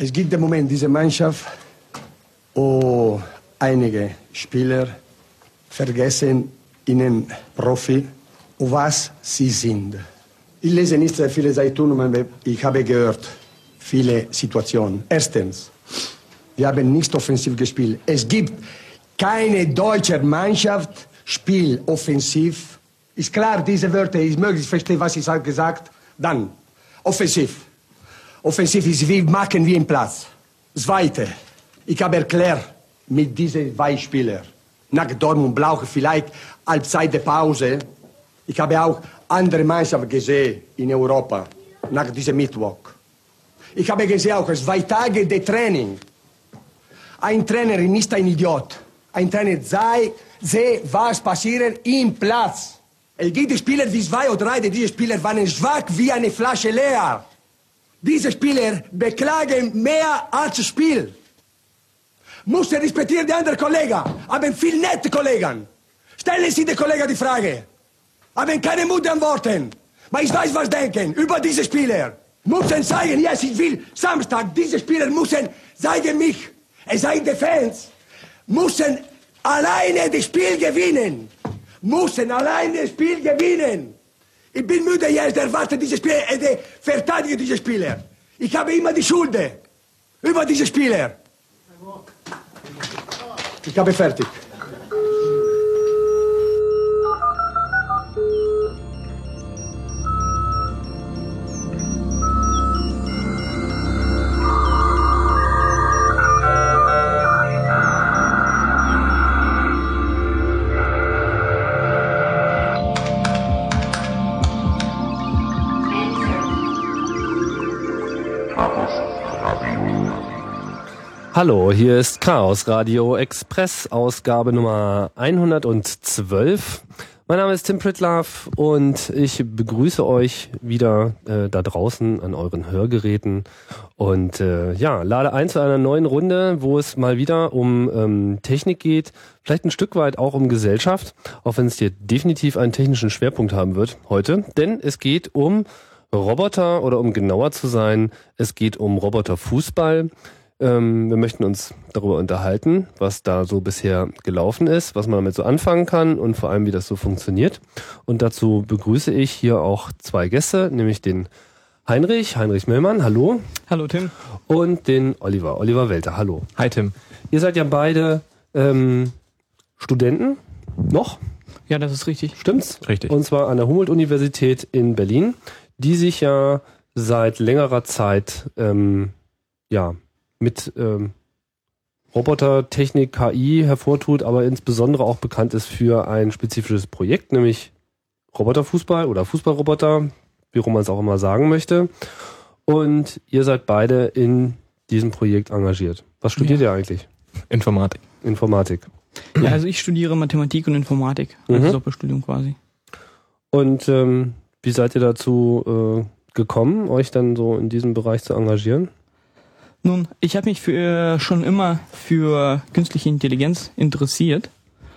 Es gibt im Moment diese Mannschaft, wo einige Spieler vergessen ihnen Profi, was sie sind. Ich lese nicht sehr viele Zeitungen, ich habe gehört, viele Situationen. Erstens, wir haben nicht offensiv gespielt. Es gibt keine deutsche Mannschaft, Spiel offensiv. Ist klar, diese Wörter, ich möchte verstehen, was ich gesagt. Dann, offensiv. Offensiv ist, wie machen wir im Platz. Zweite, ich habe erklärt, mit diesen Beispielern, nach Dortmund brauche vielleicht Halbzeit der Pause. Ich habe auch andere Mannschaften gesehen in Europa, nach diesem Mittwoch. Ich habe gesehen auch zwei Tage de Training. Ein Trainer ist ein Idiot. Ein Trainer sei, sehe, was passiert im Platz. Es gibt Spieler wie zwei oder drei, diese Spieler waren schwach wie eine Flasche leer. Diese Spieler beklagen mehr als Spiel. Muss er respektieren die anderen Kollegen, haben viel nette Kollegen. Stellen Sie den Kollegen die Frage. Haben keine Mut antworten. Aber ich weiß, was denken über diese Spieler. Müssen sagen, yes, ich will Samstag, diese Spieler müssen sagen mich, es sei die Fans, müssen alleine das Spiel gewinnen. Müssen alleine das Spiel gewinnen. Ich bin müde jetzt, erwarte diese Spieler, äh, verteidige diese Spieler. Ich habe immer die Schuld über diese Spieler. Ich habe fertig. Hallo, hier ist Chaos Radio Express, Ausgabe Nummer 112. Mein Name ist Tim Pritlaff und ich begrüße euch wieder äh, da draußen an euren Hörgeräten und äh, ja, lade ein zu einer neuen Runde, wo es mal wieder um ähm, Technik geht, vielleicht ein Stück weit auch um Gesellschaft, auch wenn es hier definitiv einen technischen Schwerpunkt haben wird heute, denn es geht um Roboter oder um genauer zu sein, es geht um Roboterfußball. Ähm, wir möchten uns darüber unterhalten, was da so bisher gelaufen ist, was man damit so anfangen kann und vor allem, wie das so funktioniert. Und dazu begrüße ich hier auch zwei Gäste, nämlich den Heinrich, Heinrich Möllmann, hallo. Hallo Tim. Und den Oliver, Oliver Welter, hallo. Hi Tim. Ihr seid ja beide ähm, Studenten, noch? Ja, das ist richtig. Stimmt's? Richtig. Und zwar an der Humboldt-Universität in Berlin, die sich ja seit längerer Zeit ähm, ja mit ähm, Robotertechnik, KI hervortut, aber insbesondere auch bekannt ist für ein spezifisches Projekt, nämlich Roboterfußball oder Fußballroboter, wie rum man es auch immer sagen möchte. Und ihr seid beide in diesem Projekt engagiert. Was studiert Ja. ihr eigentlich? Informatik. Informatik. Ja, also ich studiere Mathematik und Informatik. Also Mhm. Doppelstudium quasi. Und ähm, wie seid ihr dazu äh, gekommen, euch dann so in diesem Bereich zu engagieren? Nun, ich habe mich für, schon immer für künstliche Intelligenz interessiert.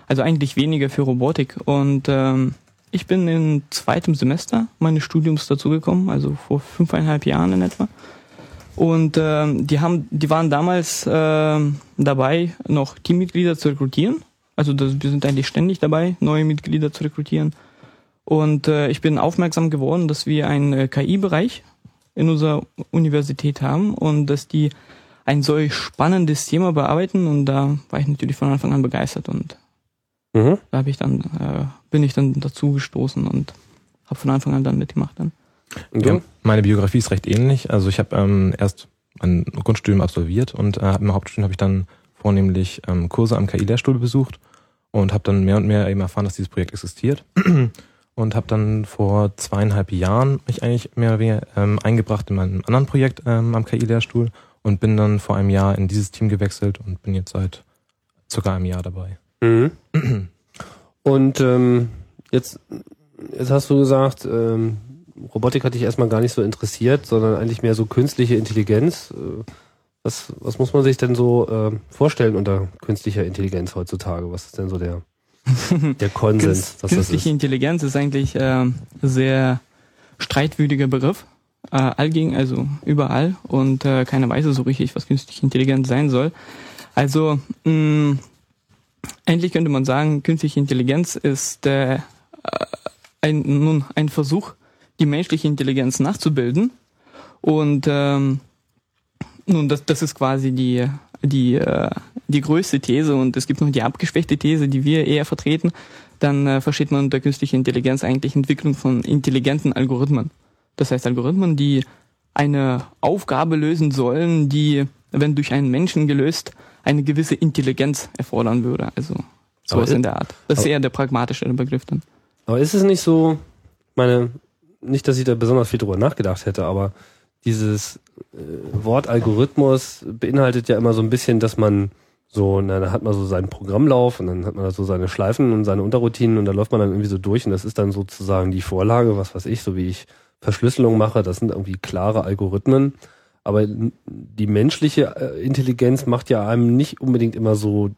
Also eigentlich weniger für Robotik. Und ähm, ich bin im zweiten Semester meines Studiums dazugekommen, also vor fünfeinhalb Jahren in etwa. Und ähm, die haben, die waren damals ähm, dabei, noch Teammitglieder zu rekrutieren. Also das, wir sind eigentlich ständig dabei, neue Mitglieder zu rekrutieren. Und äh, ich bin aufmerksam geworden, dass wir einen äh, KI-Bereich in unserer Universität haben und dass die ein solch spannendes Thema bearbeiten und da war ich natürlich von Anfang an begeistert und Mhm. da habe ich dann äh, bin ich dann dazu gestoßen und habe von Anfang an dann mitgemacht dann. Und Ja, meine Biografie ist recht ähnlich. Also ich habe ähm, erst ein Grundstudium absolviert und äh, im Hauptstudium habe ich dann vornehmlich ähm, Kurse am KI-Lehrstuhl besucht und habe dann mehr und mehr eben erfahren, dass dieses Projekt existiert und habe dann vor zweieinhalb Jahren mich eigentlich mehr oder weniger ähm, eingebracht in meinem anderen Projekt ähm, am KI-Lehrstuhl und bin dann vor einem Jahr in dieses Team gewechselt und bin jetzt seit circa einem Jahr dabei. Mhm. Und ähm, jetzt, jetzt hast du gesagt, ähm, Robotik hat dich erstmal gar nicht so interessiert, sondern eigentlich mehr so künstliche Intelligenz. Äh, Was, was muss man sich denn so äh, vorstellen unter künstlicher Intelligenz heutzutage? Was ist denn so der, der Konsens, Künst- Künstliche? Intelligenz ist eigentlich ähm, sehr streitwürdiger Begriff. äh, allging, also überall und äh, keiner weiß so richtig, was künstliche Intelligenz sein soll. Also mh, eigentlich könnte man sagen, künstliche Intelligenz ist äh, ein, nun ein Versuch, die menschliche Intelligenz nachzubilden. Und ähm, nun, das, das ist quasi die, die, äh, die größte These und es gibt noch die abgeschwächte These, die wir eher vertreten. Dann äh, versteht man unter künstlicher Intelligenz eigentlich Entwicklung von intelligenten Algorithmen. Das heißt Algorithmen, die eine Aufgabe lösen sollen, die, wenn durch einen Menschen gelöst, eine gewisse Intelligenz erfordern würde. Also sowas in der Art. Das ist eher der pragmatische Begriff dann. Aber ist es nicht so, meine, nicht, dass ich da besonders viel drüber nachgedacht hätte, aber dieses äh, Wort Algorithmus beinhaltet ja immer so ein bisschen, dass man so, na, da hat man so seinen Programmlauf und dann hat man da so seine Schleifen und seine Unterroutinen und da läuft man dann irgendwie so durch und das ist dann sozusagen die Vorlage, was weiß ich, so wie ich Verschlüsselung mache, das sind irgendwie klare Algorithmen. Aber die menschliche äh, Intelligenz macht ja einem nicht unbedingt immer so,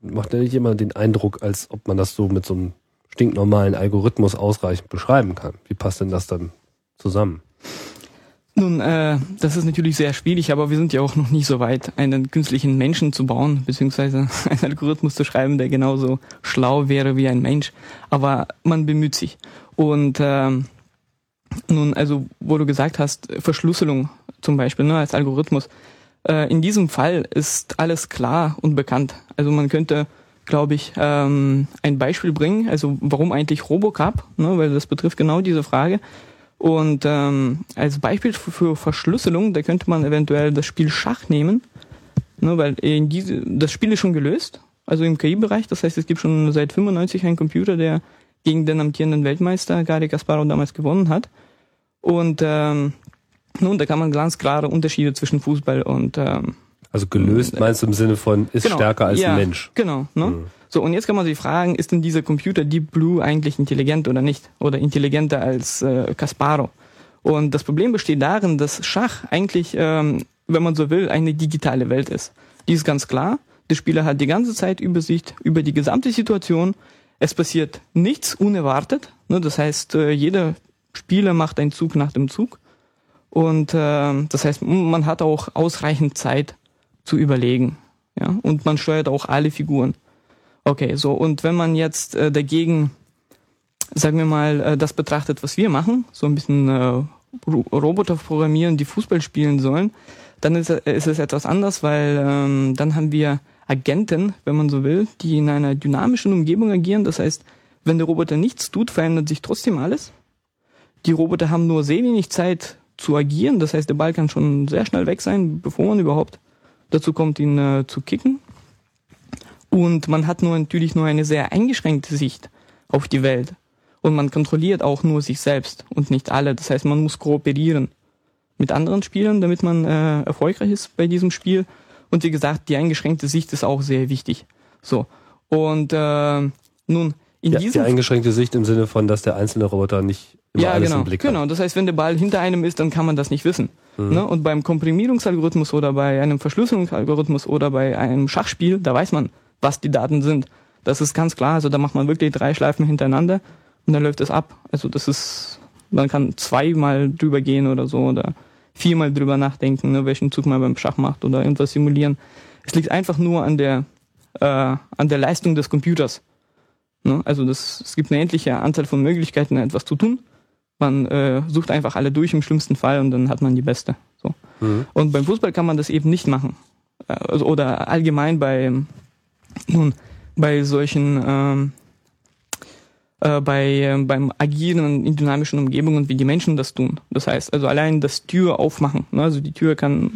macht ja nicht immer den Eindruck, als ob man das so mit so einem stinknormalen Algorithmus ausreichend beschreiben kann. Wie passt denn das dann zusammen? Nun, äh, das ist natürlich sehr schwierig, aber wir sind ja auch noch nicht so weit, einen künstlichen Menschen zu bauen, beziehungsweise einen Algorithmus zu schreiben, der genauso schlau wäre wie ein Mensch. Aber man bemüht sich. Und äh, nun, also wo du gesagt hast, Verschlüsselung zum Beispiel ne, als Algorithmus. Äh, in diesem Fall ist alles klar und bekannt. Also man könnte, glaube ich, ähm, ein Beispiel bringen. Also warum eigentlich Robocop? Ne, weil das betrifft genau diese Frage. Und ähm, als Beispiel für, Verschlüsselung, da könnte man eventuell das Spiel Schach nehmen, ne, weil in diese, das Spiel ist schon gelöst, also im KI-Bereich. Das heißt, es gibt schon seit 95 einen Computer, der gegen den amtierenden Weltmeister Gary Kasparov damals gewonnen hat. Und ähm, nun, da kann man ganz klare Unterschiede zwischen Fußball und ähm, also gelöst meinst du im Sinne von ist genau, stärker als ja, ein Mensch? Genau. Ne? Mhm. So und jetzt kann man sich fragen, ist denn dieser Computer Deep Blue eigentlich intelligent oder nicht oder intelligenter als äh, Kasparov? Und das Problem besteht darin, dass Schach eigentlich, ähm, wenn man so will, eine digitale Welt ist. Die ist ganz klar. Der Spieler hat die ganze Zeit Übersicht über die gesamte Situation. Es passiert nichts unerwartet. Ne? Das heißt, äh, jeder Spieler macht einen Zug nach dem Zug. Und äh, das heißt, man hat auch ausreichend Zeit zu überlegen. Ja? Und man steuert auch alle Figuren. Okay, so, und wenn man jetzt äh, dagegen, sagen wir mal, äh, das betrachtet, was wir machen, so ein bisschen äh, Roboter programmieren, die Fußball spielen sollen, dann ist, äh, ist es etwas anders, weil ähm, dann haben wir Agenten, wenn man so will, die in einer dynamischen Umgebung agieren. Das heißt, wenn der Roboter nichts tut, verändert sich trotzdem alles. Die Roboter haben nur sehr wenig Zeit zu agieren. Das heißt, der Ball kann schon sehr schnell weg sein, bevor man überhaupt dazu kommt, ihn äh, zu kicken. Und man hat nur natürlich nur eine sehr eingeschränkte Sicht auf die Welt. Und man kontrolliert auch nur sich selbst und nicht alle. Das heißt, man muss kooperieren mit anderen Spielern, damit man äh, erfolgreich ist bei diesem Spiel. Und wie gesagt, die eingeschränkte Sicht ist auch sehr wichtig. So. Und äh, nun, in ja, diesem die eingeschränkte Sicht im Sinne von, dass der einzelne Roboter nicht immer ja, alles genau, im Blick genau. hat. Das heißt, wenn der Ball hinter einem ist, dann kann man das nicht wissen. Mhm. Ne? Und beim Komprimierungsalgorithmus oder bei einem Verschlüsselungsalgorithmus oder bei einem Schachspiel, da weiß man, was die Daten sind. Das ist ganz klar. Also da macht man wirklich drei Schleifen hintereinander und dann läuft es ab. Also das ist, man kann zweimal drüber gehen oder so oder viermal drüber nachdenken, ne, welchen Zug man beim Schach macht oder irgendwas simulieren. Es liegt einfach nur an der, äh, an der Leistung des Computers. Ne? Also das, es gibt eine endliche Anzahl von Möglichkeiten, etwas zu tun. Man äh, sucht einfach alle durch im schlimmsten Fall und dann hat man die beste. So. Mhm. Und beim Fußball kann man das eben nicht machen. Äh, also, oder allgemein bei, nun, bei solchen, ähm, äh, bei, äh, beim Agieren in dynamischen Umgebungen, wie die Menschen das tun. Das heißt, also allein das Tür aufmachen. Ne? Also die Tür kann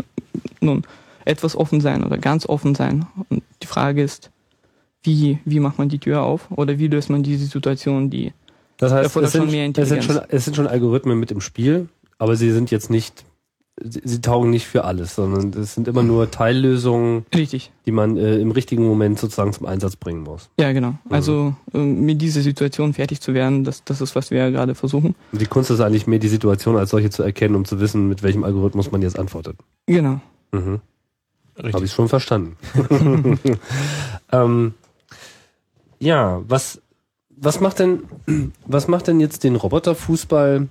nun etwas offen sein oder ganz offen sein. Und die Frage ist, wie, wie macht man die Tür auf oder wie löst man diese Situation, die das heißt, es sind, es, sind schon, es sind schon Algorithmen mit im Spiel, aber sie sind jetzt nicht, sie, sie taugen nicht für alles, sondern es sind immer nur Teillösungen, Richtig. die man äh, im richtigen Moment sozusagen zum Einsatz bringen muss. Ja, genau. Mhm. Also äh, mit dieser Situation fertig zu werden, das, das ist, was wir ja gerade versuchen. Und die Kunst ist eigentlich mehr die Situation als solche zu erkennen, um zu wissen, mit welchem Algorithmus man jetzt antwortet. Genau. Mhm. Habe ich schon verstanden. ähm, ja, was, was macht denn, was macht denn jetzt den Roboterfußball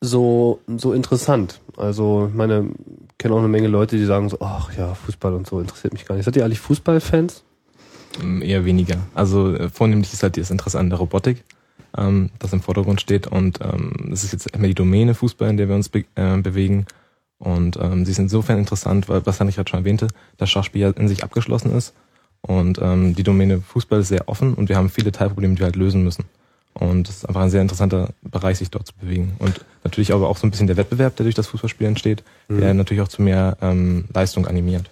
so, so interessant? Also, ich meine, ich kenne auch eine Menge Leute, die sagen so, ach ja, Fußball und so interessiert mich gar nicht. Seid ihr eigentlich Fußballfans? Ähm, Eher weniger. Also äh, vornehmlich ist halt das Interesse an der Robotik, ähm, das im Vordergrund steht. Und ähm, das ist jetzt immer die Domäne Fußball, in der wir uns be äh, bewegen. Und ähm, sie ist insofern interessant, weil, was ich gerade schon erwähnte, das Schachspiel ja in sich abgeschlossen ist. Und ähm, die Domäne Fußball ist sehr offen und wir haben viele Teilprobleme, die wir halt lösen müssen. Und es ist einfach ein sehr interessanter Bereich, sich dort zu bewegen. Und natürlich aber auch so ein bisschen der Wettbewerb, der durch das Fußballspiel entsteht, Mhm. der natürlich auch zu mehr ähm, Leistung animiert.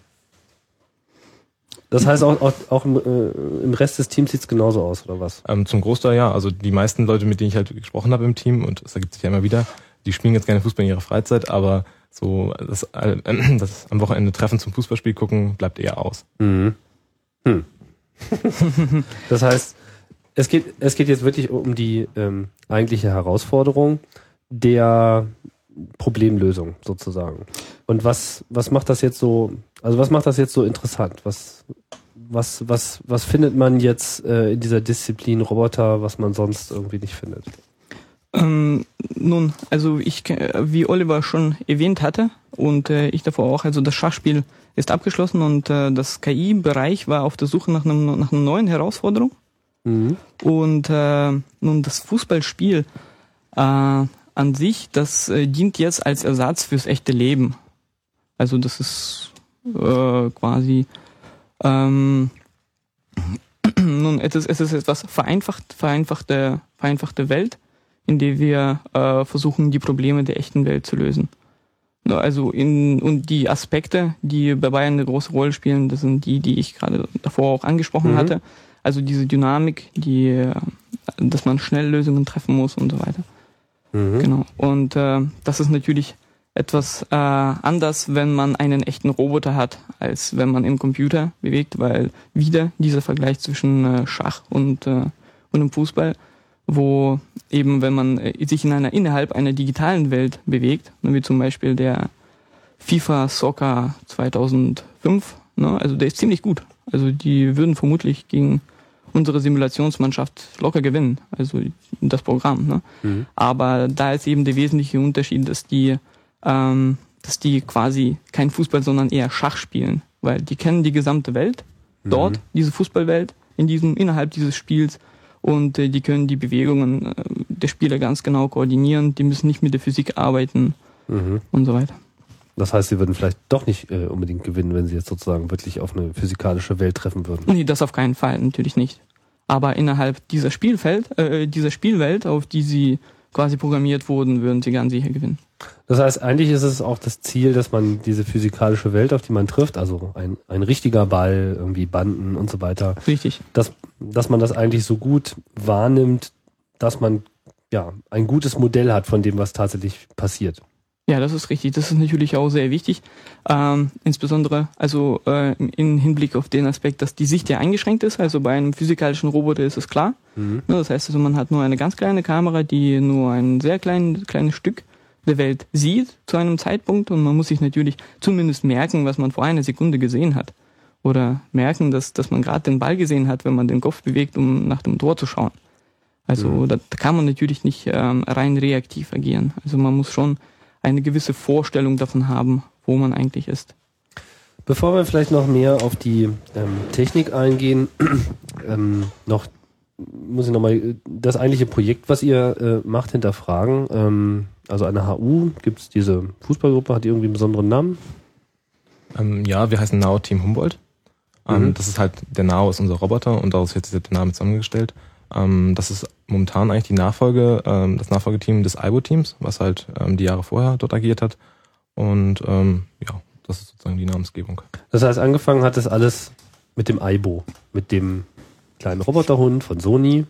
Das heißt, auch, auch, auch im, äh, im Rest des Teams sieht's genauso aus, oder was? Ähm, zum Großteil ja. Also die meisten Leute, mit denen ich halt gesprochen habe im Team, und das ergibt sich ja immer wieder, die spielen jetzt gerne Fußball in ihrer Freizeit, aber so das, äh, das am Wochenende Treffen zum Fußballspiel gucken bleibt eher aus. Mhm. Hm. das heißt, es geht, es geht jetzt wirklich um die ähm, eigentliche Herausforderung der Problemlösung sozusagen. Und was, was macht das jetzt so, also was macht das jetzt so interessant? Was, was, was, was findet man jetzt äh, in dieser Disziplin Roboter, was man sonst irgendwie nicht findet? Ähm, nun, also ich, ke- wie Oliver schon erwähnt hatte und äh, ich davor auch, also das Schachspiel ist abgeschlossen und äh, das KI-Bereich war auf der Suche nach, einem, nach einer neuen Herausforderung. Mhm. Und äh, nun das Fußballspiel äh, an sich, das äh, dient jetzt als Ersatz fürs echte Leben. Also das ist äh, quasi ähm, nun es ist, es ist etwas vereinfacht, vereinfachte, vereinfachte Welt, in der wir äh, versuchen, die Probleme der echten Welt zu lösen. Also in und die Aspekte, die bei Bayern eine große Rolle spielen, das sind die, die ich gerade davor auch angesprochen Mhm. hatte. Also diese Dynamik, die, äh, dass man schnell Lösungen treffen muss und so weiter. Mhm. Genau. Und äh, das ist natürlich etwas äh, anders, wenn man einen echten Roboter hat, als wenn man im Computer bewegt, weil wieder dieser Vergleich zwischen äh, Schach und, äh, und dem Fußball, wo eben, wenn man äh, sich in einer innerhalb einer digitalen Welt bewegt, ne, wie zum Beispiel der FIFA Soccer 2005, ne, also der ist ziemlich gut. Also die würden vermutlich gegen unsere Simulationsmannschaft locker gewinnen, also das Programm. Ne? Mhm. Aber da ist eben der wesentliche Unterschied, dass die, ähm, dass die quasi kein Fußball, sondern eher Schach spielen, weil die kennen die gesamte Welt dort, diese Fußballwelt, in diesem innerhalb dieses Spiels und äh, die können die Bewegungen äh, der Spieler ganz genau koordinieren. Die müssen nicht mit der Physik arbeiten Mhm. und so weiter. Das heißt, sie würden vielleicht doch nicht äh, unbedingt gewinnen, wenn sie jetzt sozusagen wirklich auf eine physikalische Welt treffen würden. Nee, das auf keinen Fall, natürlich nicht. Aber innerhalb dieser Spielfeld, äh, dieser Spielwelt, auf die sie quasi programmiert wurden, würden sie ganz sicher gewinnen. Das heißt, eigentlich ist es auch das Ziel, dass man diese physikalische Welt, auf die man trifft, also ein, ein richtiger Ball, irgendwie Banden und so weiter, Richtig. dass, dass man das eigentlich so gut wahrnimmt, dass man ja ein gutes Modell hat von dem, was tatsächlich passiert. Ja, das ist richtig. Das ist natürlich auch sehr wichtig. Ähm, insbesondere also äh, im Hinblick auf den Aspekt, dass die Sicht ja eingeschränkt ist. Also bei einem physikalischen Roboter ist es klar. Mhm. Ne, das heißt also, man hat nur eine ganz kleine Kamera, die nur ein sehr klein, kleines Stück der Welt sieht zu einem Zeitpunkt und man muss sich natürlich zumindest merken, was man vor einer Sekunde gesehen hat. Oder merken, dass, dass man gerade den Ball gesehen hat, wenn man den Kopf bewegt, um nach dem Tor zu schauen. Also Mhm. da, da kann man natürlich nicht ähm, rein reaktiv agieren. Also man muss schon eine gewisse Vorstellung davon haben, wo man eigentlich ist. Bevor wir vielleicht noch mehr auf die ähm, Technik eingehen, ähm, noch muss ich nochmal das eigentliche Projekt, was ihr äh, macht, hinterfragen. Ähm, also der HU gibt es diese Fußballgruppe, hat die irgendwie einen besonderen Namen? Ähm, ja, wir heißen Nao Team Humboldt. Ähm, Mhm. Das ist halt, der Nao ist unser Roboter und daraus wird der Name zusammengestellt. Ähm, das ist momentan eigentlich die Nachfolge, ähm, das Nachfolgeteam des IBO-Teams, was halt ähm, die Jahre vorher dort agiert hat. Und ähm, ja, das ist sozusagen die Namensgebung. Das heißt, angefangen hat das alles mit dem Aibo, mit dem kleinen Roboterhund von Sony.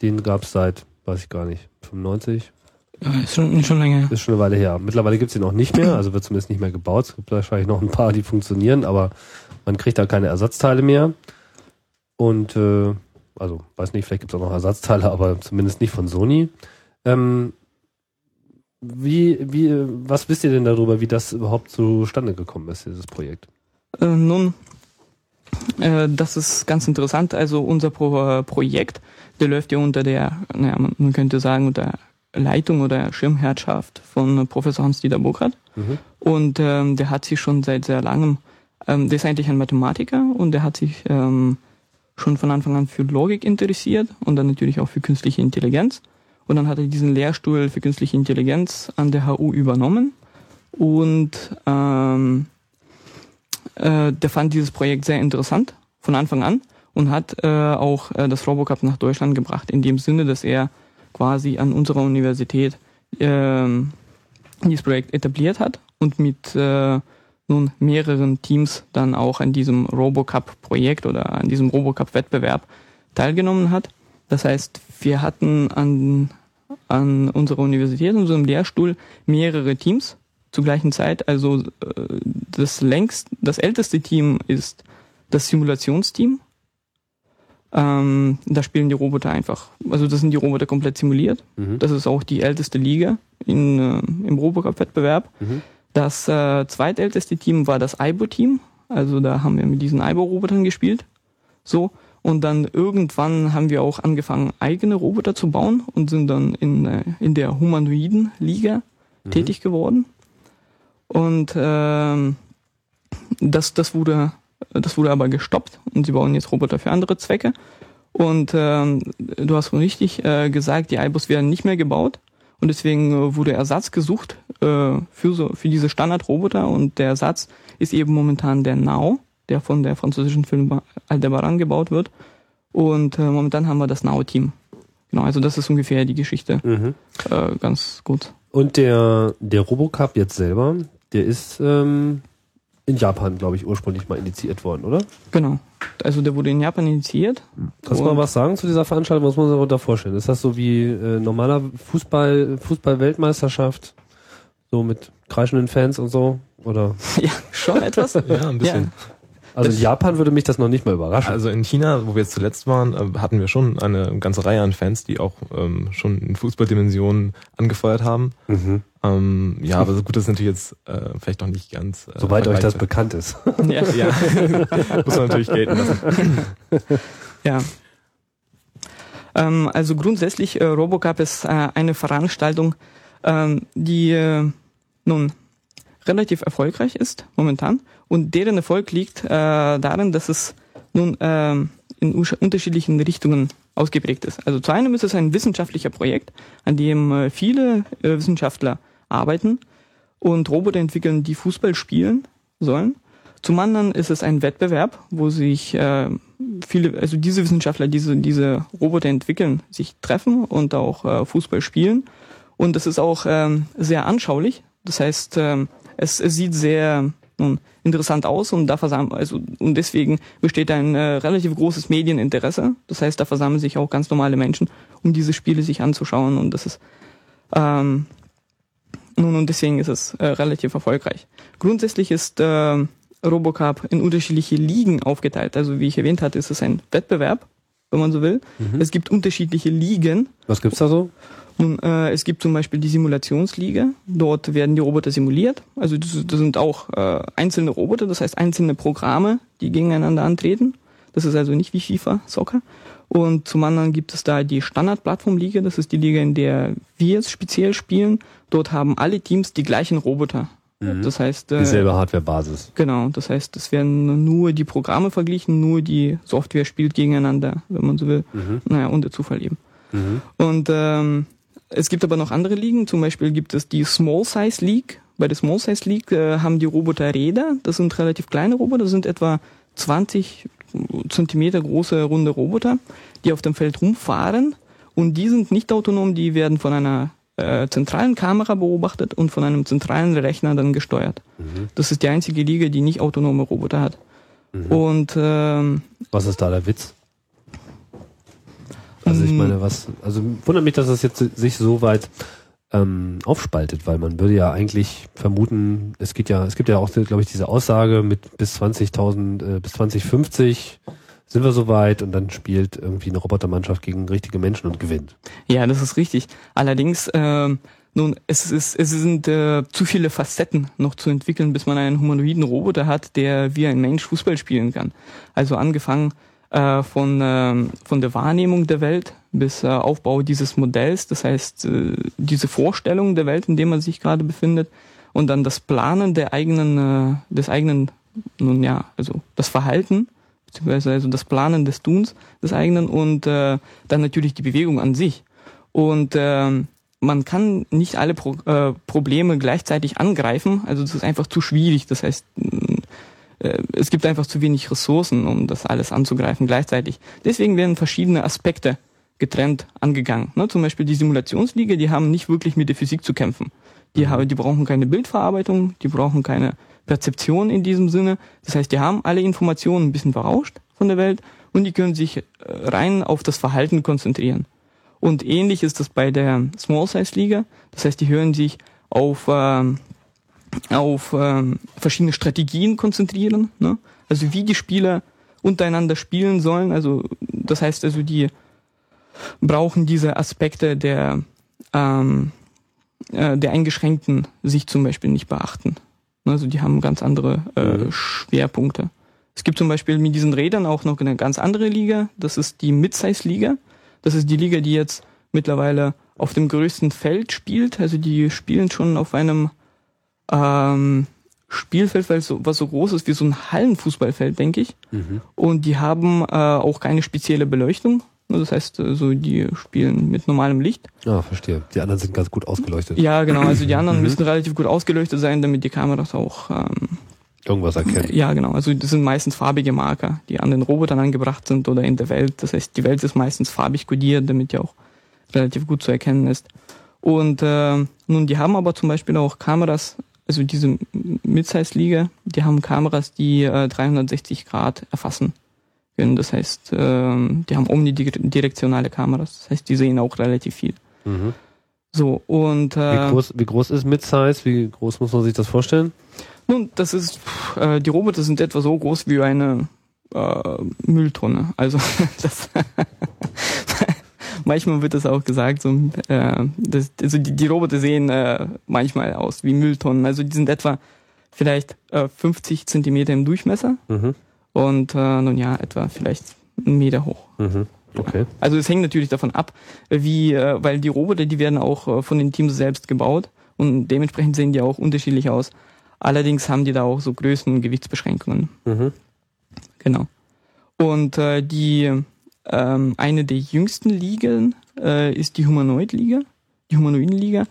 Den gab es seit, weiß ich gar nicht, 95? Ja, ist schon, schon länger. Ist schon eine Weile her. Mittlerweile gibt es ihn auch nicht mehr, also wird zumindest nicht mehr gebaut. Es gibt wahrscheinlich noch ein paar, die funktionieren, aber man kriegt da keine Ersatzteile mehr. Und äh, also weiß nicht, vielleicht gibt es auch noch Ersatzteile, aber zumindest nicht von Sony. Ähm, wie, wie, was wisst ihr denn darüber, wie das überhaupt zustande gekommen ist, dieses Projekt? Äh, nun, äh, das ist ganz interessant. Also unser Pro äh, Projekt, der läuft ja unter der, naja, man, könnte sagen, unter Leitung oder Schirmherrschaft von Professor Hans-Dieter Burkhardt. Mhm. Und ähm, der hat sich schon seit sehr langem, ähm, der ist eigentlich ein Mathematiker und der hat sich ähm, schon von Anfang an für Logik interessiert und dann natürlich auch für künstliche Intelligenz. Und dann hat er diesen Lehrstuhl für künstliche Intelligenz an der HU übernommen und ähm, äh, der fand dieses Projekt sehr interessant von Anfang an und hat äh, auch äh, das Robocup nach Deutschland gebracht, in dem Sinne, dass er quasi an unserer Universität äh, dieses Projekt etabliert hat und mit äh, nun mehreren Teams dann auch an diesem Robocup-Projekt oder an diesem Robocup-Wettbewerb teilgenommen hat. Das heißt, wir hatten an, an unserer Universität, in unserem Lehrstuhl, mehrere Teams zur gleichen Zeit. Also äh, das längst, das älteste Team ist das Simulationsteam. Ähm, da spielen die Roboter einfach, also das sind die Roboter komplett simuliert. Mhm. Das ist auch die älteste Liga in, äh, im Robocup-Wettbewerb. Mhm. Das äh, zweitälteste Team war das Aibo-Team. Also da haben wir mit diesen Aibo-Robotern gespielt. So. Und dann irgendwann haben wir auch angefangen, eigene Roboter zu bauen und sind dann in, äh, in der humanoiden Liga tätig geworden. Und ähm, das, das, wurde, das wurde aber gestoppt und sie bauen jetzt Roboter für andere Zwecke. Und ähm, du hast schon richtig äh, gesagt, die iBus werden nicht mehr gebaut. Und deswegen äh, wurde Ersatz gesucht äh, für, so, für diese Standardroboter. Und der Ersatz ist eben momentan der Now, der von der französischen Firma Aldebaran gebaut wird. Und äh, momentan haben wir das Now-Team. Genau, also das ist ungefähr die Geschichte. Mhm. Äh, ganz gut. Und der, der Robocup jetzt selber, der ist ähm, in Japan, glaube ich, ursprünglich mal initiiert worden, oder? Genau. Also der wurde in Japan initiiert. Kannst du mal was sagen zu dieser Veranstaltung? Was muss man sich darunter vorstellen? Ist das so wie äh, normaler Fußball, Fußball-Weltmeisterschaft? So mit kreischenden Fans und so? Oder? Ja, schon etwas. Ja, ein bisschen. Also in Japan würde mich das noch nicht mal überraschen. Also in China, wo wir jetzt zuletzt waren, äh, hatten wir schon eine ganze Reihe an Fans, die auch ähm, schon in Fußballdimensionen angefeuert haben. Mhm. Ähm, ja, aber so gut, das ist natürlich jetzt äh, vielleicht noch nicht ganz. Äh, Soweit euch das bekannt ist. ja. Ja, muss man natürlich gelten lassen. Ja. Ähm, also grundsätzlich, äh, Robocup ist äh, eine Veranstaltung, ähm, die äh, nun relativ erfolgreich ist momentan und deren Erfolg liegt äh, darin, dass es nun ähm, in unterschiedlichen Richtungen ausgeprägt ist. Also zu einem ist es ein wissenschaftlicher Projekt, an dem äh, viele äh, Wissenschaftler arbeiten und Roboter entwickeln, die Fußball spielen sollen. Zum anderen ist es ein Wettbewerb, wo sich äh, viele, also diese Wissenschaftler, diese, diese Roboter entwickeln, sich treffen und auch äh, Fußball spielen. Und es ist auch ähm, sehr anschaulich. Das heißt, ähm, es, es sieht sehr nun, interessant aus und da versammeln, also und deswegen besteht ein äh, relativ großes Medieninteresse. Das heißt, da versammeln sich auch ganz normale Menschen, um diese Spiele sich anzuschauen und das ist ähm, nun und deswegen ist es äh, relativ erfolgreich. Grundsätzlich ist äh, Robocup in unterschiedliche Ligen aufgeteilt. Also wie ich erwähnt hatte, ist es ein Wettbewerb, wenn man so will. Es gibt unterschiedliche Ligen. Was gibt's da so? Nun, äh, es gibt zum Beispiel die Simulationsliga. Dort werden die Roboter simuliert. Also das, das sind auch äh, einzelne Roboter, das heißt einzelne Programme, die gegeneinander antreten. Das ist also nicht wie FIFA, Soccer. Und zum anderen gibt es da die Standard-Plattform-Liga. Das ist die Liga, in der wir jetzt speziell spielen. Dort haben alle Teams die gleichen Roboter. Das heißt, äh, Dieselbe Hardware-Basis. Genau, das heißt, es werden nur die Programme verglichen, nur die Software spielt gegeneinander, wenn man so will. Naja, und der Zufall eben. Und ähm, es gibt aber noch andere Ligen, zum Beispiel gibt es die Small Size League. Bei der Small Size League äh, haben die Roboter Räder, das sind relativ kleine Roboter, das sind etwa 20 Zentimeter große runde Roboter, die auf dem Feld rumfahren und die sind nicht autonom, die werden von einer äh, zentralen Kamera beobachtet und von einem zentralen Rechner dann gesteuert. Das ist die einzige Liga, die nicht autonome Roboter hat. Und ähm, Was ist da der Witz? Also ich Mm. meine, was, also wundert mich, dass das jetzt sich so weit ähm, aufspaltet, weil man würde ja eigentlich vermuten, es geht ja, es gibt ja auch, glaube ich, diese Aussage mit bis 20.000, äh, bis 2050 sind wir soweit und dann spielt irgendwie eine Robotermannschaft gegen richtige Menschen und gewinnt. Ja, das ist richtig. Allerdings, ähm, nun, es ist, es sind äh, zu viele Facetten noch zu entwickeln, bis man einen humanoiden Roboter hat, der wie ein Mensch Fußball spielen kann. Also angefangen äh, von, äh, von der Wahrnehmung der Welt bis äh, Aufbau dieses Modells, das heißt äh, diese Vorstellung der Welt, in der man sich gerade befindet und dann das Planen der eigenen, äh, des eigenen, nun ja, also das Verhalten, beziehungsweise also das Planen des Tuns des eigenen und äh, dann natürlich die Bewegung an sich. Und äh, man kann nicht alle Pro äh, Probleme gleichzeitig angreifen, also das ist einfach zu schwierig. Das heißt, äh, es gibt einfach zu wenig Ressourcen, um das alles anzugreifen gleichzeitig. Deswegen werden verschiedene Aspekte getrennt angegangen. Ne, zum Beispiel die Simulationsliga, die haben nicht wirklich mit der Physik zu kämpfen. Die, mhm. haben, die brauchen keine Bildverarbeitung, die brauchen keine Perzeption in diesem Sinne. Das heißt, die haben alle Informationen ein bisschen verrauscht von der Welt und die können sich äh, rein auf das Verhalten konzentrieren. Und ähnlich ist das bei der Small Size Liga. Das heißt, die hören sich auf ähm, auf ähm, verschiedene Strategien konzentrieren. Ne? Also wie die Spieler untereinander spielen sollen. Also das heißt also, die brauchen diese Aspekte der ähm, äh, der eingeschränkten Sicht zum Beispiel nicht beachten. Also die haben ganz andere äh, mhm. Schwerpunkte. Es gibt zum Beispiel mit diesen Rädern auch noch eine ganz andere Liga. Das ist die Midsize-Liga. Das ist die Liga, die jetzt mittlerweile auf dem größten Feld spielt. Also die spielen schon auf einem ähm, Spielfeld, weil so, was so groß ist wie so ein Hallenfußballfeld, denke ich. Mhm. Und die haben äh, auch keine spezielle Beleuchtung. Das heißt, also die spielen mit normalem Licht. Ah, verstehe. Die anderen sind ganz gut ausgeleuchtet. Ja, genau. Also die anderen mhm. müssen relativ gut ausgeleuchtet sein, damit die Kameras auch ähm, irgendwas erkennen. Ja, genau. Also das sind meistens farbige Marker, die an den Robotern angebracht sind oder in der Welt. Das heißt, die Welt ist meistens farbig kodiert, damit die auch relativ gut zu erkennen ist. Und äh, nun, die haben aber zum Beispiel auch Kameras also diese Midsize-Liga, die haben Kameras, die äh, 360 Grad erfassen können. Das heißt, äh, die haben omnidirektionale Kameras. Das heißt, die sehen auch relativ viel. Mhm. So, und äh, wie, groß, wie groß ist Midsize? Wie groß muss man sich das vorstellen? Nun, das ist, äh, die Roboter sind etwa so groß wie eine äh, Mülltonne. Also das manchmal wird das auch gesagt, so, äh, das, also die, die Roboter sehen äh, manchmal aus wie Mülltonnen. Also die sind etwa vielleicht äh, 50 Zentimeter im Durchmesser mhm. Und äh, nun ja, etwa vielleicht einen Meter hoch. Mhm. Okay. Also es hängt natürlich davon ab, wie, äh, weil die Roboter, die werden auch äh, von den Teams selbst gebaut und dementsprechend sehen die auch unterschiedlich aus. Allerdings haben die da auch so Größen- und Gewichtsbeschränkungen. Mhm. Genau. Und äh, die ähm, eine der jüngsten Ligen äh, ist die Humanoid-Liga, die Humanoiden-Liga.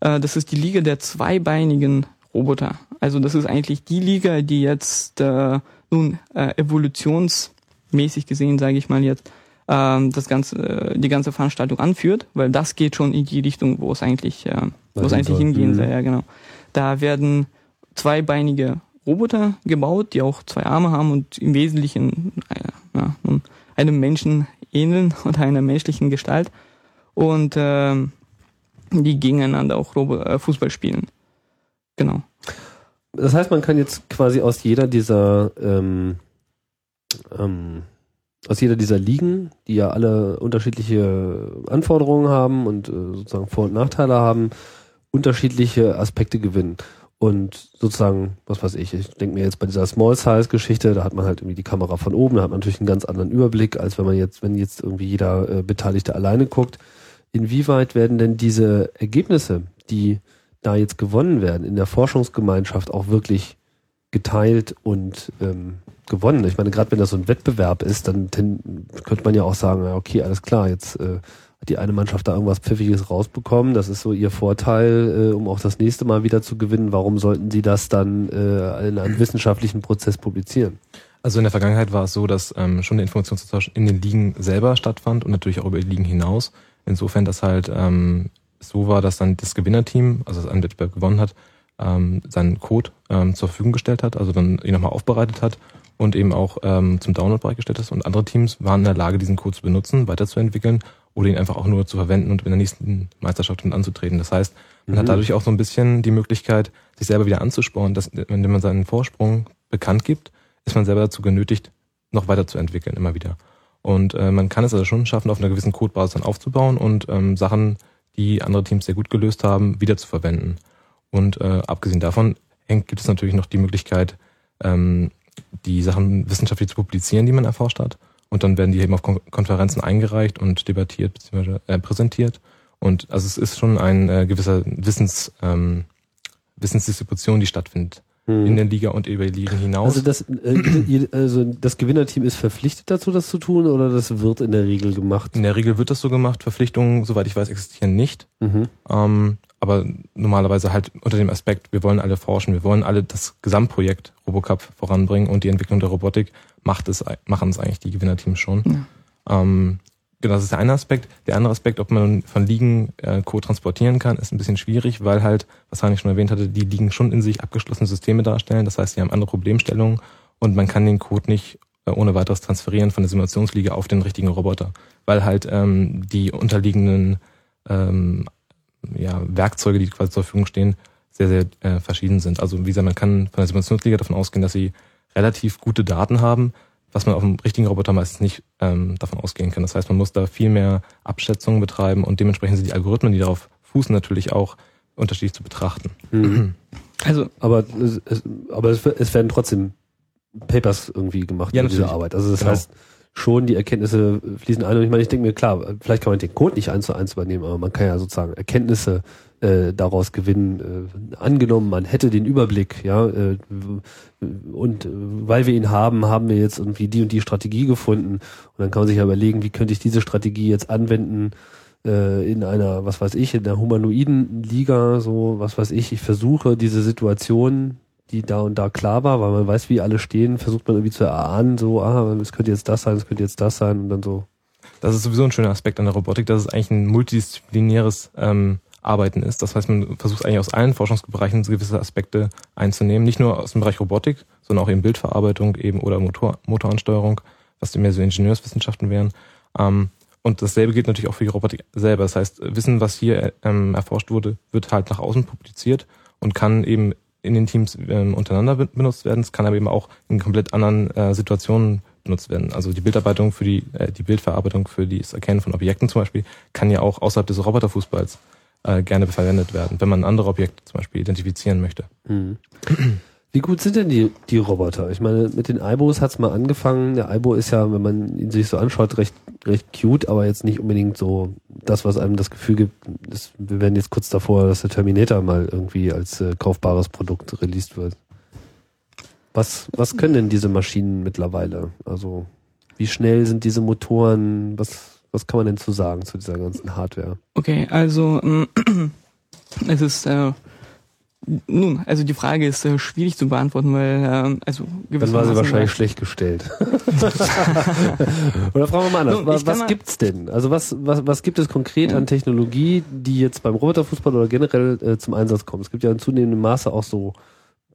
Äh, das ist die Liga der zweibeinigen Roboter. Also das ist eigentlich die Liga, die jetzt äh, nun äh, evolutionsmäßig gesehen, sage ich mal jetzt, äh, das ganze, äh, die ganze Veranstaltung anführt, weil das geht schon in die Richtung, wo es eigentlich, äh, wo es eigentlich hingehen mhm. soll. Ja, genau. Da werden zweibeinige Roboter gebaut, die auch zwei Arme haben und im Wesentlichen äh, ja, einem Menschen ähneln oder einer menschlichen Gestalt. Und äh, die gegeneinander auch äh, Fußball spielen. Genau. Das heißt, man kann jetzt quasi aus jeder dieser ähm, ähm, aus jeder dieser Ligen, die ja alle unterschiedliche Anforderungen haben und äh, sozusagen Vor- und Nachteile haben, unterschiedliche Aspekte gewinnen. Und sozusagen, was weiß ich, ich denke mir jetzt bei dieser Small-Size-Geschichte, da hat man halt irgendwie die Kamera von oben, da hat man natürlich einen ganz anderen Überblick, als wenn man jetzt, wenn jetzt irgendwie jeder äh, Beteiligte alleine guckt. Inwieweit werden denn diese Ergebnisse, die da jetzt gewonnen werden, in der Forschungsgemeinschaft auch wirklich geteilt und ähm, gewonnen? Ich meine, gerade wenn das so ein Wettbewerb ist, dann könnte man ja auch sagen, okay, alles klar, jetzt äh, hat die eine Mannschaft da irgendwas Pfiffiges rausbekommen. Das ist so ihr Vorteil, äh, um auch das nächste Mal wieder zu gewinnen. Warum sollten sie das dann äh, in einem wissenschaftlichen Prozess publizieren? Also in der Vergangenheit war es so, dass ähm, schon der Informationsaustausch in den Ligen selber stattfand und natürlich auch über die Ligen hinaus. Insofern, dass halt ähm, so war, dass dann das Gewinnerteam, also das einen Wettbewerb gewonnen hat, ähm, seinen Code ähm, zur Verfügung gestellt hat, also dann ihn nochmal aufbereitet hat und eben auch ähm, zum Download bereitgestellt ist. Und andere Teams waren in der Lage, diesen Code zu benutzen, weiterzuentwickeln oder ihn einfach auch nur zu verwenden und in der nächsten Meisterschaft mit anzutreten. Das heißt, man mhm. hat dadurch auch so ein bisschen die Möglichkeit, sich selber wieder anzusporen, dass, wenn man seinen Vorsprung bekannt gibt, ist man selber dazu genötigt, noch weiterzuentwickeln, immer wieder. Und äh, man kann es also schon schaffen, auf einer gewissen Codebasis dann aufzubauen und ähm, Sachen, die andere Teams sehr gut gelöst haben, wieder zu verwenden. Und äh, abgesehen davon gibt es natürlich noch die Möglichkeit, ähm, die Sachen wissenschaftlich zu publizieren, die man erforscht hat und dann werden die eben auf Kon Konferenzen eingereicht und debattiert bzw. Äh, präsentiert. Und also es ist schon ein äh, gewisser Wissens, ähm, Wissensdistribution, die stattfindet Mhm. in der Liga und über die Ligen hinaus. Also das, äh, also das Gewinnerteam ist verpflichtet dazu, das zu tun, oder das wird in der Regel gemacht? in der Regel wird das so gemacht. Verpflichtungen, soweit ich weiß, existieren nicht. Mhm. Ähm, aber normalerweise halt unter dem Aspekt, wir wollen alle forschen, wir wollen alle das Gesamtprojekt Robocup voranbringen und die Entwicklung der Robotik macht es, machen es eigentlich die Gewinnerteams schon. Ähm, genau, das ist der eine Aspekt. Der andere Aspekt, ob man von Ligen äh, Code transportieren kann, ist ein bisschen schwierig, weil halt, was Heinrich schon erwähnt hatte, die Ligen schon in sich abgeschlossene Systeme darstellen. Das heißt, sie haben andere Problemstellungen und man kann den Code nicht äh, ohne weiteres transferieren von der Simulationsliga auf den richtigen Roboter, weil halt ähm, die unterliegenden ähm, ja, Werkzeuge, die quasi zur Verfügung stehen, sehr, sehr äh, verschieden sind. Also wie gesagt, man kann von der Simulationsliga davon ausgehen, dass sie relativ gute Daten haben, was man auf dem richtigen Roboter meistens nicht ähm, davon ausgehen kann. Das heißt, man muss da viel mehr Abschätzungen betreiben und dementsprechend sind die Algorithmen, die darauf fußen, natürlich auch unterschiedlich zu betrachten. Mhm. Also Aber, es, aber es, es werden trotzdem Papers irgendwie gemacht Ja, in dieser. Arbeit. Also das Genau. heißt, schon die Erkenntnisse fließen ein. Und ich meine, ich denke mir, klar, vielleicht kann man den Code nicht eins zu eins übernehmen, aber man kann ja sozusagen Erkenntnisse äh, daraus gewinnen. Äh, angenommen, man hätte den Überblick, ja, äh, und äh, weil wir ihn haben, haben wir jetzt irgendwie die und die Strategie gefunden. Und dann kann man sich ja überlegen, wie könnte ich diese Strategie jetzt anwenden äh, in einer, was weiß ich, in der humanoiden Liga, so, was weiß ich, ich versuche diese Situation, die da und da klar war, weil man weiß, wie alle stehen, versucht man irgendwie zu erahnen, so, ah, es könnte jetzt das sein, es könnte jetzt das sein und dann so. Das ist sowieso ein schöner Aspekt an der Robotik, dass es eigentlich ein multidisziplinäres ähm, Arbeiten ist. Das heißt, man versucht eigentlich aus allen Forschungsbereichen gewisse Aspekte einzunehmen. Nicht nur aus dem Bereich Robotik, sondern auch eben Bildverarbeitung eben oder Motor, Motoransteuerung, was mehr so Ingenieurswissenschaften wären. Ähm, und dasselbe gilt natürlich auch für die Robotik selber. Das heißt, Wissen, was hier ähm, erforscht wurde, wird halt nach außen publiziert und kann eben in den Teams ähm, untereinander be- benutzt werden. Es kann aber eben auch in komplett anderen äh, Situationen benutzt werden. Also die Bildarbeitung für die, äh, die Bildverarbeitung für das Erkennen von Objekten zum Beispiel kann ja auch außerhalb des Roboterfußballs äh, gerne verwendet werden, wenn man andere Objekte zum Beispiel identifizieren möchte. Wie gut sind denn die, die Roboter? Ich meine, mit den Aibos hat's mal angefangen. Der Aibo ist ja, wenn man ihn sich so anschaut, recht, recht cute, aber jetzt nicht unbedingt so das, was einem das Gefühl gibt, ist, wir werden jetzt kurz davor, dass der Terminator mal irgendwie als äh, kaufbares Produkt released wird. Was, was können denn diese Maschinen mittlerweile? Also, wie schnell sind diese Motoren? Was, was kann man denn zu sagen zu dieser ganzen Hardware? Okay, also ähm, es ist äh, nun, also die Frage ist äh, schwierig zu beantworten, weil ähm, also Dann war sie wahrscheinlich schlecht gestellt. Oder fragen wir mal anders. Nun, Was, was mal- gibt's denn? Also was, was, was gibt es konkret an Technologie, die jetzt beim Roboterfußball oder generell äh, zum Einsatz kommt? Es gibt ja in zunehmendem Maße auch so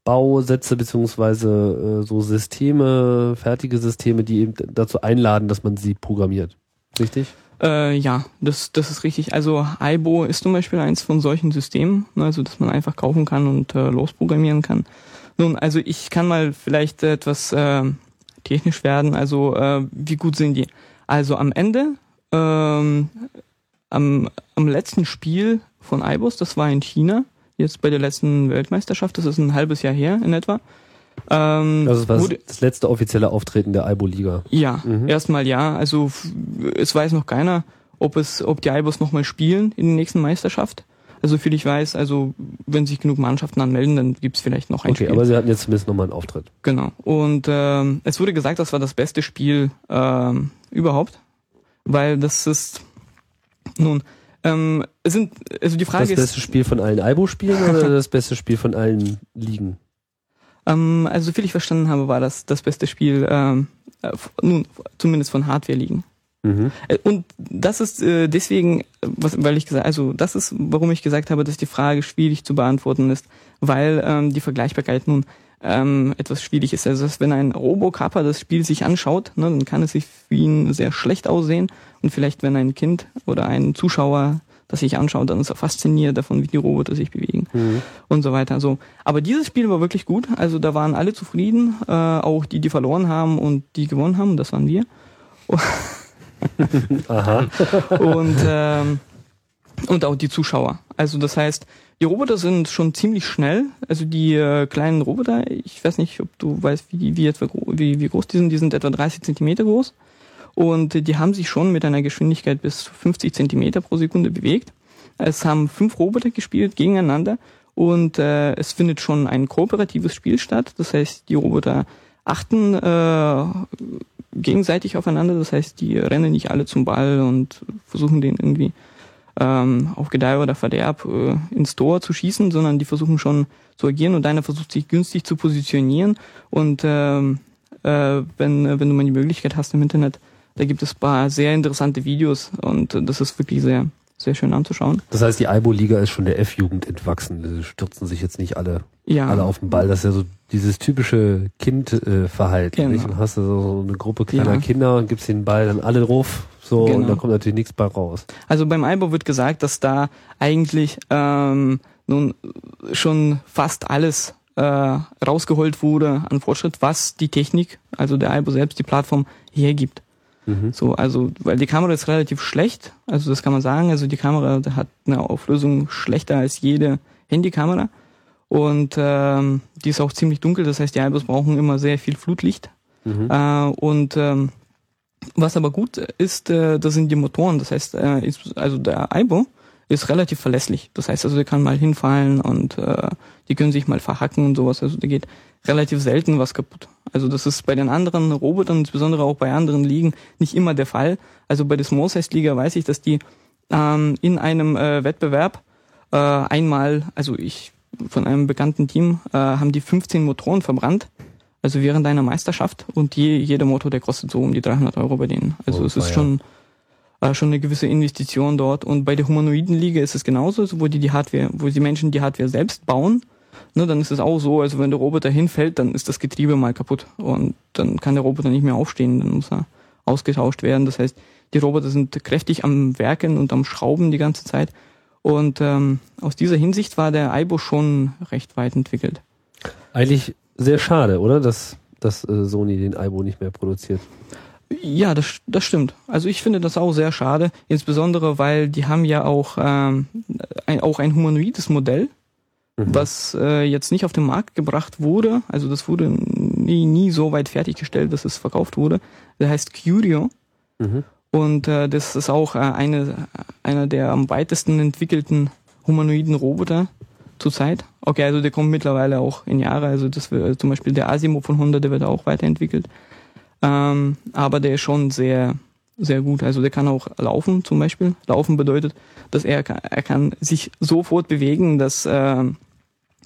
Bausätze beziehungsweise äh, so Systeme, fertige Systeme, die eben dazu einladen, dass man sie programmiert. Richtig? Äh, ja, das, das ist richtig. Also Aibo ist zum Beispiel eins von solchen Systemen, ne, also dass man einfach kaufen kann und äh, losprogrammieren kann. Nun, also ich kann mal vielleicht etwas äh, technisch werden. Also äh, wie gut sind die? Also am Ende, ähm, am, am letzten Spiel von Aibos, das war in China, jetzt bei der letzten Weltmeisterschaft, das ist ein halbes Jahr her in etwa. Ähm, Also das war das letzte offizielle Auftreten der Aibo-Liga. ja, Mhm. erstmal ja. Also es weiß noch keiner, ob es, ob die Eibos nochmal spielen in der nächsten Meisterschaft. Also viel ich weiß, also wenn sich genug Mannschaften anmelden, dann gibt's vielleicht noch ein Okay, Spiel. aber sie hatten jetzt zumindest nochmal einen Auftritt. genau. Und ähm, es wurde gesagt, das war das beste Spiel ähm, überhaupt, weil das ist nun ähm, es sind also die Frage Das ist beste Spiel von allen Aibo-Spielen oder das beste Spiel von allen Ligen? Ähm, also viel ich verstanden habe, war das das beste Spiel ähm, äh, nun zumindest von Hardware liegen. Mhm. Äh, Und das ist äh, deswegen, was, weil ich gesagt, also das ist, warum ich gesagt habe, dass die Frage schwierig zu beantworten ist, weil ähm, die Vergleichbarkeit nun ähm, etwas schwierig ist. Also dass wenn ein Robocopper das Spiel sich anschaut, ne, dann kann es sich für ihn sehr schlecht aussehen und vielleicht wenn ein Kind oder ein Zuschauer das sich anschaut, dann ist er fasziniert davon, wie die Roboter sich bewegen Mhm. und so weiter. So, aber dieses Spiel war wirklich gut. Also da waren alle zufrieden, äh, auch die, die verloren haben und die gewonnen haben. Das waren wir. Aha. und ähm, und auch die Zuschauer. Also das heißt, die Roboter sind schon ziemlich schnell. Also die äh, kleinen Roboter, ich weiß nicht, ob du weißt, wie, wie, etwa, wie, wie groß die sind. Die sind etwa 30 Zentimeter groß. Und die haben sich schon mit einer Geschwindigkeit bis 50 Zentimeter pro Sekunde bewegt. Es haben fünf Roboter gespielt gegeneinander und äh, es findet schon ein kooperatives Spiel statt. Das heißt, die Roboter achten äh, gegenseitig aufeinander. Das heißt, die rennen nicht alle zum Ball und versuchen den irgendwie ähm, auf Gedeih oder Verderb äh, ins Tor zu schießen, sondern die versuchen schon zu agieren und einer versucht sich günstig zu positionieren. Und ähm, äh, wenn, wenn du mal die Möglichkeit hast im Internet, da gibt es paar sehr interessante Videos und das ist wirklich sehr, sehr schön anzuschauen. Das heißt, die Aibo-Liga ist schon der F-Jugend entwachsen. Die stürzen sich jetzt nicht alle, Ja. alle auf den Ball. Das ist ja so dieses typische Kindverhalten. Genau. Nicht? Und hast du so eine Gruppe kleiner Ja. Kinder und gibst den Ball dann alle drauf. So, und Genau. da kommt natürlich nichts bei raus. Also beim Aibo wird gesagt, dass da eigentlich ähm, nun schon fast alles äh, rausgeholt wurde an Fortschritt, was die Technik, also der Aibo selbst, die Plattform hergibt. Mhm. So, also, weil die Kamera ist relativ schlecht, also das kann man sagen. Also die Kamera hat eine Auflösung schlechter als jede Handykamera. Und ähm, die ist auch ziemlich dunkel, das heißt, die Aibos brauchen immer sehr viel Flutlicht. Mhm. Äh, und ähm, was aber gut ist, äh, das sind die Motoren. Das heißt, äh, ist, also der Aibo ist relativ verlässlich. Das heißt also, der kann mal hinfallen und äh, die können sich mal verhacken und sowas. Also da geht relativ selten was kaputt. Also das ist bei den anderen Robotern, insbesondere auch bei anderen Ligen, nicht immer der Fall. Also bei der Small Size Liga weiß ich, dass die ähm, in einem äh, Wettbewerb äh, einmal, also ich von einem bekannten Team, äh, haben die 15 Motoren verbrannt. Also während einer Meisterschaft und je, jeder Motor, der kostet so um die 300 Euro bei denen. Also Oh, es ist schon äh, schon eine gewisse Investition dort. Und bei der Humanoiden-Liga ist es genauso, wo die die Hardware, wo die Menschen die Hardware selbst bauen, ne, dann ist es auch so, also wenn der Roboter hinfällt, dann ist das Getriebe mal kaputt und dann kann der Roboter nicht mehr aufstehen, dann muss er ausgetauscht werden. Das heißt, die Roboter sind kräftig am Werken und am Schrauben die ganze Zeit. Und ähm, aus dieser Hinsicht war der Aibo schon recht weit entwickelt. Eigentlich sehr schade, oder? Dass, dass äh, Sony den Aibo nicht mehr produziert. Ja, das, das stimmt. Also ich finde das auch sehr schade, insbesondere weil die haben ja auch, ähm, ein, auch ein humanoides Modell, Mhm. was äh, jetzt nicht auf den Markt gebracht wurde. Also das wurde nie, nie so weit fertiggestellt, dass es verkauft wurde. Der heißt Curio Mhm. und äh, das ist auch äh, eine, einer der am weitesten entwickelten humanoiden Roboter zurzeit. Okay, also der kommt mittlerweile auch in Jahre. Also das wird, zum Beispiel der Asimo von Honda, der wird auch weiterentwickelt. Ähm, aber der ist schon sehr, sehr gut. Also der kann auch laufen zum Beispiel. Laufen bedeutet, dass er, er kann sich sofort bewegen, dass äh,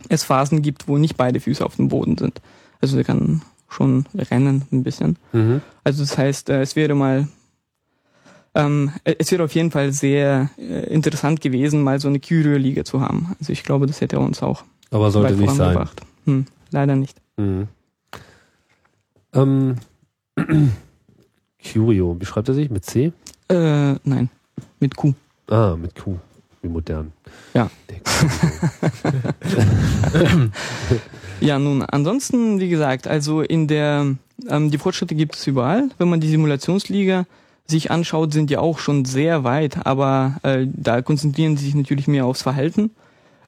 es Phasen gibt, wo nicht beide Füße auf dem Boden sind. Also der kann schon rennen ein bisschen. Mhm. Also das heißt, äh, es wäre mal, ähm, äh, es wäre auf jeden Fall sehr äh, interessant gewesen, mal so eine Curio-Liga zu haben. Also ich glaube, das hätte uns auch Aber sollte nicht sein. Hm, leider nicht. Mhm. Ähm, Curio, wie schreibt er sich? Mit C? Äh, nein, mit Q. Ah, mit Q. Wie modern. Ja. Ja, nun, ansonsten, wie gesagt, also in der, ähm, die Fortschritte gibt es überall. Wenn man die Simulationsliga sich anschaut, sind die auch schon sehr weit, aber äh, da konzentrieren sie sich natürlich mehr aufs Verhalten.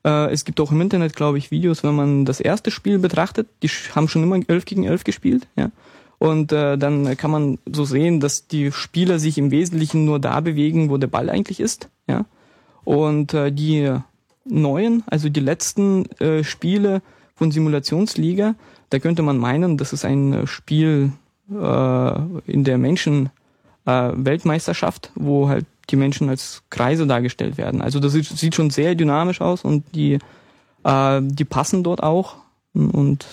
Äh, es gibt auch im Internet, glaube ich, Videos, wenn man das erste Spiel betrachtet, die haben schon immer 11 gegen 11 gespielt, ja. Und äh, dann kann man so sehen, dass die Spieler sich im Wesentlichen nur da bewegen, wo der Ball eigentlich ist, ja. Und äh, die neuen, also die letzten äh, Spiele von Simulationsliga, da könnte man meinen, das ist ein äh, Spiel äh, in der Menschen äh, Weltmeisterschaft, wo halt die Menschen als Kreise dargestellt werden. Also das sieht, sieht schon sehr dynamisch aus und die äh, die passen dort auch und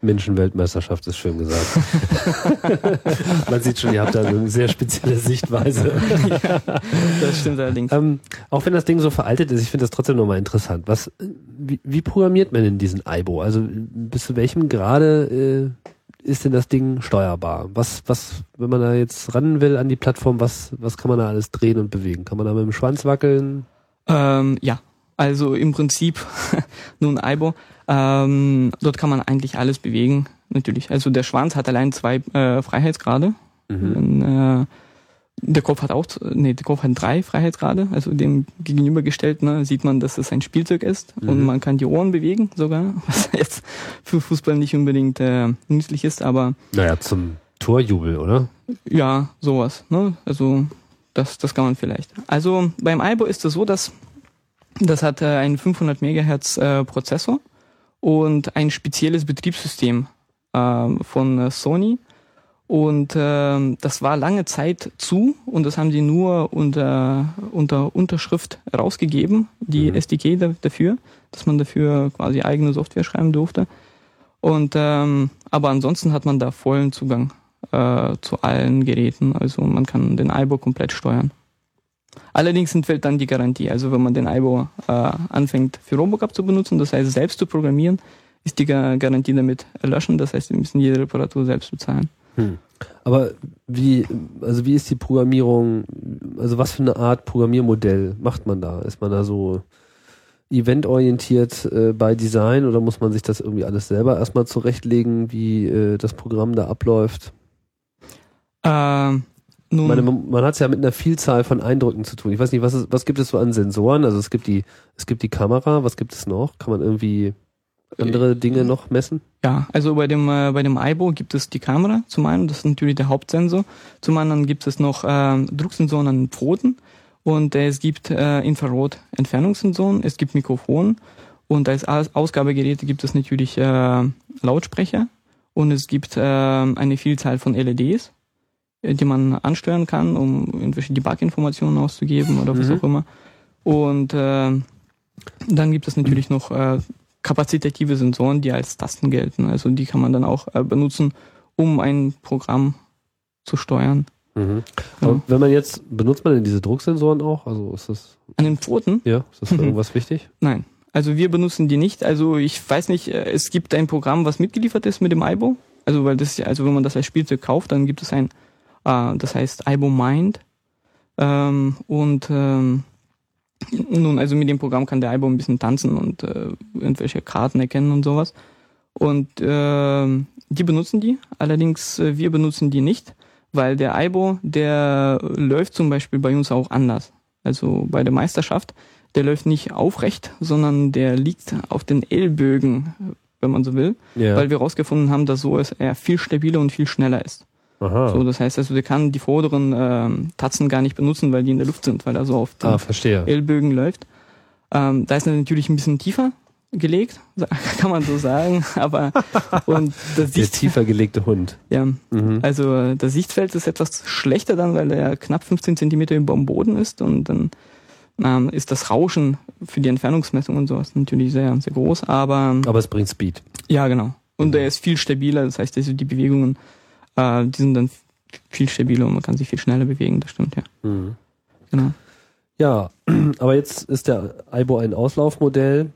Menschenweltmeisterschaft ist schön gesagt. Man sieht schon, ihr habt da eine sehr spezielle Sichtweise. das stimmt allerdings. ähm, auch wenn das Ding so veraltet ist, ich finde das trotzdem nochmal interessant. Was, wie, wie programmiert man denn diesen Aibo? Also bis zu welchem Grade äh, ist denn das Ding steuerbar? Was, was, wenn man da jetzt ran will an die Plattform, was, was kann man da alles drehen und bewegen? Kann man da mit dem Schwanz wackeln? Ähm, ja, also im Prinzip nun Aibo. Ähm, dort kann man eigentlich alles bewegen, natürlich. Also der Schwanz hat allein zwei äh, Freiheitsgrade. Mhm. Äh, der Kopf hat auch, nee, der Kopf hat drei Freiheitsgrade. Also dem gegenübergestellt ne, sieht man, dass es ein Spielzeug ist und Mhm. man kann die Ohren bewegen sogar, was jetzt für Fußball nicht unbedingt äh, nützlich ist, aber Naja, zum Torjubel, oder? Ja, sowas. Ne? Also das, das kann man vielleicht. Also beim Aibo ist es so, dass das hat äh, einen 500 Megahertz äh, Prozessor und ein spezielles Betriebssystem äh, von äh, Sony. Und äh, das war lange Zeit zu und das haben sie nur unter, unter Unterschrift rausgegeben, die mhm. SDK da, dafür, dass man dafür quasi eigene Software schreiben durfte. Und ähm, aber ansonsten hat man da vollen Zugang äh, zu allen Geräten. Also man kann den IBO komplett steuern. Allerdings entfällt dann die Garantie. Also wenn man den IBO äh, anfängt für Robocop zu benutzen, das heißt selbst zu programmieren, ist die Garantie damit erlöschen. Das heißt, wir müssen jede Reparatur selbst bezahlen. Hm. Aber wie, also wie ist die Programmierung, also was für eine Art Programmiermodell macht man da? Ist man da so eventorientiert äh, bei Design oder muss man sich das irgendwie alles selber erstmal zurechtlegen, wie äh, das Programm da abläuft? Ähm, nun. Meine, man hat es ja mit einer Vielzahl von Eindrücken zu tun. Ich weiß nicht, was, ist, was gibt es so an Sensoren? Also es gibt die, es gibt die Kamera, was gibt es noch? Kann man irgendwie andere Dinge noch messen? Ja, also bei dem äh, bei dem IBO gibt es die Kamera zum einen, das ist natürlich der Hauptsensor. Zum anderen gibt es noch äh, Drucksensoren an den Pfoten und äh, es gibt äh, Infrarot-Entfernungssensoren, es gibt Mikrofon und als Ausgabegeräte gibt es natürlich äh, Lautsprecher und es gibt äh, eine Vielzahl von LEDs äh, die man ansteuern kann, um irgendwelche Debug-Informationen auszugeben oder was mhm. auch immer. Und äh, dann gibt es natürlich noch äh, kapazitative Sensoren, die als Tasten gelten. Also die kann man dann auch äh, benutzen, um ein Programm zu steuern. Mhm. Ja. wenn man jetzt, benutzt man denn diese Drucksensoren auch? Also ist das. An den Pfoten? Ja, ist das für irgendwas wichtig? Nein. Also wir benutzen die nicht. Also ich weiß nicht, äh, es gibt ein Programm, was mitgeliefert ist mit dem IBO. Also weil das, also wenn man das als Spielzeug kauft, dann gibt es ein äh, das heißt IBO-Mind. Ähm, und ähm, nun, also mit dem Programm kann der IBO ein bisschen tanzen und äh, irgendwelche Karten erkennen und sowas. Und äh, die benutzen die, allerdings äh, wir benutzen die nicht, weil der IBO, der läuft zum Beispiel bei uns auch anders. Also bei der Meisterschaft, der läuft nicht aufrecht, sondern der liegt auf den Ellbögen, wenn man so will, ja. weil wir herausgefunden haben, dass so er viel stabiler und viel schneller ist. Aha. So, das heißt also, der kann die vorderen ähm, Tatzen gar nicht benutzen, weil die in der Luft sind, weil er so auf den ah, verstehe. Ellbögen läuft. Ähm, da ist er natürlich ein bisschen tiefer gelegt, kann man so sagen, aber und das der tiefer gelegte Hund. Ja, mhm. also das Sichtfeld ist etwas schlechter dann, weil er knapp 15 Zentimeter über dem Boden ist und dann ähm, ist das Rauschen für die Entfernungsmessung und sowas natürlich sehr, sehr groß, aber aber es bringt Speed. Ja, genau. Und mhm. er ist viel stabiler, das heißt, also die Bewegungen äh, die sind dann viel stabiler und man kann sich viel schneller bewegen, das stimmt, ja. Mhm. Genau. Ja, aber jetzt ist der IBO ein Auslaufmodell.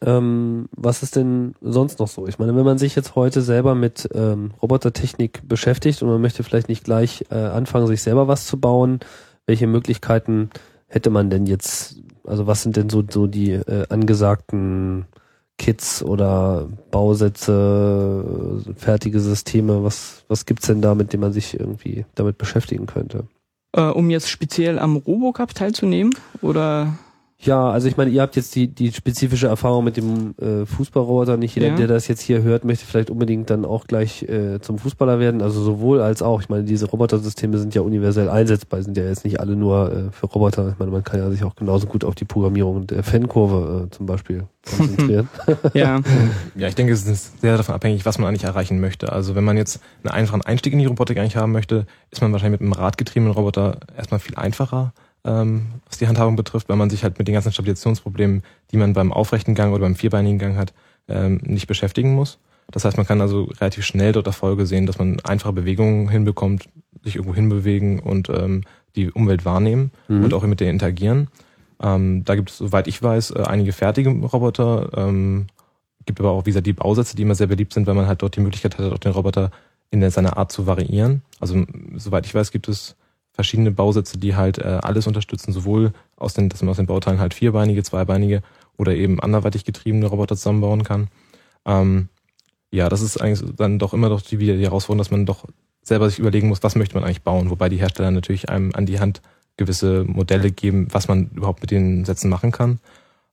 Ähm, was ist denn sonst noch so? Ich meine, wenn man sich jetzt heute selber mit ähm, Robotertechnik beschäftigt und man möchte vielleicht nicht gleich äh, anfangen, sich selber was zu bauen, welche Möglichkeiten hätte man denn jetzt, also was sind denn so, so die äh, angesagten Kits oder Bausätze, fertige Systeme? Was, was gibt's denn da, mit dem man sich irgendwie damit beschäftigen könnte? Äh, um jetzt speziell am Robocup teilzunehmen oder? Ja, also ich meine, ihr habt jetzt die, die spezifische Erfahrung mit dem äh, Fußballroboter. Nicht jeder, ja. der das jetzt hier hört, möchte vielleicht unbedingt dann auch gleich äh, zum Fußballer werden. Also sowohl als auch. Ich meine, diese Robotersysteme sind ja universell einsetzbar, sind ja jetzt nicht alle nur äh, für Roboter. Ich meine, man kann ja sich auch genauso gut auf die Programmierung der Fankurve äh, zum Beispiel konzentrieren. ja. ja, ich denke, es ist sehr davon abhängig, was man eigentlich erreichen möchte. Also wenn man jetzt einen einfachen Einstieg in die Robotik eigentlich haben möchte, ist man wahrscheinlich mit einem radgetriebenen Roboter erstmal viel einfacher ähm, was die Handhabung betrifft, weil man sich halt mit den ganzen Stabilisationsproblemen, die man beim aufrechten Gang oder beim vierbeinigen Gang hat, ähm, nicht beschäftigen muss. Das heißt, man kann also relativ schnell dort Erfolge sehen, dass man einfache Bewegungen hinbekommt, sich irgendwo hinbewegen und ähm, die Umwelt wahrnehmen mhm. und auch mit denen interagieren. Ähm, da gibt es, soweit ich weiß, äh, einige fertige Roboter. Ähm, gibt aber auch, wie gesagt, die Bausätze, die immer sehr beliebt sind, weil man halt dort die Möglichkeit hat, auch den Roboter in seiner Art zu variieren. Also soweit ich weiß, gibt es verschiedene Bausätze, die halt äh, alles unterstützen, sowohl aus den, dass man aus den Bauteilen halt vierbeinige, zweibeinige oder eben anderweitig getriebene Roboter zusammenbauen kann. Ähm, ja, das ist eigentlich dann doch immer doch die, die Herausforderung, dass man doch selber sich überlegen muss, was möchte man eigentlich bauen, wobei die Hersteller natürlich einem an die Hand gewisse Modelle geben, was man überhaupt mit den Sätzen machen kann.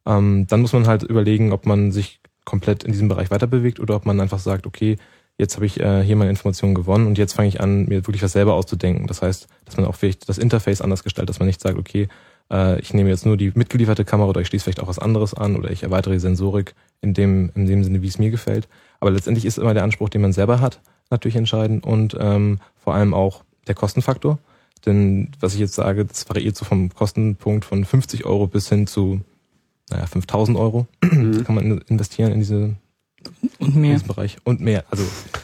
Ähm, dann muss man halt überlegen, ob man sich komplett in diesem Bereich weiter bewegt oder ob man einfach sagt, okay, jetzt habe ich äh, hier meine Informationen gewonnen und jetzt fange ich an, mir wirklich was selber auszudenken. Das heißt, dass man auch vielleicht das Interface anders gestaltet, dass man nicht sagt, okay, äh, ich nehme jetzt nur die mitgelieferte Kamera oder ich schließe vielleicht auch was anderes an oder ich erweitere die Sensorik in dem, in dem Sinne, wie es mir gefällt. Aber letztendlich ist immer der Anspruch, den man selber hat, natürlich entscheidend und ähm, vor allem auch der Kostenfaktor. Denn was ich jetzt sage, das variiert so vom Kostenpunkt von 50 Euro bis hin zu naja, 5000 Euro. Mhm. kann man investieren in diese und mehr. Bereich. Und mehr. Also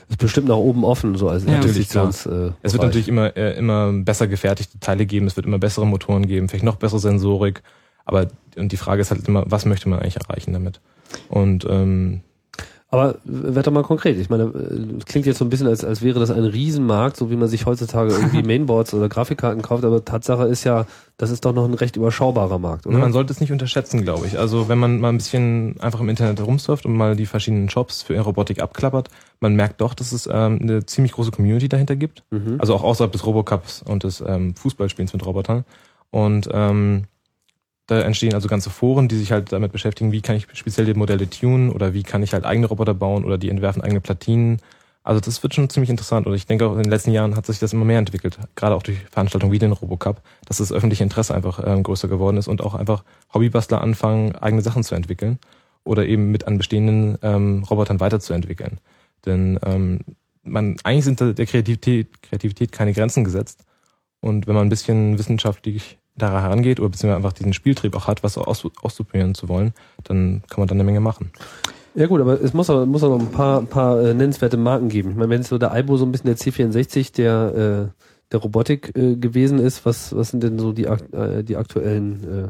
ist bestimmt nach oben offen, so als ja. natürlich klar. Äh, es wird natürlich immer, äh, immer besser gefertigte Teile geben, es wird immer bessere Motoren geben, vielleicht noch bessere Sensorik. Aber und die Frage ist halt immer, was möchte man eigentlich erreichen damit? Und ähm, aber werd doch mal konkret. Ich meine, es klingt jetzt so ein bisschen, als, als wäre das ein Riesenmarkt, so wie man sich heutzutage irgendwie Mainboards oder Grafikkarten kauft. Aber Tatsache ist ja, das ist doch noch ein recht überschaubarer Markt, oder? Man sollte es nicht unterschätzen, glaube ich. Also wenn man mal ein bisschen einfach im Internet herumsurft und mal die verschiedenen Shops für Robotik abklappert, man merkt doch, dass es ähm, eine ziemlich große Community dahinter gibt. Mhm. Also auch außerhalb des Robocups und des ähm, Fußballspiels mit Robotern. Und ähm, da entstehen also ganze Foren, die sich halt damit beschäftigen, wie kann ich spezielle Modelle tunen oder wie kann ich halt eigene Roboter bauen oder die entwerfen eigene Platinen. Also das wird schon ziemlich interessant und ich denke auch in den letzten Jahren hat sich das immer mehr entwickelt, gerade auch durch Veranstaltungen wie den Robocup, dass das öffentliche Interesse einfach ähm, größer geworden ist und auch einfach Hobbybastler anfangen, eigene Sachen zu entwickeln oder eben mit an bestehenden ähm, Robotern weiterzuentwickeln. Denn ähm, man eigentlich sind der Kreativität, Kreativität keine Grenzen gesetzt und wenn man ein bisschen wissenschaftlich da herangeht oder beziehungsweise einfach diesen Spieltrieb auch hat, was aus, auszuprobieren zu wollen, dann kann man dann eine Menge machen. Ja gut, aber es muss aber, muss aber ein paar, paar äh, nennenswerte Marken geben. Ich meine, wenn es so der Aibo so ein bisschen der C64 der, äh, der Robotik äh, gewesen ist, was, was sind denn so die, äh, die aktuellen äh,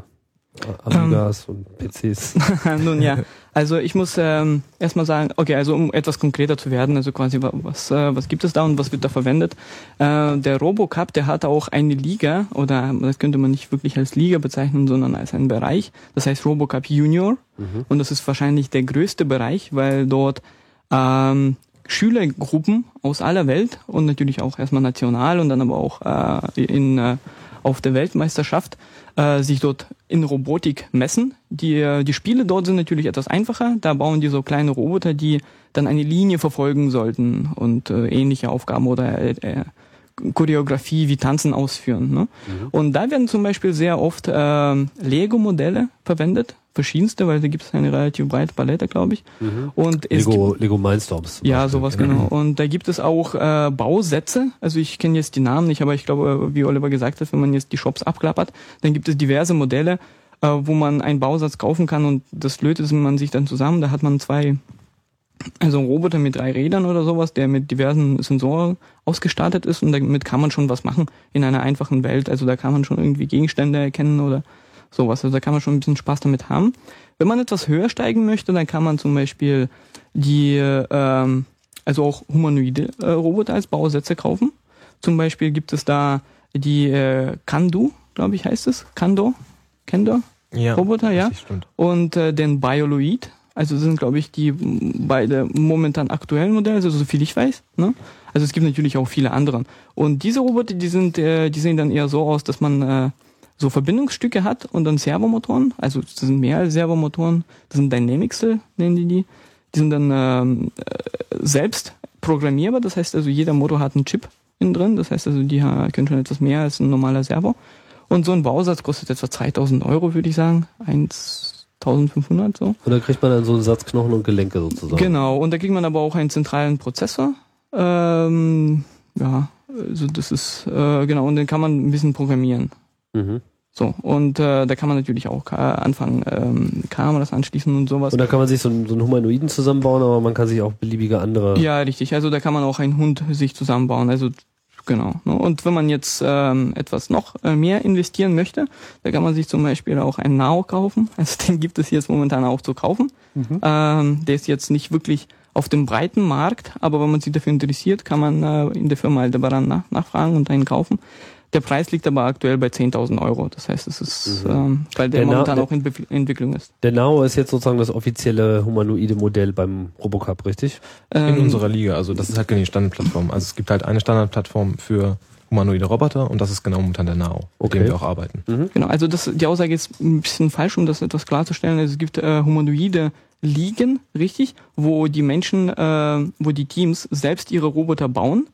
Amigas ähm, und PCs. Nun ja, also ich muss ähm, erstmal sagen, okay, also um etwas konkreter zu werden, also quasi was, äh, was gibt es da und was wird da verwendet? Äh, der RoboCup, der hat auch eine Liga, oder das könnte man nicht wirklich als Liga bezeichnen, sondern als einen Bereich, das heißt RoboCup Junior mhm. und das ist wahrscheinlich der größte Bereich, weil dort ähm, Schülergruppen aus aller Welt und natürlich auch erstmal national und dann aber auch äh, in, äh, auf der Weltmeisterschaft äh, sich dort in Robotik messen. Die, äh, die Spiele dort sind natürlich etwas einfacher. Da bauen die so kleine Roboter, die dann eine Linie verfolgen sollten und äh, ähnliche Aufgaben oder äh, äh, Choreografie wie Tanzen ausführen. Ne? Mhm. Und da werden zum Beispiel sehr oft äh, Lego-Modelle verwendet, verschiedenste, weil da gibt es eine relativ breite Palette, glaube ich. Mhm. Und Lego, gibt, Lego Mindstorms. Ja, sowas genau. Und da gibt es auch äh, Bausätze. Also ich kenne jetzt die Namen nicht, aber ich glaube, wie Oliver gesagt hat, wenn man jetzt die Shops abklappert, dann gibt es diverse Modelle, äh, wo man einen Bausatz kaufen kann und das lötet man sich dann zusammen. Da hat man zwei also ein Roboter mit drei Rädern oder sowas, der mit diversen Sensoren ausgestattet ist und damit kann man schon was machen in einer einfachen Welt. Also da kann man schon irgendwie Gegenstände erkennen oder sowas. Also da kann man schon ein bisschen Spaß damit haben. Wenn man etwas höher steigen möchte, dann kann man zum Beispiel die, ähm, also auch humanoide äh, Roboter als Bausätze kaufen. Zum Beispiel gibt es da die äh, Kandu, glaube ich heißt es. Kando? Kendo? Ja, Roboter, ja. Stimmt. Und äh, den Bioloid, also das sind, glaube ich, die beide momentan aktuellen Modelle, also so viel ich weiß. Ne? Also es gibt natürlich auch viele andere. Und diese Roboter, die sind, äh, die sehen dann eher so aus, dass man äh, so Verbindungsstücke hat und dann Servomotoren. Also das sind mehr als Servomotoren. Das sind Dynamicsel, nennen die die. Die sind dann ähm, äh, selbst programmierbar. Das heißt also, jeder Motor hat einen Chip innen drin. Das heißt also, die können schon etwas mehr als ein normaler Servo. Und so ein Bausatz kostet etwa 2000 Euro, würde ich sagen. Eins 1500 so. Und da kriegt man dann so einen Satz Knochen und Gelenke sozusagen. Genau, und da kriegt man aber auch einen zentralen Prozessor. Ähm, ja, also das ist, äh, genau, und den kann man ein bisschen programmieren. Mhm. So, und äh, da kann man natürlich auch äh, anfangen, ähm, Kameras anschließen und sowas. Und da kann man sich so, so einen Humanoiden zusammenbauen, aber man kann sich auch beliebige andere. Ja, richtig. Also da kann man auch einen Hund sich zusammenbauen. Also Genau. Ne? Und wenn man jetzt ähm, etwas noch äh, mehr investieren möchte, da kann man sich zum Beispiel auch einen Nao kaufen. Also den gibt es jetzt momentan auch zu kaufen. Mhm. Ähm, der ist jetzt nicht wirklich auf dem breiten Markt, aber wenn man sich dafür interessiert, kann man äh, in der Firma Aldebaran nach, nachfragen und einen kaufen. Der Preis liegt aber aktuell bei 10.000 Euro. Das heißt, es ist, mhm. ähm, weil der, der momentan auch in Be Entwicklung ist. Der Nao ist jetzt sozusagen das offizielle humanoide Modell beim Robocup, richtig? Ähm, in unserer Liga. Also das ist halt keine Standardplattform. Also es gibt halt eine Standardplattform für humanoide Roboter und das ist genau momentan der Nao, mit Okay. dem wir auch arbeiten. Genau, also das, die Aussage ist ein bisschen falsch, um das etwas klarzustellen. Also es gibt äh, humanoide Ligen, richtig, wo die Menschen, äh, wo die Teams selbst ihre Roboter bauen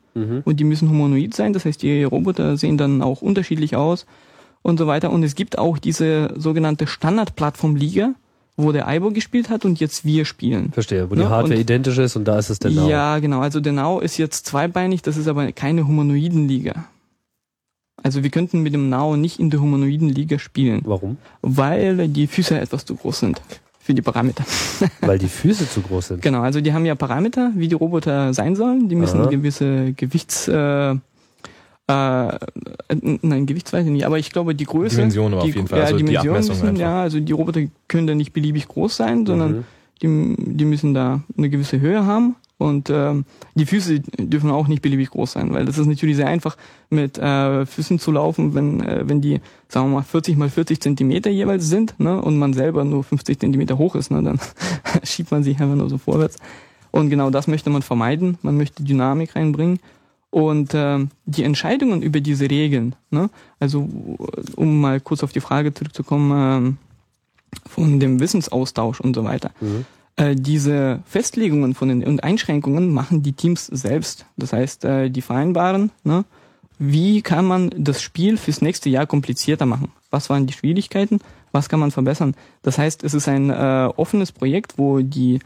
und die müssen humanoid sein. Das heißt, die Roboter sehen dann auch unterschiedlich aus und so weiter. Und es gibt auch diese sogenannte Standard-Plattform-Liga, wo der Aibo gespielt hat und jetzt wir spielen. Verstehe, wo die Ja, Hardware und- identisch ist und da ist es der Nao. Ja, genau. Also der Nao ist jetzt zweibeinig, das ist aber keine Humanoiden-Liga. Also wir könnten mit dem Nao nicht in der Humanoiden-Liga spielen, Warum? weil die Füße etwas zu groß sind für die Parameter. Weil die Füße zu groß sind. Genau, also die haben ja Parameter, wie die Roboter sein sollen. Die müssen Aha. gewisse Gewichts... Äh, äh, nein, Gewichts weiß ich nicht, aber ich glaube die Größe... Dimensionen aber die, auf jeden Fall, Ja, also die Dimensionen Abmessungen müssen, einfach. ja, also die Roboter können da nicht beliebig groß sein, sondern Mhm. die, die müssen da eine gewisse Höhe haben und ähm, die Füße dürfen auch nicht beliebig groß sein, weil das ist natürlich sehr einfach mit äh, Füßen zu laufen, wenn äh, wenn die sagen wir mal 40 mal 40 Zentimeter jeweils sind, ne, und man selber nur 50 Zentimeter hoch ist, ne, dann schiebt man sich einfach nur so vorwärts. Und genau das möchte man vermeiden. Man möchte Dynamik reinbringen. Und ähm, die Entscheidungen über diese Regeln, ne, also um mal kurz auf die Frage zurückzukommen, ähm, von dem Wissensaustausch und so weiter. Mhm. Äh, diese Festlegungen von den und Einschränkungen machen die Teams selbst. Das heißt, äh, die vereinbaren, ne, wie kann man das Spiel fürs nächste Jahr komplizierter machen? Was waren die Schwierigkeiten? Was kann man verbessern? Das heißt, es ist ein äh, offenes Projekt, wo die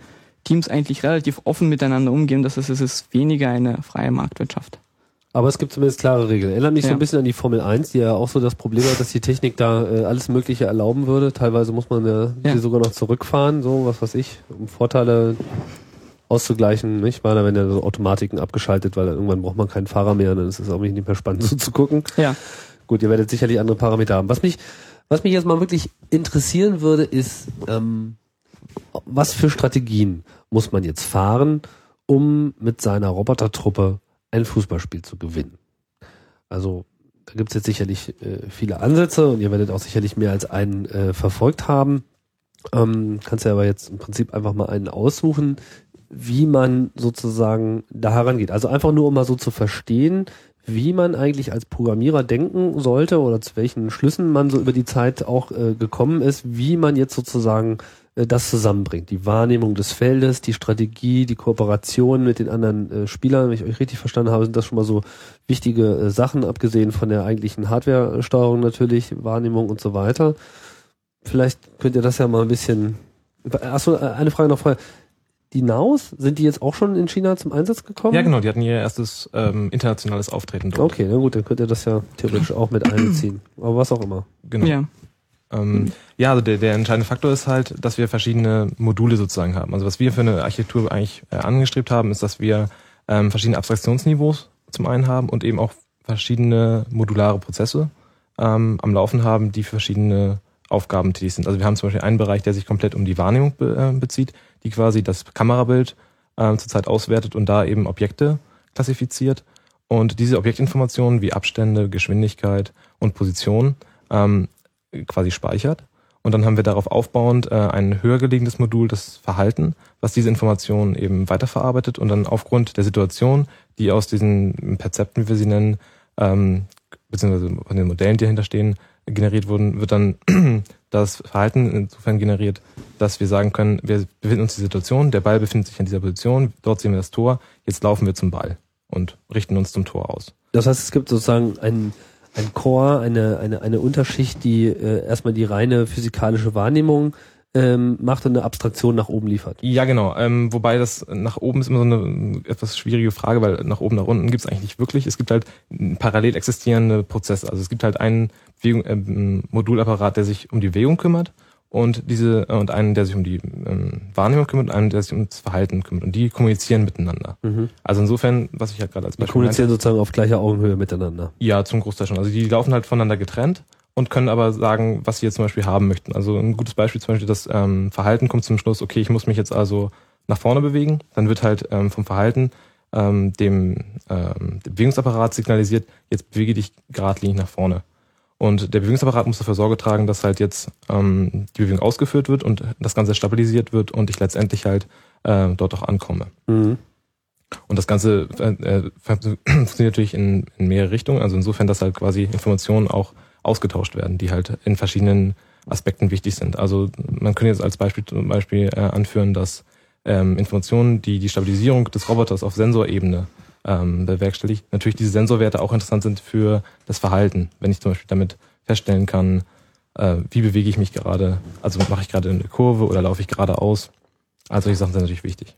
Teams eigentlich relativ offen miteinander umgehen. Das heißt, es ist weniger eine freie Marktwirtschaft. Aber es gibt zumindest klare Regeln. Erinnert mich so Ja. ein bisschen an die Formel 1, die ja auch so das Problem hat, dass die Technik da äh, alles Mögliche erlauben würde. Teilweise muss man ja, Ja. die sogar noch zurückfahren, so was weiß ich, um Vorteile auszugleichen. Nicht? Weil da werden ja so Automatiken abgeschaltet, weil irgendwann braucht man keinen Fahrer mehr, dann ist es auch nicht mehr spannend zuzugucken. Ja. Gut, ihr werdet sicherlich andere Parameter haben. Was mich, was mich jetzt mal wirklich interessieren würde, ist, ähm, was für Strategien muss man jetzt fahren, um mit seiner Robotertruppe ein Fußballspiel zu gewinnen? Also, da gibt's jetzt sicherlich äh, viele Ansätze und ihr werdet auch sicherlich mehr als einen äh, verfolgt haben. Ähm, kannst ja aber jetzt im Prinzip einfach mal einen aussuchen, wie man sozusagen da herangeht. Also einfach nur, um mal so zu verstehen, wie man eigentlich als Programmierer denken sollte oder zu welchen Schlüssen man so über die Zeit auch äh, gekommen ist, wie man jetzt sozusagen das zusammenbringt. Die Wahrnehmung des Feldes, die Strategie, die Kooperation mit den anderen äh, Spielern. Wenn ich euch richtig verstanden habe, sind das schon mal so wichtige äh, Sachen, abgesehen von der eigentlichen Hardware-Steuerung natürlich, Wahrnehmung und so weiter. Vielleicht könnt ihr das ja mal ein bisschen. Achso, äh, eine Frage noch vorher. Die Naus, sind die jetzt auch schon in China zum Einsatz gekommen? Ja, genau, die hatten ihr erstes ähm, internationales Auftreten dort. Okay, na gut, dann könnt ihr das ja theoretisch auch mit einbeziehen. Aber was auch immer. Genau. Ja. Ähm, ja, also der, der entscheidende Faktor ist halt, dass wir verschiedene Module sozusagen haben. Also was wir für eine Architektur eigentlich äh, angestrebt haben, ist, dass wir ähm, verschiedene Abstraktionsniveaus zum einen haben und eben auch verschiedene modulare Prozesse ähm, am Laufen haben, die für verschiedene Aufgaben tätig sind. Also wir haben zum Beispiel einen Bereich, der sich komplett um die Wahrnehmung be äh, bezieht, die quasi das Kamerabild ähm, zurzeit auswertet und da eben Objekte klassifiziert. Und diese Objektinformationen wie Abstände, Geschwindigkeit und Position ähm, quasi speichert. Und dann haben wir darauf aufbauend äh, ein höher gelegenes Modul, das Verhalten, was diese Informationen eben weiterverarbeitet und dann aufgrund der Situation, die aus diesen Perzepten, wie wir sie nennen, ähm, beziehungsweise von den Modellen, die dahinter stehen, generiert wurden, wird dann das Verhalten insofern generiert, dass wir sagen können, wir befinden uns in der Situation, der Ball befindet sich an dieser Position, dort sehen wir das Tor, jetzt laufen wir zum Ball und richten uns zum Tor aus. Das heißt, es gibt sozusagen ein, ein Core, eine, eine, eine Unterschicht, die äh, erstmal die reine physikalische Wahrnehmung ähm, macht und eine Abstraktion nach oben liefert. Ja, genau. Ähm, wobei das nach oben ist immer so eine etwas schwierige Frage, weil nach oben, nach unten gibt es eigentlich nicht wirklich. Es gibt halt parallel existierende Prozesse. Also es gibt halt einen Bewegung, ähm, Modulapparat, der sich um die Bewegung kümmert und diese und einen, der sich um die ähm, Wahrnehmung kümmert und einen, der sich um das Verhalten kümmert. Und die kommunizieren miteinander. Mhm. Also insofern, was ich ja gerade als Die Beispiel kommunizieren sozusagen auf gleicher Augenhöhe miteinander. Ja, zum Großteil schon. Also die laufen halt voneinander getrennt und können aber sagen, was sie jetzt zum Beispiel haben möchten. Also ein gutes Beispiel zum Beispiel, das ähm, Verhalten kommt zum Schluss, okay, ich muss mich jetzt also nach vorne bewegen. Dann wird halt ähm, vom Verhalten ähm, dem, ähm, dem Bewegungsapparat signalisiert, jetzt bewege dich geradlinig nach vorne. Und der Bewegungsapparat muss dafür Sorge tragen, dass halt jetzt ähm, die Bewegung ausgeführt wird und das Ganze stabilisiert wird und ich letztendlich halt äh, dort auch ankomme. Mhm. Und das Ganze äh, äh funktioniert natürlich in, in mehrere Richtungen. Also insofern, dass halt quasi Informationen auch ausgetauscht werden, die halt in verschiedenen Aspekten wichtig sind. Also man könnte jetzt als Beispiel zum Beispiel äh, anführen, dass ähm, Informationen, die die Stabilisierung des Roboters auf Sensorebene ähm, bewerkstelligt, natürlich diese Sensorwerte auch interessant sind für das Verhalten. Wenn ich zum Beispiel damit feststellen kann, äh, wie bewege ich mich gerade, also mache ich gerade eine Kurve oder laufe ich geradeaus. Also solche Sachen sind natürlich wichtig.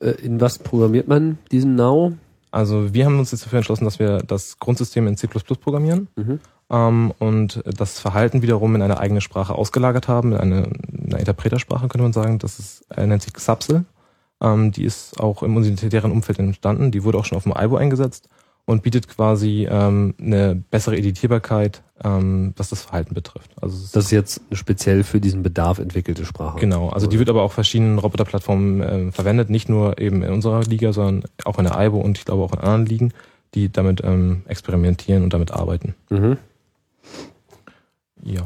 Äh, in was programmiert man diesen Now? Also wir haben uns jetzt dafür entschlossen, dass wir das Grundsystem in C++ programmieren mhm. ähm, und das Verhalten wiederum in eine eigene Sprache ausgelagert haben, in eine, eine Interpretersprache könnte man sagen. Das ist, er nennt sich Xapsel. Ähm, die ist auch im universitären Umfeld entstanden. Die wurde auch schon auf dem IBO eingesetzt und bietet quasi ähm, eine bessere Editierbarkeit, ähm, was das Verhalten betrifft. Also das ist jetzt eine speziell für diesen Bedarf entwickelte Sprache. Genau, also die wird aber auch verschiedenen Roboterplattformen äh, verwendet, nicht nur eben in unserer Liga, sondern auch in der IBO und ich glaube auch in anderen Ligen, die damit ähm, experimentieren und damit arbeiten. Mhm. Ja.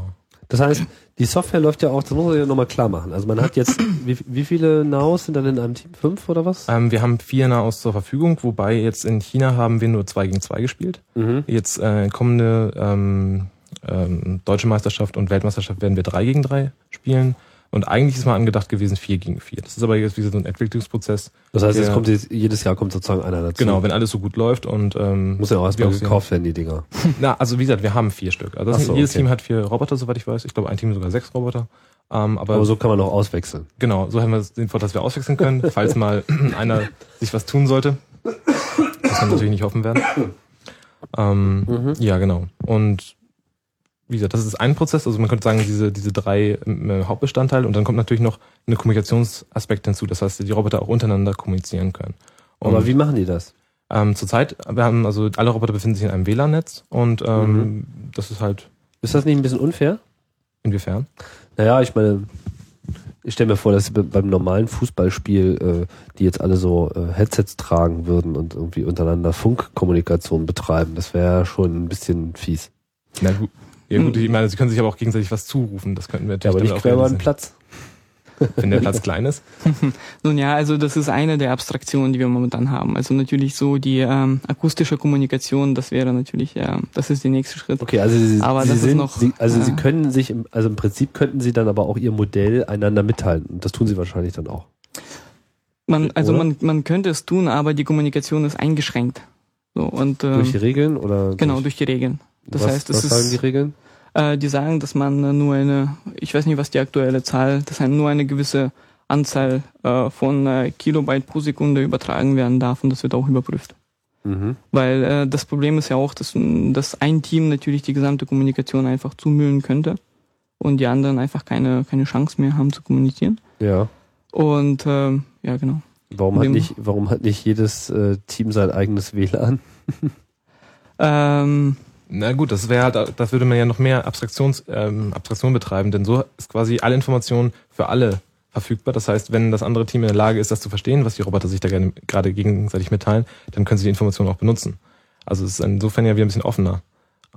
Das heißt, die Software läuft ja auch, das muss man ja nochmal klar machen. Also man hat jetzt, wie, wie viele Naos sind dann in einem Team? Fünf oder was? Ähm, wir haben vier Naos zur Verfügung, wobei jetzt in China haben wir nur zwei gegen zwei gespielt. Mhm. Jetzt äh, kommende ähm, ähm, Deutsche Meisterschaft und Weltmeisterschaft werden wir drei gegen drei spielen. Und eigentlich ist mal angedacht gewesen vier gegen vier. Das ist aber jetzt wie so ein Entwicklungsprozess. Das heißt, es kommt jetzt, jedes Jahr kommt sozusagen einer dazu. Genau, wenn alles so gut läuft und ähm, muss ja auch erstmal gekauft werden die Dinger. Na, also wie gesagt, wir haben vier Stück. Also so, jedes okay. Team hat vier Roboter, soweit ich weiß. Ich glaube, ein Team sogar sechs Roboter. Ähm, aber, aber so kann man auch auswechseln. Genau, so haben wir den Vorteil, dass wir auswechseln können, falls mal einer sich was tun sollte. Das kann natürlich nicht hoffen werden. Ähm, mhm. Ja, genau. Und wie gesagt, das ist ein Prozess, also man könnte sagen, diese, diese drei äh, Hauptbestandteile und dann kommt natürlich noch eine Kommunikationsaspekt hinzu, das heißt, die Roboter auch untereinander kommunizieren können. Und, Aber wie machen die das? Ähm, zurzeit, wir haben, also alle Roboter befinden sich in einem WLAN-Netz und ähm, mhm. das ist halt. Ist das nicht ein bisschen unfair? Inwiefern? Naja, ich meine, ich stelle mir vor, dass beim normalen Fußballspiel, äh, die jetzt alle so äh, Headsets tragen würden und irgendwie untereinander Funkkommunikation betreiben. Das wäre schon ein bisschen fies. Na gut, ja gut, hm. ich meine, sie können sich aber auch gegenseitig was zurufen. Das könnten wir natürlich ja, aber nicht quer über den Platz. Wenn der Platz klein ist. Nun ja, also das ist eine der Abstraktionen, die wir momentan haben. Also natürlich so die ähm, akustische Kommunikation, das wäre natürlich, ja, das ist der nächste Schritt. Okay, also Sie, aber Sie das sind, ist noch, Sie, also äh, Sie können sich, im, also im Prinzip könnten Sie dann aber auch Ihr Modell einander mitteilen. Und das tun Sie wahrscheinlich dann auch. Man, also man, man könnte es tun, aber die Kommunikation ist eingeschränkt. So, und, äh, durch die Regeln oder? Genau, durch, durch die Regeln. Das was, heißt, es was ist, sagen die Regeln? Äh, die sagen, dass man nur eine, ich weiß nicht, was die aktuelle Zahl, dass nur eine gewisse Anzahl äh, von äh, Kilobyte pro Sekunde übertragen werden darf und das wird auch überprüft. Mhm. Weil äh, das Problem ist ja auch, dass, dass ein Team natürlich die gesamte Kommunikation einfach zumüllen könnte und die anderen einfach keine, keine Chance mehr haben zu kommunizieren. Ja. Und äh, ja, genau. Warum hat, nicht, warum hat nicht jedes äh, Team sein eigenes WLAN? ähm, na gut, das wäre halt, das würde man ja noch mehr Abstraktions, ähm, Abstraktion betreiben, denn so ist quasi alle Informationen für alle verfügbar. Das heißt, wenn das andere Team in der Lage ist, das zu verstehen, was die Roboter sich da gerade gegenseitig mitteilen, dann können sie die Informationen auch benutzen. Also es ist insofern ja wieder ein bisschen offener.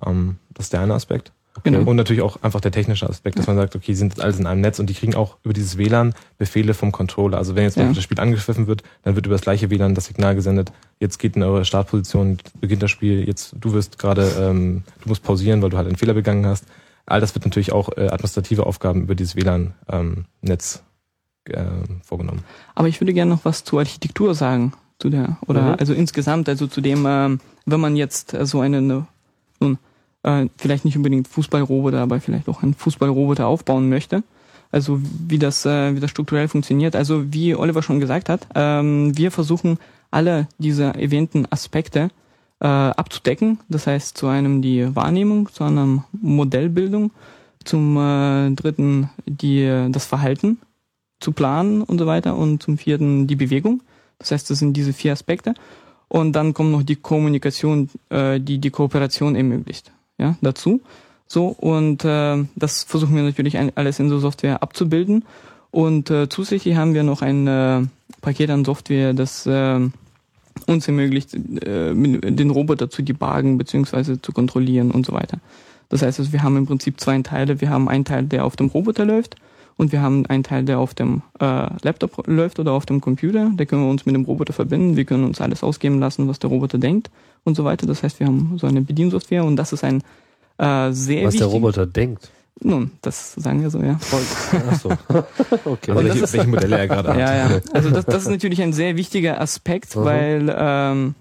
Ähm, das ist der eine Aspekt. Genau. Und natürlich auch einfach der technische Aspekt, dass man sagt, okay, die sind jetzt alles in einem Netz und die kriegen auch über dieses WLAN Befehle vom Controller. Also wenn jetzt ja. das Spiel angegriffen wird, dann wird über das gleiche WLAN das Signal gesendet, jetzt geht in eure Startposition, beginnt das Spiel, jetzt du wirst gerade, ähm, du musst pausieren, weil du halt einen Fehler begangen hast. All das wird natürlich auch äh, administrative Aufgaben über dieses WLAN-Netz ähm, äh, vorgenommen. Aber ich würde gerne noch was zur Architektur sagen, zu der, oder mhm. also insgesamt, also zu dem, ähm, wenn man jetzt äh, so eine, nun, äh, vielleicht nicht unbedingt Fußballroboter, aber vielleicht auch einen Fußballroboter aufbauen möchte. Also wie das, äh, wie das strukturell funktioniert. Also wie Oliver schon gesagt hat, ähm, wir versuchen alle diese erwähnten Aspekte äh, abzudecken. Das heißt zu einem die Wahrnehmung, zu einem Modellbildung, zum äh, dritten die das Verhalten zu planen und so weiter und zum vierten die Bewegung. Das heißt, das sind diese vier Aspekte. Und dann kommt noch die Kommunikation, äh, die die Kooperation ermöglicht ja, dazu. So, und äh, das versuchen wir natürlich alles in so Software abzubilden. Und äh, zusätzlich haben wir noch ein äh, Paket an Software, das äh, uns ermöglicht, äh, den Roboter zu debuggen bzw. zu kontrollieren und so weiter. Das heißt, also, wir haben im Prinzip zwei Teile. Wir haben einen Teil, der auf dem Roboter läuft und wir haben einen Teil, der auf dem äh, Laptop läuft oder auf dem Computer. Da können wir uns mit dem Roboter verbinden. Wir können uns alles ausgeben lassen, was der Roboter denkt und so weiter. Das heißt, wir haben so eine Bediensoftware und das ist ein äh, sehr Was wichtig. der Roboter denkt. Nun, das sagen wir so, ja. Ach so. okay. Also das welche, ist- welche Modelle er gerade hat. Ja, ja. Also das, das ist natürlich ein sehr wichtiger Aspekt, Mhm. weil ähm,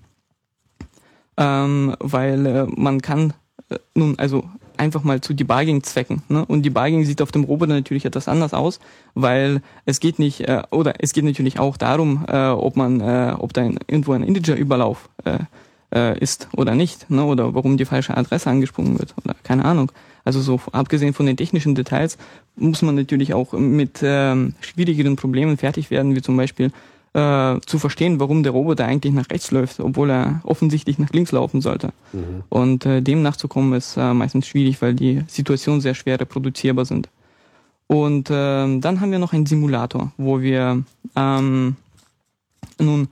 ähm, weil äh, man kann äh, nun also einfach mal zu Debugging-Zwecken. Ne? Und Debugging sieht auf dem Roboter natürlich etwas anders aus, weil es geht nicht äh, oder es geht natürlich auch darum, äh, ob man äh, ob da irgendwo ein Integer-Überlauf äh, äh, ist oder nicht, ne? oder warum die falsche Adresse angesprungen wird oder keine Ahnung. Also so abgesehen von den technischen Details muss man natürlich auch mit ähm, schwierigeren Problemen fertig werden, wie zum Beispiel äh, zu verstehen, warum der Roboter eigentlich nach rechts läuft, obwohl er offensichtlich nach links laufen sollte. Mhm. Und äh, dem nachzukommen ist äh, meistens schwierig, weil die Situationen sehr schwer reproduzierbar sind. Und ähm, dann haben wir noch einen Simulator, wo wir ähm, nun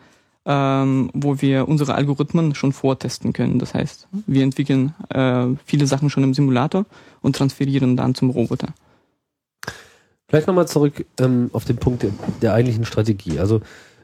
ähm, wo wir unsere Algorithmen schon vortesten können. Das heißt, wir entwickeln äh, viele Sachen schon im Simulator und transferieren dann zum Roboter. Vielleicht nochmal zurück ähm, auf den Punkt der, der eigentlichen Strategie. Also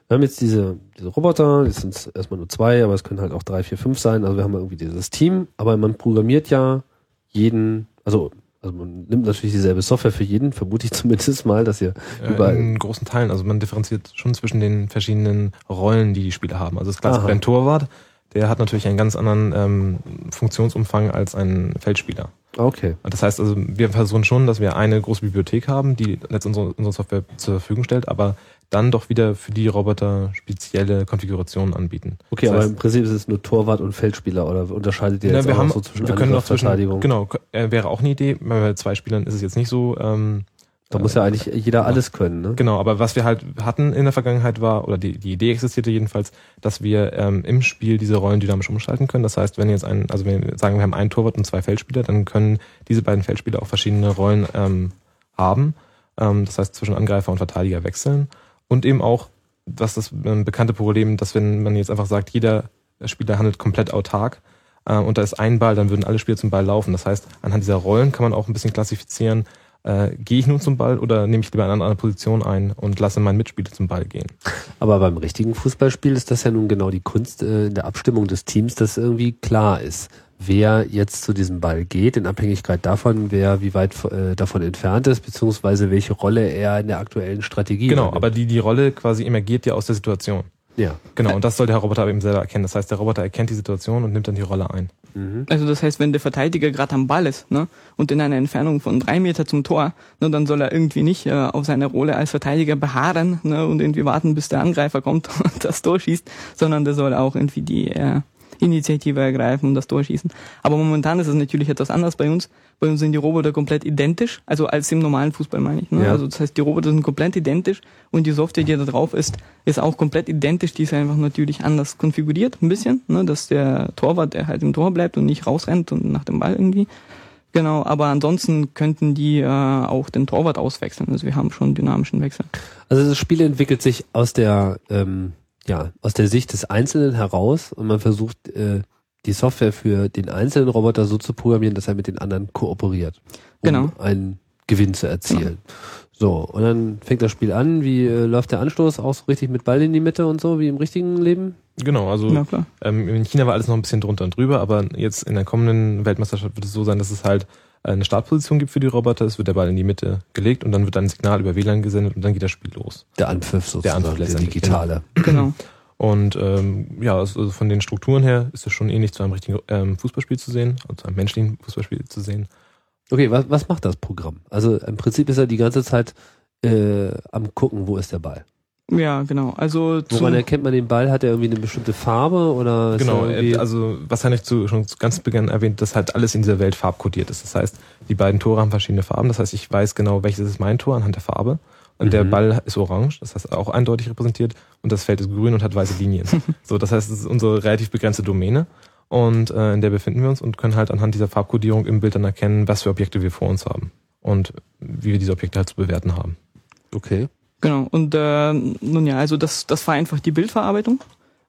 wir haben jetzt diese, diese Roboter, das sind erstmal nur zwei, aber es können halt auch drei, vier, fünf sein. Also wir haben irgendwie dieses Team, aber man programmiert ja jeden, also, also man nimmt natürlich dieselbe Software für jeden, vermute ich zumindest mal, dass ihr Äh, überall. in großen Teilen. Also man differenziert schon zwischen den verschiedenen Rollen, die die Spieler haben. Also das Klassiker Aha. ein Torwart, der hat natürlich einen ganz anderen ähm, Funktionsumfang als ein Feldspieler. Okay. Das heißt also, wir versuchen schon, dass wir eine große Bibliothek haben, die letztendlich unsere, unsere Software zur Verfügung stellt, aber dann doch wieder für die Roboter spezielle Konfigurationen anbieten. Okay, das aber heißt, im Prinzip ist es nur Torwart und Feldspieler oder unterscheidet ihr Ja, jetzt wir auch haben, noch so zwischen wir können auch Angriff, zwischen, genau, äh, wäre auch eine Idee. Bei zwei Spielern ist es jetzt nicht so. Ähm, Da muss ja eigentlich jeder alles können, ne? Genau, aber was wir halt hatten in der Vergangenheit war, oder die, die Idee existierte jedenfalls, dass wir ähm, im Spiel diese Rollen dynamisch umschalten können. Das heißt, wenn jetzt ein, also wenn wir sagen, wir haben einen Torwart und zwei Feldspieler, dann können diese beiden Feldspieler auch verschiedene Rollen ähm, haben. Ähm, das heißt, zwischen Angreifer und Verteidiger wechseln. Und eben auch, was das ähm, bekannte Problem, dass wenn man jetzt einfach sagt, jeder Spieler handelt komplett autark, äh, und da ist ein Ball, dann würden alle Spieler zum Ball laufen. Das heißt, anhand dieser Rollen kann man auch ein bisschen klassifizieren, äh, gehe ich nun zum Ball oder nehme ich lieber eine andere Position ein und lasse meinen Mitspieler zum Ball gehen. Aber beim richtigen Fußballspiel ist das ja nun genau die Kunst äh, in der Abstimmung des Teams, dass irgendwie klar ist, wer jetzt zu diesem Ball geht, in Abhängigkeit davon, wer wie weit äh, davon entfernt ist, beziehungsweise welche Rolle er in der aktuellen Strategie Genau, übernimmt. aber die, die Rolle quasi emergiert ja aus der Situation. Ja. Genau, und das soll der Roboter eben selber erkennen. Das heißt, der Roboter erkennt die Situation und nimmt dann die Rolle ein. Mhm. Also das heißt, wenn der Verteidiger gerade am Ball ist ne, und in einer Entfernung von drei Meter zum Tor, ne, dann soll er irgendwie nicht äh, auf seiner Rolle als Verteidiger beharren ne, und irgendwie warten, bis der Angreifer kommt und das Tor schießt, sondern der soll auch irgendwie die äh, Initiative ergreifen und das Tor schießen. Aber momentan ist es natürlich etwas anders bei uns. Bei uns sind die Roboter komplett identisch, also als im normalen Fußball meine ich. Ne? Ja. Also das heißt, die Roboter sind komplett identisch und die Software, die da drauf ist, ist auch komplett identisch. Die ist einfach natürlich anders konfiguriert, ein bisschen, ne? dass der Torwart, der halt im Tor bleibt und nicht rausrennt und nach dem Ball irgendwie. Genau, aber ansonsten könnten die äh, auch den Torwart auswechseln. Also wir haben schon einen dynamischen Wechsel. Also das Spiel entwickelt sich aus der ähm, ja aus der Sicht des Einzelnen heraus und man versucht äh, die Software für den einzelnen Roboter so zu programmieren, dass er mit den anderen kooperiert, um Genau. einen Gewinn zu erzielen. So und dann fängt das Spiel an. Wie äh, läuft der Anstoß? Auch so richtig mit Ball in die Mitte und so wie im richtigen Leben? Genau, also Ja, klar. ähm, in China war alles noch ein bisschen drunter und drüber, aber jetzt in der kommenden Weltmeisterschaft wird es so sein, dass es halt eine Startposition gibt für die Roboter, es wird der Ball in die Mitte gelegt und dann wird ein Signal über WLAN gesendet und dann geht das Spiel los. Der Anpfiff sozusagen, Der Anpfiff der letztendlich, digitale. Genau. Und ähm, ja, also von den Strukturen her ist es schon ähnlich zu einem richtigen ähm, Fußballspiel zu sehen, also zu einem menschlichen Fußballspiel zu sehen. Okay, was, was macht das Programm? Also im Prinzip ist er die ganze Zeit äh, am gucken, wo ist der Ball. Ja, genau. Also zu, Woran erkennt man den Ball? Hat er irgendwie eine bestimmte Farbe oder Genau, äh, also was habe ich zu, schon zu ganz Beginn erwähnt, dass halt alles in dieser Welt farbkodiert ist. Das heißt, die beiden Tore haben verschiedene Farben. Das heißt, ich weiß genau, welches ist mein Tor anhand der Farbe. Und der Mhm. Ball ist orange, das heißt auch eindeutig repräsentiert. Und das Feld ist grün und hat weiße Linien. so, das heißt, es ist unsere relativ begrenzte Domäne. Und äh, in der befinden wir uns und können halt anhand dieser Farbkodierung im Bild dann erkennen, was für Objekte wir vor uns haben. Und wie wir diese Objekte halt zu bewerten haben. okay. Genau. Und äh, nun ja, also das, das vereinfacht die Bildverarbeitung.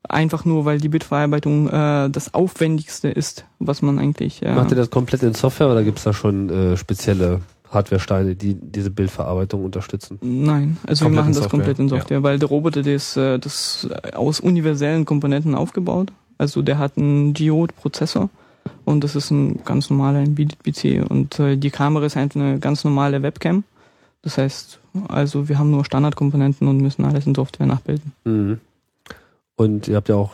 Einfach nur, weil die Bildverarbeitung äh, das Aufwendigste ist, was man eigentlich. Äh, Macht ihr das komplett in Software oder gibt's da schon äh, spezielle Hardwaresteine, die diese Bildverarbeitung unterstützen? Nein, also Komplett wir machen das Software, komplett in Software, weil der Roboter der ist äh, das aus universellen Komponenten aufgebaut. Also der hat einen Geode-Prozessor und das ist ein ganz normaler Embedded-PC und äh, die Kamera ist einfach eine ganz normale Webcam. Das heißt, also wir haben nur Standardkomponenten und müssen alles in Software nachbilden. Mhm. Und ihr habt ja auch,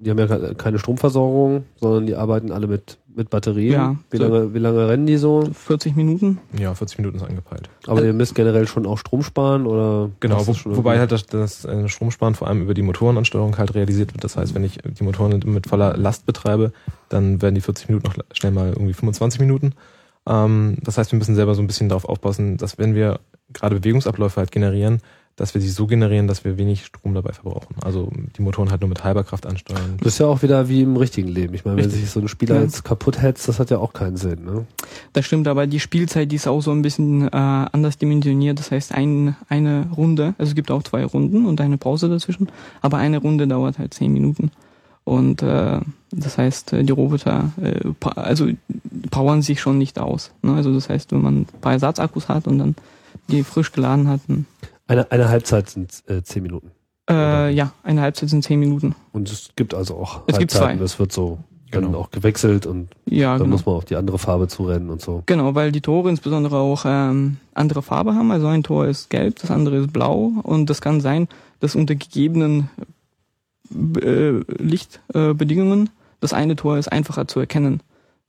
die haben ja keine Stromversorgung, sondern die arbeiten alle mit, mit Batterien. Ja, wie, so- lange, wie lange rennen die so? 40 Minuten. Ja, 40 Minuten ist angepeilt. Aber ihr müsst generell schon auch Strom sparen oder? Genau, wo, wobei irgendwie- halt das, das äh, Stromsparen vor allem über die Motorenansteuerung halt realisiert wird. Das heißt, wenn ich die Motoren mit voller Last betreibe, dann werden die 40 Minuten noch schnell mal irgendwie 25 Minuten. Ähm, das heißt, wir müssen selber so ein bisschen darauf aufpassen, dass wenn wir gerade Bewegungsabläufe halt generieren, dass wir sie so generieren, dass wir wenig Strom dabei verbrauchen. Also die Motoren halt nur mit halber Kraft ansteuern. Das ist ja auch wieder wie im richtigen Leben. Ich meine, wenn Richtig. sich so ein Spieler Ja. jetzt kaputt hetzt, das hat ja auch keinen Sinn. Ne? Das stimmt, aber die Spielzeit, die ist auch so ein bisschen äh, anders dimensioniert. Das heißt, ein, eine Runde, also es gibt auch zwei Runden und eine Pause dazwischen, aber eine Runde dauert halt zehn Minuten. Und äh, das heißt, äh, die Roboter äh, also powern sich schon nicht aus. Ne? Also das heißt, wenn man ein paar Ersatzakkus hat und dann die frisch geladen hat, Eine, eine Halbzeit sind äh, zehn Minuten. äh, ja, eine Halbzeit sind zehn Minuten. Und es gibt also auch Es gibt Halbzeiten, zwei. das wird so dann Genau. auch gewechselt und Ja, dann genau. muss man auf die andere Farbe zurennen und so. Genau, weil die Tore insbesondere auch ähm, andere Farbe haben. Also ein Tor ist gelb, das andere ist blau und das kann sein, dass unter gegebenen äh, Lichtbedingungen Bedingungen das eine Tor ist einfacher zu erkennen.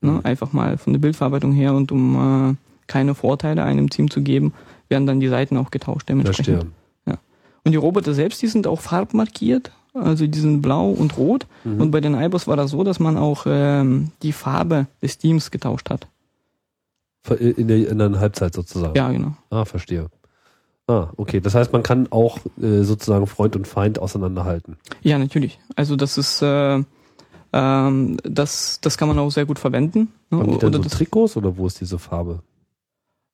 Ne? Mhm. Einfach mal von der Bildverarbeitung her und um äh, keine Vorteile einem Team zu geben, werden dann die Seiten auch getauscht dementsprechend. Verstehe. Und die Roboter selbst, die sind auch farbmarkiert, also die sind blau und rot. Mhm. Und bei den iBus war das so, dass man auch ähm, die Farbe des Teams getauscht hat. In der, in der Halbzeit sozusagen. Ja, genau. Ah, verstehe. Ah, okay. Das heißt, man kann auch äh, sozusagen Freund und Feind auseinanderhalten. Ja, natürlich. Also das ist, äh, ähm, das, das kann man auch sehr gut verwenden. Ne? Haben die dann Oder so Trikots oder wo ist diese Farbe?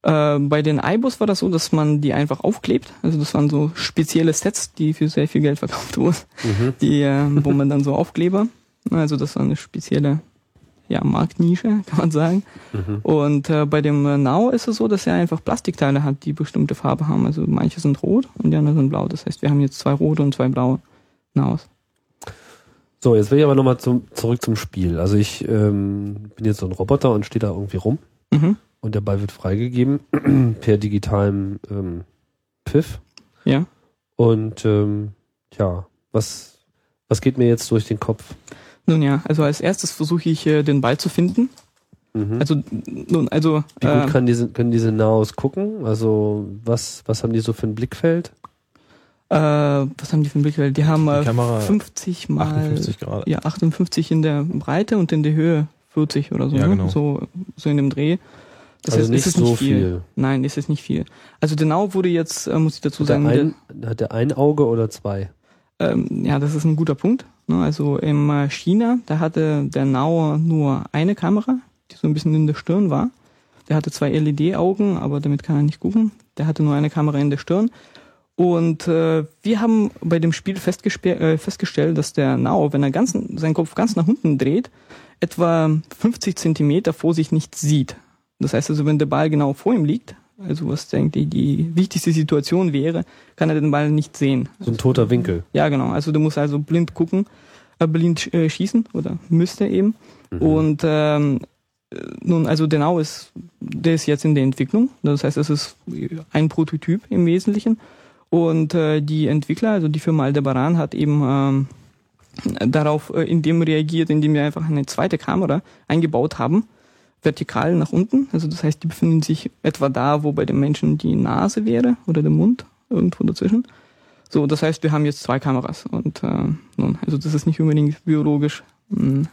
äh, bei den iBus war das so, dass man die einfach aufklebt. Also das waren so spezielle Sets, die für sehr viel Geld verkauft wurden, Mhm. die, äh, wo man dann so Aufkleber. Also das war eine spezielle ja, Marktnische, kann man sagen. Mhm. Und äh, bei dem äh, Now ist es so, dass er einfach Plastikteile hat, die bestimmte Farbe haben. Also manche sind rot und die anderen sind blau. Das heißt, wir haben jetzt zwei rote und zwei blaue Nows. So, jetzt will ich aber nochmal zum, zurück zum Spiel. Also ich ähm, bin jetzt so ein Roboter und stehe da irgendwie rum Mhm. und der Ball wird freigegeben per digitalem ähm, Pfiff. Ja. Und ähm, ja, was, was geht mir jetzt durch den Kopf? Nun ja, also als erstes versuche ich äh, den Ball zu finden. Mhm. Also nun, also Wie gut äh, kann diese, können diese Naos gucken? Also was, was haben die so für ein Blickfeld? äh, was haben die für ein Blickfeld? Die haben äh, Die Kamera 50 mal 58 Grad. ja 58 in der Breite und in der Höhe 40 oder so, Ja, ne? genau. so so in dem Dreh. Das also heißt, nicht ist es so nicht viel. viel. Nein, ist es nicht viel. Also genau wurde jetzt, äh, muss ich dazu Hat der, sagen, ein, hat der ein Auge oder zwei? Ähm, ja, das ist ein guter Punkt. Ne? Also im äh, China, da hatte der Nauer nur eine Kamera, die so ein bisschen in der Stirn war. Der hatte zwei LED-Augen, aber damit kann er nicht gucken. Der hatte nur eine Kamera in der Stirn. Und äh, wir haben bei dem Spiel äh, festgestellt, dass der Nao, wenn er ganz, seinen Kopf ganz nach unten dreht, etwa 50 Zentimeter vor sich nicht sieht. Das heißt also, wenn der Ball genau vor ihm liegt, also was eigentlich die wichtigste Situation wäre, kann er den Ball nicht sehen. So ein toter Winkel. Ja, genau. Also du musst also blind gucken, äh, blind äh, schießen oder müsste eben. Und ähm, äh, nun, also Denau ist, der ist jetzt in der Entwicklung. Das heißt, es ist ein Prototyp im Wesentlichen. Und äh, die Entwickler, also die Firma Aldebaran, hat eben ähm, darauf äh, in dem reagiert, indem wir einfach eine zweite Kamera eingebaut haben, vertikal nach unten. Also das heißt, die befinden sich etwa da, wo bei dem Menschen die Nase wäre oder der Mund, irgendwo dazwischen. So, das heißt, wir haben jetzt zwei Kameras und äh, nun, also das ist nicht unbedingt biologisch mh,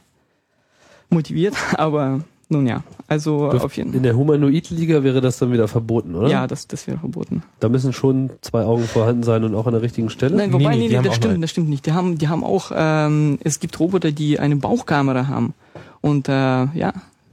motiviert, aber nun ja, also Dürf- auf jeden In der Humanoid-Liga wäre das dann wieder verboten, oder? Ja, das, das wäre verboten. Da müssen schon zwei Augen vorhanden sein und auch an der richtigen Stelle. Nein, wobei, nee, nee, nee, das stimmt, das stimmt nicht. Die haben, die haben auch, ähm, es gibt Roboter, die eine Bauchkamera haben. Und äh, ja,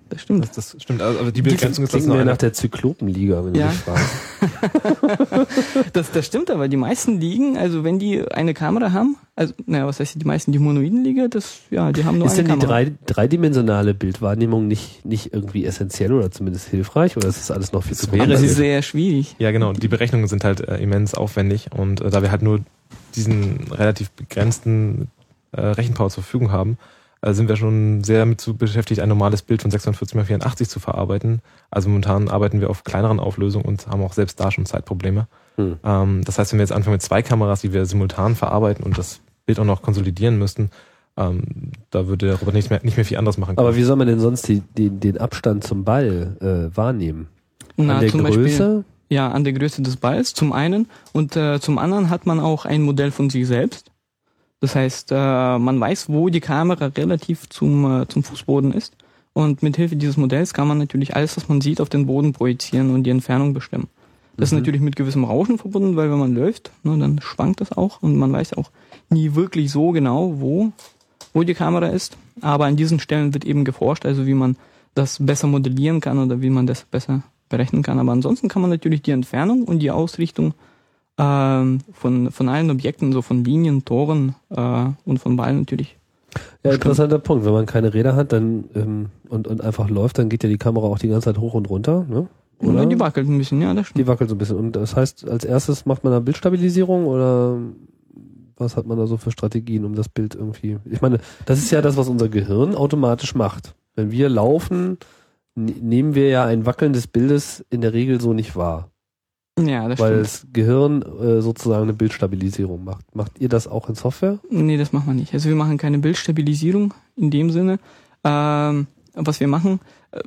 das stimmt. Das, das stimmt. Also die Begrenzung ist das eine. nach der Zyklopenliga, wenn du Ja. mich fragst. Das, das stimmt aber. Die meisten Ligen, also wenn die eine Kamera haben, also, naja, was heißt die meisten? Die monoiden Liga, das, ja, die haben nur Ist eine denn die Kamera. drei, dreidimensionale Bildwahrnehmung nicht, nicht irgendwie essentiell oder zumindest hilfreich oder ist das alles noch viel zu wäre das ist sehr schwierig. Ja, genau. Die Berechnungen sind halt äh, immens aufwendig und äh, da wir halt nur diesen relativ begrenzten äh, Rechenpower zur Verfügung haben, äh, sind wir schon sehr mit zu beschäftigt, ein normales Bild von 640 x 84 zu verarbeiten. Also momentan arbeiten wir auf kleineren Auflösungen und haben auch selbst da schon Zeitprobleme. Hm. Ähm, das heißt, wenn wir jetzt anfangen mit zwei Kameras, die wir simultan verarbeiten und das Bild auch noch konsolidieren müssten, ähm, da würde der Roboter nicht mehr, nicht mehr viel anderes machen können. Aber wie soll man denn sonst die, die, den Abstand zum Ball äh, wahrnehmen? Na, An der zum Beispiel, Größe? ja, an der Größe des Balls zum einen und äh, zum anderen hat man auch ein Modell von sich selbst. Das heißt, äh, man weiß, wo die Kamera relativ zum, äh, zum Fußboden ist. Und mit Hilfe dieses Modells kann man natürlich alles, was man sieht, auf den Boden projizieren und die Entfernung bestimmen. Das Mhm. ist natürlich mit gewissem Rauschen verbunden, weil wenn man läuft, ne, dann schwankt das auch und man weiß auch nie wirklich so genau, wo, wo die Kamera ist. Aber an diesen Stellen wird eben geforscht, also wie man das besser modellieren kann oder wie man das besser berechnen kann. Aber ansonsten kann man natürlich die Entfernung und die Ausrichtung ähm, von, von allen Objekten, so von Linien, Toren äh, und von Ballen natürlich. Ja, interessanter Punkt. Wenn man keine Räder hat dann ähm, und, und einfach läuft, dann geht ja die Kamera auch die ganze Zeit hoch und runter, ne? Oder? Die wackelt ein bisschen, ja, das stimmt. Die wackelt so ein bisschen. Und das heißt, als erstes macht man da Bildstabilisierung oder was hat man da so für Strategien, um das Bild irgendwie. Ich meine, das ist ja das, was unser Gehirn automatisch macht. Wenn wir laufen, ne- nehmen wir ja ein Wackeln des Bildes in der Regel so nicht wahr. Ja, das weil stimmt. das Gehirn äh, sozusagen eine Bildstabilisierung macht. Macht ihr das auch in Software? Nee, das machen wir nicht. Also wir machen keine Bildstabilisierung in dem Sinne. Ähm, was wir machen, äh,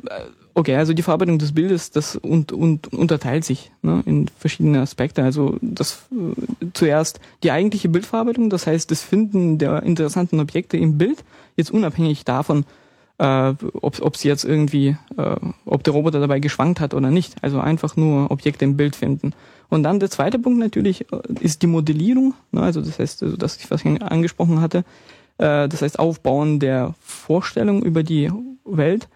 okay, also die Verarbeitung des Bildes, das und, und unterteilt sich ne, in verschiedene Aspekte. Also das äh, zuerst die eigentliche Bildverarbeitung, das heißt das Finden der interessanten Objekte im Bild, jetzt unabhängig davon, äh, ob, ob sie jetzt irgendwie, äh, ob der Roboter dabei geschwankt hat oder nicht. Also einfach nur Objekte im Bild finden. Und dann der zweite Punkt natürlich äh, ist die Modellierung. Ne? Also das heißt, also das, was ich angesprochen hatte, äh, das heißt Aufbauen der Vorstellung über die Welt.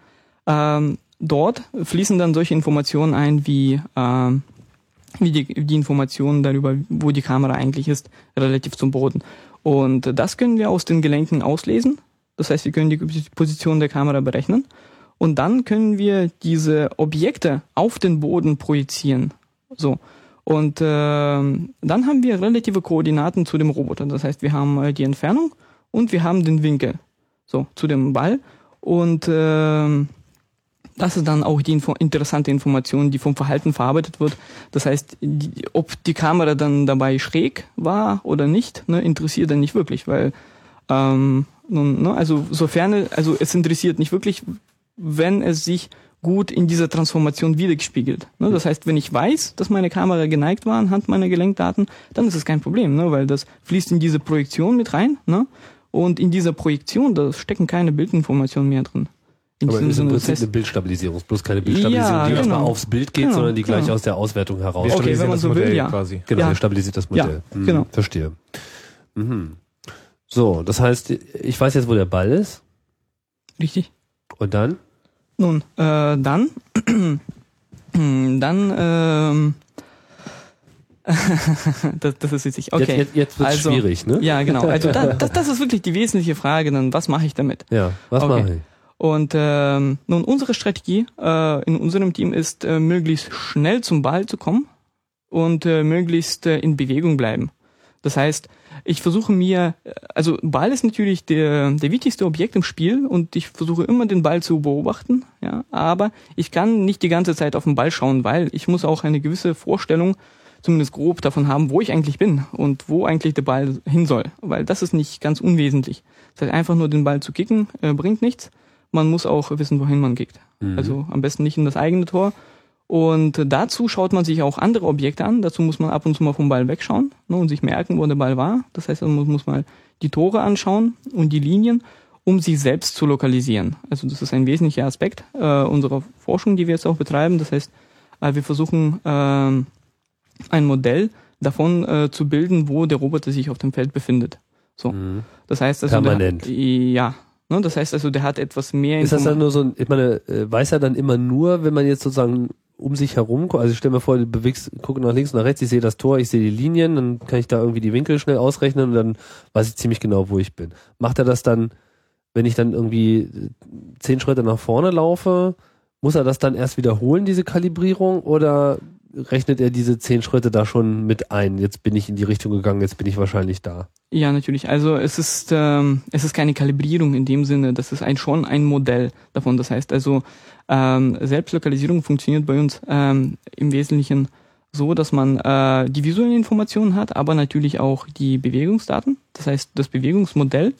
Ähm, dort fließen dann solche Informationen ein wie ähm, wie die, die Informationen darüber, wo die Kamera eigentlich ist, relativ zum Boden. Und das können wir aus den Gelenken auslesen. Das heißt, wir können die Position der Kamera berechnen. Und dann können wir diese Objekte auf den Boden projizieren. So. Und ähm, dann haben wir relative Koordinaten zu dem Roboter. Das heißt, wir haben äh, die Entfernung und wir haben den Winkel. So, zu dem Ball. Und ähm, das ist dann auch die Info interessante Information, die vom Verhalten verarbeitet wird. Das heißt, die, ob die Kamera dann dabei schräg war oder nicht, ne, interessiert dann nicht wirklich, weil ähm, nun, ne, also sofern, also es interessiert nicht wirklich, wenn es sich gut in dieser Transformation wiedergespiegelt. Ne? Das heißt, wenn ich weiß, dass meine Kamera geneigt war anhand meiner Gelenkdaten, dann ist es kein Problem, ne? weil das fließt in diese Projektion mit rein. Ne? Und in dieser Projektion, da stecken keine Bildinformationen mehr drin. In Aber diesem ist im Sinne, das Prinzip heißt, eine Bildstabilisierung. Ist bloß keine Bildstabilisierung, Ja, die genau. erstmal aufs Bild geht, Genau, sondern die gleich genau. aus der Auswertung heraus. Okay, wenn man das so will, Modell ja. quasi. Genau, Ja. stabilisiert das Modell. Ja, Hm, genau. Verstehe. Mhm. So, das heißt, ich weiß jetzt, wo der Ball ist. richtig. Und dann? Nun, äh, dann, dann, ähm, das, das ist witzig. Okay. Jetzt, jetzt, jetzt wird Also, schwierig, ne? Ja, genau. Also da, das, das ist wirklich die wesentliche Frage. Dann, was mache ich damit? Ja, was Okay. mache ich? Und ähm, nun, unsere Strategie äh, in unserem Team ist, äh, möglichst schnell zum Ball zu kommen und äh, möglichst äh, in Bewegung bleiben. Das heißt, ich versuche mir, also Ball ist natürlich der, der wichtigste Objekt im Spiel und ich versuche immer den Ball zu beobachten, ja, aber ich kann nicht die ganze Zeit auf den Ball schauen, weil ich muss auch eine gewisse Vorstellung, zumindest grob davon haben, wo ich eigentlich bin und wo eigentlich der Ball hin soll, weil das ist nicht ganz unwesentlich. Das heißt, einfach nur den Ball zu kicken, äh, bringt nichts. Man muss auch wissen, wohin man kickt. Mhm. Also am besten nicht in das eigene Tor. Und dazu schaut man sich auch andere Objekte an. Dazu muss man ab und zu mal vom Ball wegschauen ne, und sich merken, wo der Ball war. Das heißt, man muss, muss mal die Tore anschauen und die Linien, um sich selbst zu lokalisieren. Also das ist ein wesentlicher Aspekt äh, unserer Forschung, die wir jetzt auch betreiben. Das heißt, äh, wir versuchen ähm, ein Modell davon äh, zu bilden, wo der Roboter sich auf dem Feld befindet. So. Mhm. Das heißt also Permanent. Der, ja, Ne? Das heißt also, der hat etwas mehr Ist das dann nur so ein, ich meine, äh, weiß er dann immer nur, wenn man jetzt sozusagen um sich herum, also ich stell mir vor, du bewegst, gucke nach links und nach rechts, ich sehe das Tor, ich sehe die Linien, dann kann ich da irgendwie die Winkel schnell ausrechnen und dann weiß ich ziemlich genau, wo ich bin. Macht er das dann, wenn ich dann irgendwie äh, zehn Schritte nach vorne laufe, muss er das dann erst wiederholen, diese Kalibrierung, oder rechnet er diese zehn Schritte da schon mit ein? Jetzt bin ich in die Richtung gegangen, jetzt bin ich wahrscheinlich da. Ja, natürlich. Also es ist ähm, es ist keine Kalibrierung in dem Sinne, das ist ein schon ein Modell davon. Das heißt also ähm, Selbstlokalisierung funktioniert bei uns ähm, im Wesentlichen so, dass man äh, die visuellen Informationen hat, aber natürlich auch die Bewegungsdaten. Das heißt das Bewegungsmodell.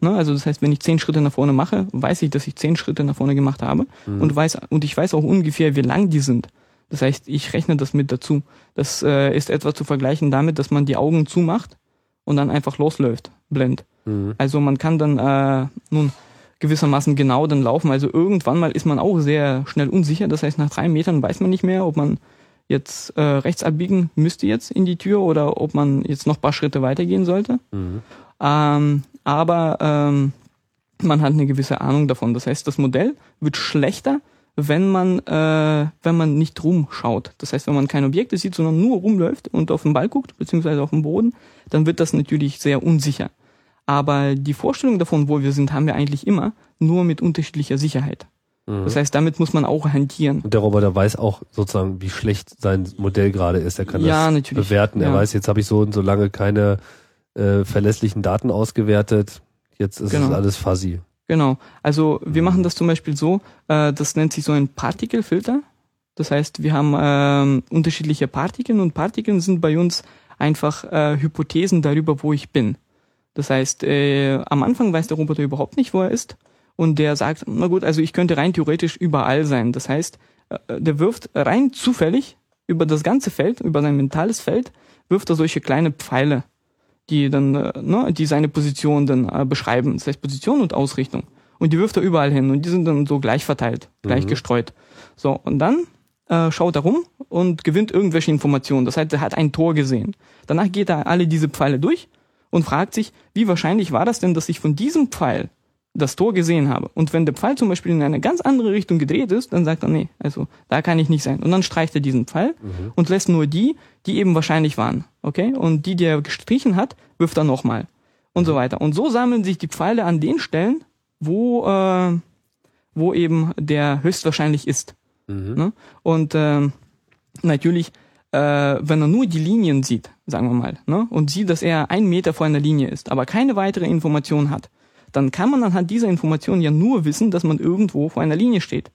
Ne? Also das heißt, wenn ich zehn Schritte nach vorne mache, weiß ich, dass ich zehn Schritte nach vorne gemacht habe und weiß und ich weiß auch ungefähr, wie lang die sind. Das heißt, ich rechne das mit dazu. Das äh, ist etwa zu vergleichen damit, dass man die Augen zumacht und dann einfach losläuft, blind. Mhm. Also man kann dann äh, nun gewissermaßen genau dann laufen. Also irgendwann mal ist man auch sehr schnell unsicher. Das heißt, nach drei Metern weiß man nicht mehr, ob man jetzt äh, rechts abbiegen müsste jetzt in die Tür oder ob man jetzt noch ein paar Schritte weitergehen sollte. Mhm. Ähm, aber ähm, man hat eine gewisse Ahnung davon. Das heißt, das Modell wird schlechter, wenn man äh, wenn man nicht rumschaut. Das heißt, wenn man keine Objekte sieht, sondern nur rumläuft und auf den Ball guckt beziehungsweise auf den Boden, dann wird das natürlich sehr unsicher. Aber die Vorstellung davon, wo wir sind, haben wir eigentlich immer, nur mit unterschiedlicher Sicherheit. Mhm. Das heißt, damit muss man auch hantieren. Und der Roboter weiß auch sozusagen, wie schlecht sein Modell gerade ist. Er kann Ja, das natürlich. bewerten. Er Ja. weiß, jetzt habe ich so und so lange keine äh, verlässlichen Daten ausgewertet. Jetzt ist es Genau. alles fuzzy. Genau. Also wir machen das zum Beispiel so, äh, das nennt sich so ein Partikelfilter. Das heißt, wir haben ähm, unterschiedliche Partikeln und Partikeln sind bei uns einfach äh, Hypothesen darüber, wo ich bin. Das heißt, äh, am Anfang weiß der Roboter überhaupt nicht, wo er ist. Und der sagt, na gut, also ich könnte rein theoretisch überall sein. Das heißt, äh, der wirft rein zufällig über das ganze Feld, über sein mentales Feld, wirft er solche kleine Pfeile, die dann, äh, ne, die seine Position dann äh, beschreiben. Das heißt Position und Ausrichtung. Und die wirft er überall hin und die sind dann so gleich verteilt, gleich Mhm. gestreut. So, und dann äh, schaut er rum und gewinnt irgendwelche Informationen. Das heißt, er hat ein Tor gesehen. Danach geht er alle diese Pfeile durch und fragt sich, wie wahrscheinlich war das denn, dass ich von diesem Pfeil das Tor gesehen habe. Und wenn der Pfeil zum Beispiel in eine ganz andere Richtung gedreht ist, dann sagt er, nee, also da kann ich nicht sein. Und dann streicht er diesen Pfeil und lässt nur die, die eben wahrscheinlich waren. Okay? Und die, die er gestrichen hat, wirft er nochmal. Und so weiter. Und so sammeln sich die Pfeile an den Stellen, wo, äh, wo eben der höchstwahrscheinlich ist. Mhm. Ne? Und ähm, natürlich, äh, wenn er nur die Linien sieht, sagen wir mal, ne? und sieht, dass er ein Meter vor einer Linie ist, aber keine weitere Information hat, dann kann man anhand dieser Information ja nur wissen, dass man irgendwo vor einer Linie steht.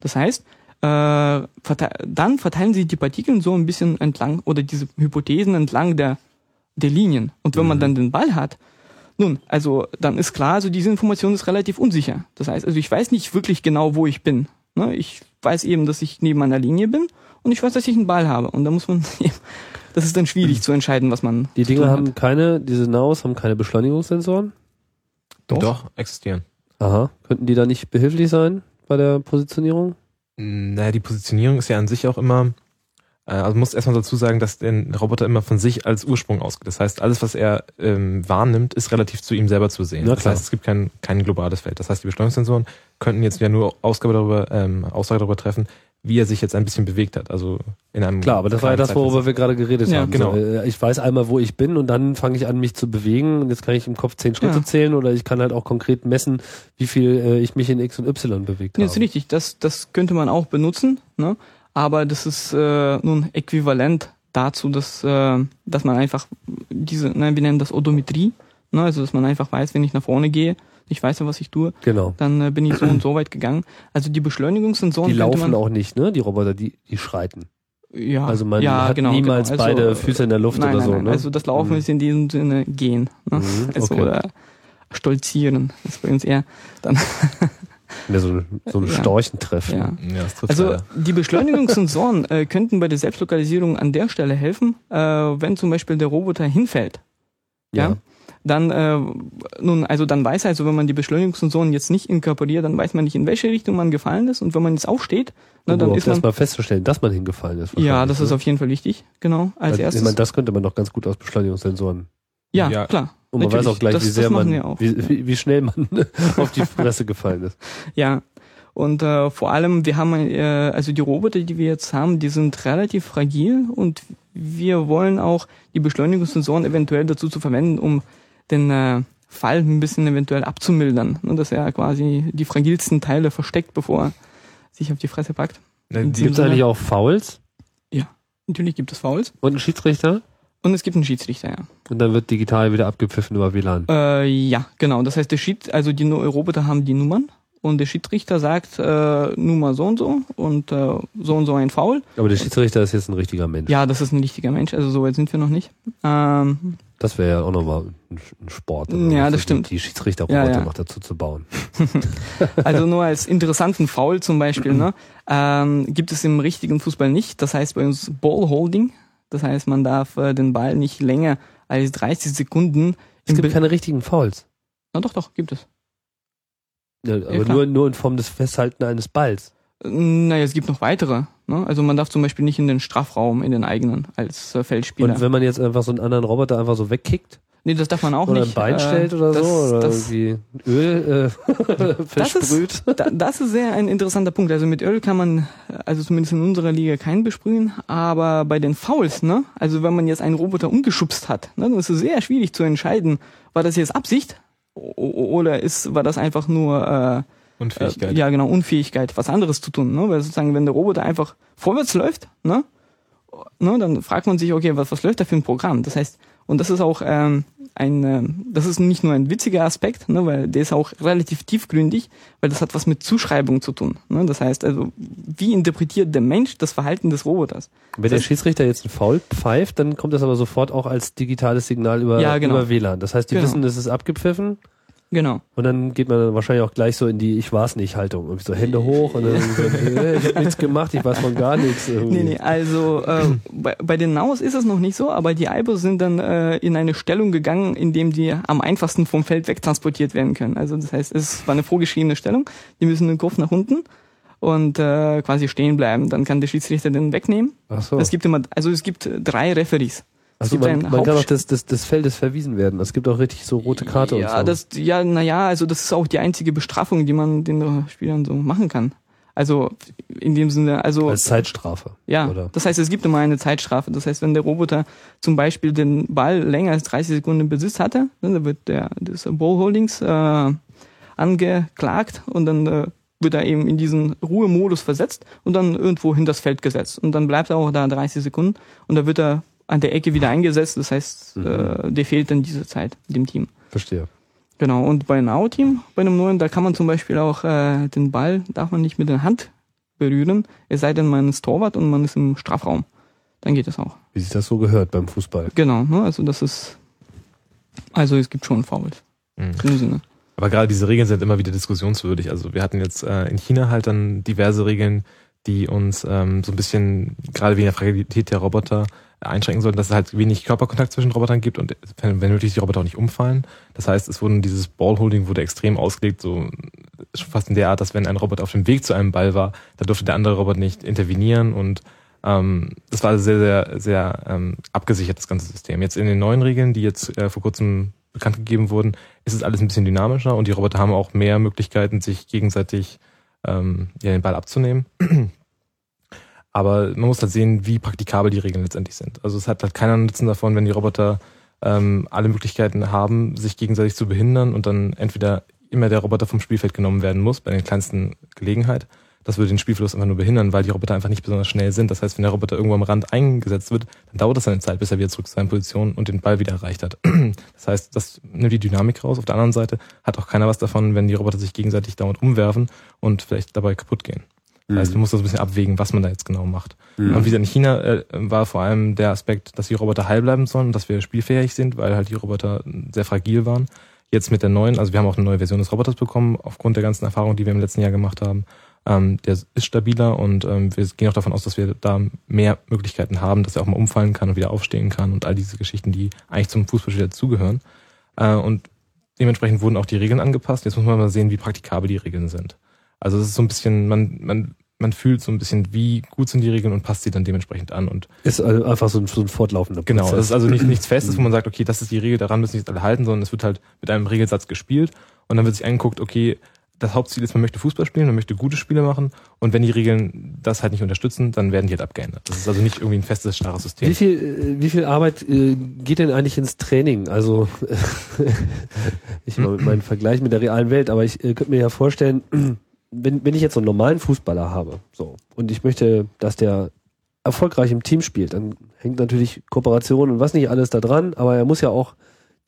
Das heißt, äh, dann verteilen sich die Partikel so ein bisschen entlang oder diese Hypothesen entlang der, der Linien. Und wenn man dann den Ball hat, nun, also dann ist klar, also diese Information ist relativ unsicher. Das heißt, also ich weiß nicht wirklich genau, wo ich bin. Ne? Ich weiß eben, dass ich neben einer Linie bin und ich weiß, dass ich einen Ball habe. Und da muss man, das ist dann schwierig zu entscheiden, was man Die Dinger haben keine, diese Naus haben keine Beschleunigungssensoren. Doch. Doch, existieren. Aha. Könnten die da nicht behilflich sein bei der Positionierung? Naja, die Positionierung ist ja an sich auch immer, äh, also muss erstmal dazu sagen, dass der Roboter immer von sich als Ursprung ausgeht. Das heißt, alles, was er ähm, wahrnimmt, ist relativ zu ihm selber zu sehen. Das heißt, es gibt kein, kein globales Feld. Das heißt, die Beschleunigungssensoren könnten jetzt ja nur Ausgabe darüber, ähm, Aussage darüber treffen, wie er sich jetzt ein bisschen bewegt hat. Also in einem Klar, aber das war ja das, worüber wir gerade geredet Ja, haben. genau. So, äh, ich weiß einmal, wo ich bin und dann fange ich an, mich zu bewegen und jetzt kann ich im Kopf zehn Schritte Ja. zählen oder ich kann halt auch konkret messen, wie viel äh, ich mich in X und Y bewegt Ja, ist habe. richtig. Das, das könnte man auch benutzen, ne? aber das ist äh, nun äquivalent dazu, dass, äh, dass man einfach diese, ne, wir nennen das Odometrie, ne? also dass man einfach weiß, wenn ich nach vorne gehe, ich weiß ja, was ich tue, Genau. dann äh, bin ich so und so weit gegangen. Also die Beschleunigungssensoren Die laufen man, auch nicht, ne? Die Roboter, die, die schreiten. ja, Also man ja, hat genau, niemals genau. Also, beide Füße in der Luft nein, oder nein, so, nein. ne? Also das Laufen Mhm. ist in diesem Sinne gehen. Ne? Mhm, Also, okay. Oder stolzieren ist bei uns eher dann. Ja, so, so ein Ja. Storchentreff. ja. Ja, das Also leider. die Beschleunigungssensoren äh, könnten bei der Selbstlokalisierung an der Stelle helfen, äh, wenn zum Beispiel der Roboter hinfällt. Ja. Dann, äh, nun, also dann weiß er, also wenn man die Beschleunigungssensoren jetzt nicht inkorporiert, dann weiß man nicht, in welche Richtung man gefallen ist. Und wenn man jetzt aufsteht, ne, Um dann ist man. erstmal festzustellen, dass man hingefallen ist. Ja, das ist ne? auf jeden Fall wichtig, genau. Als Also, erstes. Ich meine, das könnte man doch ganz gut aus Beschleunigungssensoren. ja, Ja. klar. Und man Natürlich, weiß auch gleich, das- wie sehr man, wie, wie, wie schnell man auf die Fresse gefallen ist. Ja. Und äh, vor allem, wir haben äh, also die Roboter, die wir jetzt haben, die sind relativ fragil und wir wollen auch die Beschleunigungssensoren eventuell dazu zu verwenden, um den äh, Fall ein bisschen eventuell abzumildern, ne, dass er quasi die fragilsten Teile versteckt, bevor er sich auf die Fresse packt. Gibt es eigentlich auch Fouls Natürlich gibt es Fouls und einen Schiedsrichter? und es gibt einen Schiedsrichter, ja. Und dann wird digital wieder abgepfiffen über WLAN. Äh, ja, genau. Das heißt, der Schied, also die Nu- Roboter haben die Nummern und der Schiedsrichter sagt äh, Nummer so und so und äh, so und so ein Foul. Aber der Schiedsrichter ist jetzt ein richtiger Mensch. Ja, das ist ein richtiger Mensch, also so weit sind wir noch nicht. Ähm, Das wäre ja auch nochmal ein Sport. Ja, das stimmt. Die Schiedsrichterroboter Ja, ja. noch dazu zu bauen. also nur als interessanten Foul zum Beispiel, ne, ähm, gibt es im richtigen Fußball nicht. Das heißt bei uns Ballholding. Das heißt, man darf äh, den Ball nicht länger als 30 Sekunden Es gibt Be- keine richtigen Fouls. Na doch, doch, gibt es. Ja, aber klar. nur, nur in Form des Festhalten eines Balls. Naja, es gibt noch weitere. Ne? Also man darf zum Beispiel nicht in den Strafraum, in den eigenen, als äh, Feldspieler. Und wenn man jetzt einfach so einen anderen Roboter einfach so wegkickt nee, das darf man auch oder nicht. ein Bein äh, stellt oder das, so oder das, irgendwie Öl äh, Das ist- versprüht. Da, das ist sehr ein interessanter Punkt. Also mit Öl kann man, also zumindest in unserer Liga, keinen besprühen. Aber bei den Fouls, ne, also wenn man jetzt einen Roboter umgeschubst hat, ne, dann ist es sehr schwierig zu entscheiden, war das jetzt Absicht oder ist, war das einfach nur äh, Unfähigkeit. Äh, ja, genau, Unfähigkeit, was anderes zu tun. Ne? Weil sozusagen, wenn der Roboter einfach vorwärts läuft, ne, ne, dann fragt man sich, okay, was, was läuft da für ein Programm? Das heißt, und das ist auch ähm, ein, ähm, das ist nicht nur ein witziger Aspekt, ne, weil der ist auch relativ tiefgründig, weil das hat was mit Zuschreibung zu tun. Ne? Das heißt also, wie interpretiert der Mensch das Verhalten des Roboters? Wenn der Schiedsrichter jetzt einen Foul pfeift, dann kommt das aber sofort auch als digitales Signal über, Ja, genau. über WLAN. Das heißt, die Genau. wissen, es ist abgepfiffen Genau. und dann geht man dann wahrscheinlich auch gleich so in die Ich war's nicht Haltung. Irgendwie so Hände hoch und dann so, ich hab nichts gemacht, ich weiß von gar nichts. Irgendwie. Nee, nee, also äh, bei, bei den Naus ist es noch nicht so, aber die Ibos sind dann äh, in eine Stellung gegangen, in dem die am einfachsten vom Feld wegtransportiert werden können. Also das heißt, es war eine vorgeschriebene Stellung, die müssen den Kopf nach unten und äh, quasi stehen bleiben. Dann kann der Schiedsrichter den wegnehmen. Ach so. Es gibt immer, also es gibt drei Referees. Also man, man kann auch des, des, des Feldes verwiesen werden. Es gibt auch richtig so rote Karte ja, und so. das, ja, naja, also das ist auch die einzige Bestrafung, die man den äh, Spielern so machen kann. Also in dem Sinne, also Als Zeitstrafe. Ja, Oder? das heißt, es gibt immer eine Zeitstrafe. Das heißt, wenn der Roboter zum Beispiel den Ball länger als 30 Sekunden im Besitz hatte, ne, dann wird der des Ballholdings äh, angeklagt und dann äh, wird er eben in diesen Ruhemodus versetzt und dann irgendwo hin das Feld gesetzt. Und dann bleibt er auch da 30 Sekunden und da wird er an der Ecke wieder eingesetzt. Das heißt, Mhm. äh, der fehlt dann diese Zeit dem Team. Verstehe. Genau, und bei einem Now-Team, bei einem neuen, da kann man zum Beispiel auch äh, den Ball, darf man nicht mit der Hand berühren, es sei denn, man ist Torwart und man ist im Strafraum. Dann geht das auch. Wie sich das so gehört beim Fußball. Genau, ne? also das ist, also es gibt schon Fouls, Mhm. in dem Sinne. Aber gerade diese Regeln sind immer wieder diskussionswürdig. Also wir hatten jetzt äh, in China halt dann diverse Regeln, die uns ähm, so ein bisschen, gerade wegen der Fragilität der Roboter, äh, einschränken sollten, dass es halt wenig Körperkontakt zwischen Robotern gibt und wenn, möglich die Roboter auch nicht umfallen. Das heißt, es wurden dieses Ballholding wurde extrem ausgelegt, so fast in der Art, dass wenn ein Roboter auf dem Weg zu einem Ball war, da durfte der andere Roboter nicht intervenieren und ähm, das war sehr, sehr, sehr ähm, abgesichert, das ganze System. Jetzt in den neuen Regeln, die jetzt äh, vor kurzem bekannt gegeben wurden, ist es alles ein bisschen dynamischer und die Roboter haben auch mehr Möglichkeiten, sich gegenseitig ähm, ja, den Ball abzunehmen. Aber man muss halt sehen, wie praktikabel die Regeln letztendlich sind. Also es hat halt keiner Nutzen davon, wenn die Roboter ähm, alle Möglichkeiten haben, sich gegenseitig zu behindern und dann entweder immer der Roboter vom Spielfeld genommen werden muss, bei der kleinsten Gelegenheit. Das würde den Spielfluss einfach nur behindern, weil die Roboter einfach nicht besonders schnell sind. Das heißt, wenn der Roboter irgendwo am Rand eingesetzt wird, dann dauert das seine Zeit, bis er wieder zurück zu seiner Position und den Ball wieder erreicht hat. Das heißt, das nimmt die Dynamik raus. Auf der anderen Seite hat auch keiner was davon, wenn die Roboter sich gegenseitig dauernd umwerfen und vielleicht dabei kaputt gehen. Das heißt, man muss das ein bisschen abwägen, was man da jetzt genau macht. Und wie gesagt, in China äh, war vor allem der Aspekt, dass die Roboter heil bleiben sollen und dass wir spielfähig sind, weil halt die Roboter sehr fragil waren. Jetzt mit der neuen, also wir haben auch eine neue Version des Roboters bekommen, aufgrund der ganzen Erfahrung, die wir im letzten Jahr gemacht haben. Ähm, der ist stabiler und ähm, wir gehen auch davon aus, dass wir da mehr Möglichkeiten haben, dass er auch mal umfallen kann und wieder aufstehen kann und all diese Geschichten, die eigentlich zum Fußballspieler dazugehören. Äh, und dementsprechend wurden auch die Regeln angepasst. Jetzt muss man mal sehen, wie praktikabel die Regeln sind. Also es ist so ein bisschen, man, man man fühlt so ein bisschen, wie gut sind die Regeln und passt sie dann dementsprechend an. Und ist also einfach so ein, so ein fortlaufender Prozess. Genau, das ist also nicht, nichts Festes, wo man sagt, okay, das ist die Regel, daran müssen sich alle halten, sondern es wird halt mit einem Regelsatz gespielt und dann wird sich angeguckt, okay, das Hauptziel ist, man möchte Fußball spielen, man möchte gute Spiele machen und wenn die Regeln das halt nicht unterstützen, dann werden die halt abgeändert. Das ist also nicht irgendwie ein festes, starres System. Wie viel, wie viel Arbeit äh, geht denn eigentlich ins Training? Also ich mal mit meinem Vergleich mit der realen Welt, aber ich äh, könnte mir ja vorstellen, wenn, wenn ich jetzt so einen normalen Fußballer habe, so, und ich möchte, dass der erfolgreich im Team spielt, dann hängt natürlich Kooperation und was nicht alles da dran, aber er muss ja auch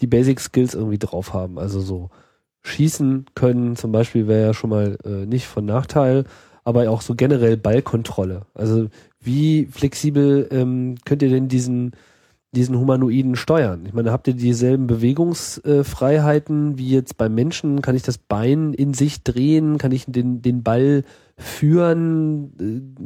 die Basic Skills irgendwie drauf haben. Also so schießen können zum Beispiel wäre ja schon mal äh, nicht von Nachteil, aber auch so generell Ballkontrolle. Also wie flexibel ähm, könnt ihr denn diesen diesen Humanoiden steuern? Ich meine, habt ihr dieselben Bewegungsfreiheiten wie jetzt beim Menschen? Kann ich das Bein in sich drehen? Kann ich den, den Ball führen?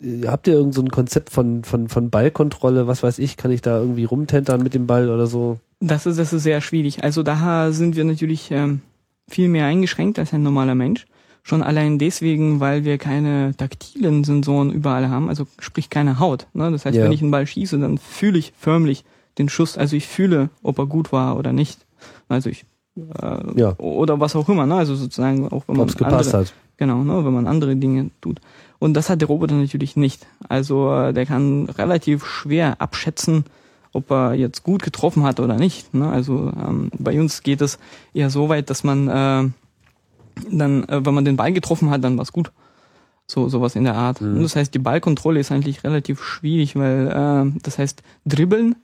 Äh, habt ihr irgend so Konzept von, von, von Ballkontrolle? Was weiß ich? Kann ich da irgendwie rumtentern mit dem Ball oder so? Das ist, das ist sehr schwierig. Also da sind wir natürlich ähm, viel mehr eingeschränkt als ein normaler Mensch. Schon allein deswegen, weil wir keine taktilen Sensoren überall haben, also sprich keine Haut. Ne? Das heißt, ja. wenn ich einen Ball schieße, dann fühle ich förmlich den Schuss. Also ich fühle, ob er gut war oder nicht. Also ich äh, ja. oder was auch immer. Ne? Also sozusagen auch wenn man Ob's gepasst andere, hat. Genau, ne? wenn man andere Dinge tut. Und das hat der Roboter natürlich nicht. Also äh, der kann relativ schwer abschätzen, ob er jetzt gut getroffen hat oder nicht. Ne? Also ähm, bei uns geht es eher so weit, dass man äh, dann, äh, wenn man den Ball getroffen hat, dann war es gut. So sowas in der Art. Mhm. Das heißt, die Ballkontrolle ist eigentlich relativ schwierig, weil äh, das heißt dribbeln,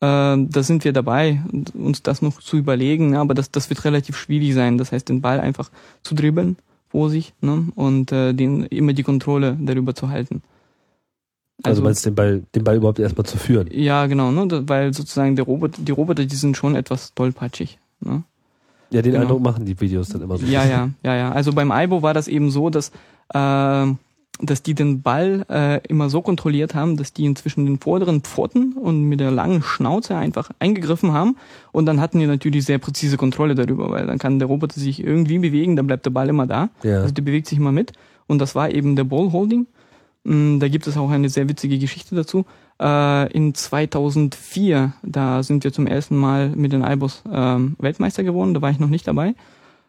äh, da sind wir dabei, uns das noch zu überlegen, aber das, das wird relativ schwierig sein. Das heißt, den Ball einfach zu dribbeln vor sich ne? und äh, den, immer die Kontrolle darüber zu halten. Also, also meinst du den Ball, den Ball überhaupt erstmal zu führen? Ja, genau, ne? weil sozusagen der Roboter, die Roboter, die sind schon etwas tollpatschig. Ne? Ja, den genau. Eindruck machen die Videos dann immer so. Ja, ja, ja, ja. Also beim Aibo war das eben so, dass, äh, dass die den Ball äh, immer so kontrolliert haben, dass die inzwischen den vorderen Pfoten und mit der langen Schnauze einfach eingegriffen haben. Und dann hatten die natürlich sehr präzise Kontrolle darüber, weil dann kann der Roboter sich irgendwie bewegen, dann bleibt der Ball immer da. Ja. Also der bewegt sich immer mit. Und das war eben der Ballholding. Mm, da gibt es auch eine sehr witzige Geschichte dazu. Äh, in 2004, da sind wir zum ersten Mal mit den Albus ähm, Weltmeister geworden, da war ich noch nicht dabei.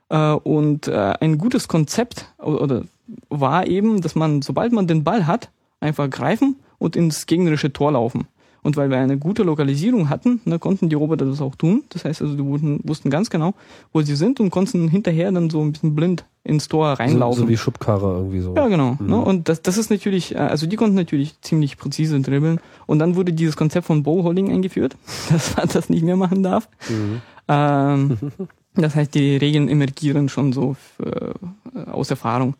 Äh, und äh, ein gutes Konzept oder war eben, dass man, sobald man den Ball hat, einfach greifen und ins gegnerische Tor laufen. Und weil wir eine gute Lokalisierung hatten, ne, konnten die Roboter das auch tun. Das heißt also, die wussten ganz genau, wo sie sind und konnten hinterher dann so ein bisschen blind ins Tor reinlaufen. So, so wie Schubkarre irgendwie so. Ja, genau. Mhm. Ne? Und das, das ist natürlich, äh, also die konnten natürlich ziemlich präzise dribbeln. Und dann wurde dieses Konzept von Bowholding eingeführt, dass man das nicht mehr machen darf. Mhm. Ähm, das heißt, die Regeln emergieren schon so für, äh, aus Erfahrung.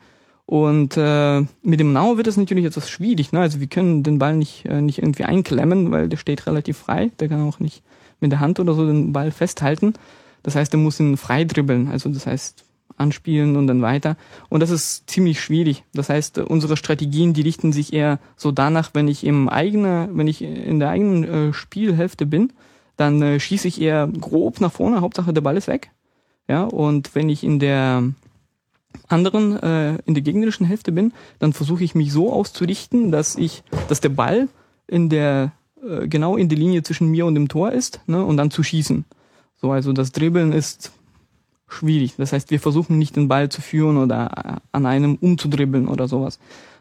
Und äh, mit dem Now wird es natürlich etwas schwierig. Ne? Also wir können den Ball nicht, äh, nicht irgendwie einklemmen, weil der steht relativ frei. Der kann auch nicht mit der Hand oder so den Ball festhalten. Das heißt, er muss ihn frei dribbeln. Also das heißt anspielen und dann weiter. Und das ist ziemlich schwierig. Das heißt, unsere Strategien, die richten sich eher so danach, wenn ich im eigenen, wenn ich in der eigenen äh, Spielhälfte bin, dann äh, schieße ich eher grob nach vorne. Hauptsache der Ball ist weg. Ja, und wenn ich in der anderen äh, in der gegnerischen Hälfte bin, dann versuche ich mich so auszurichten, dass ich, dass der Ball in der äh, genau in der Linie zwischen mir und dem Tor ist, ne, und dann zu schießen. So, also das Dribbeln ist schwierig. Das heißt, wir versuchen nicht den Ball zu führen oder an einem umzudribbeln oder sowas.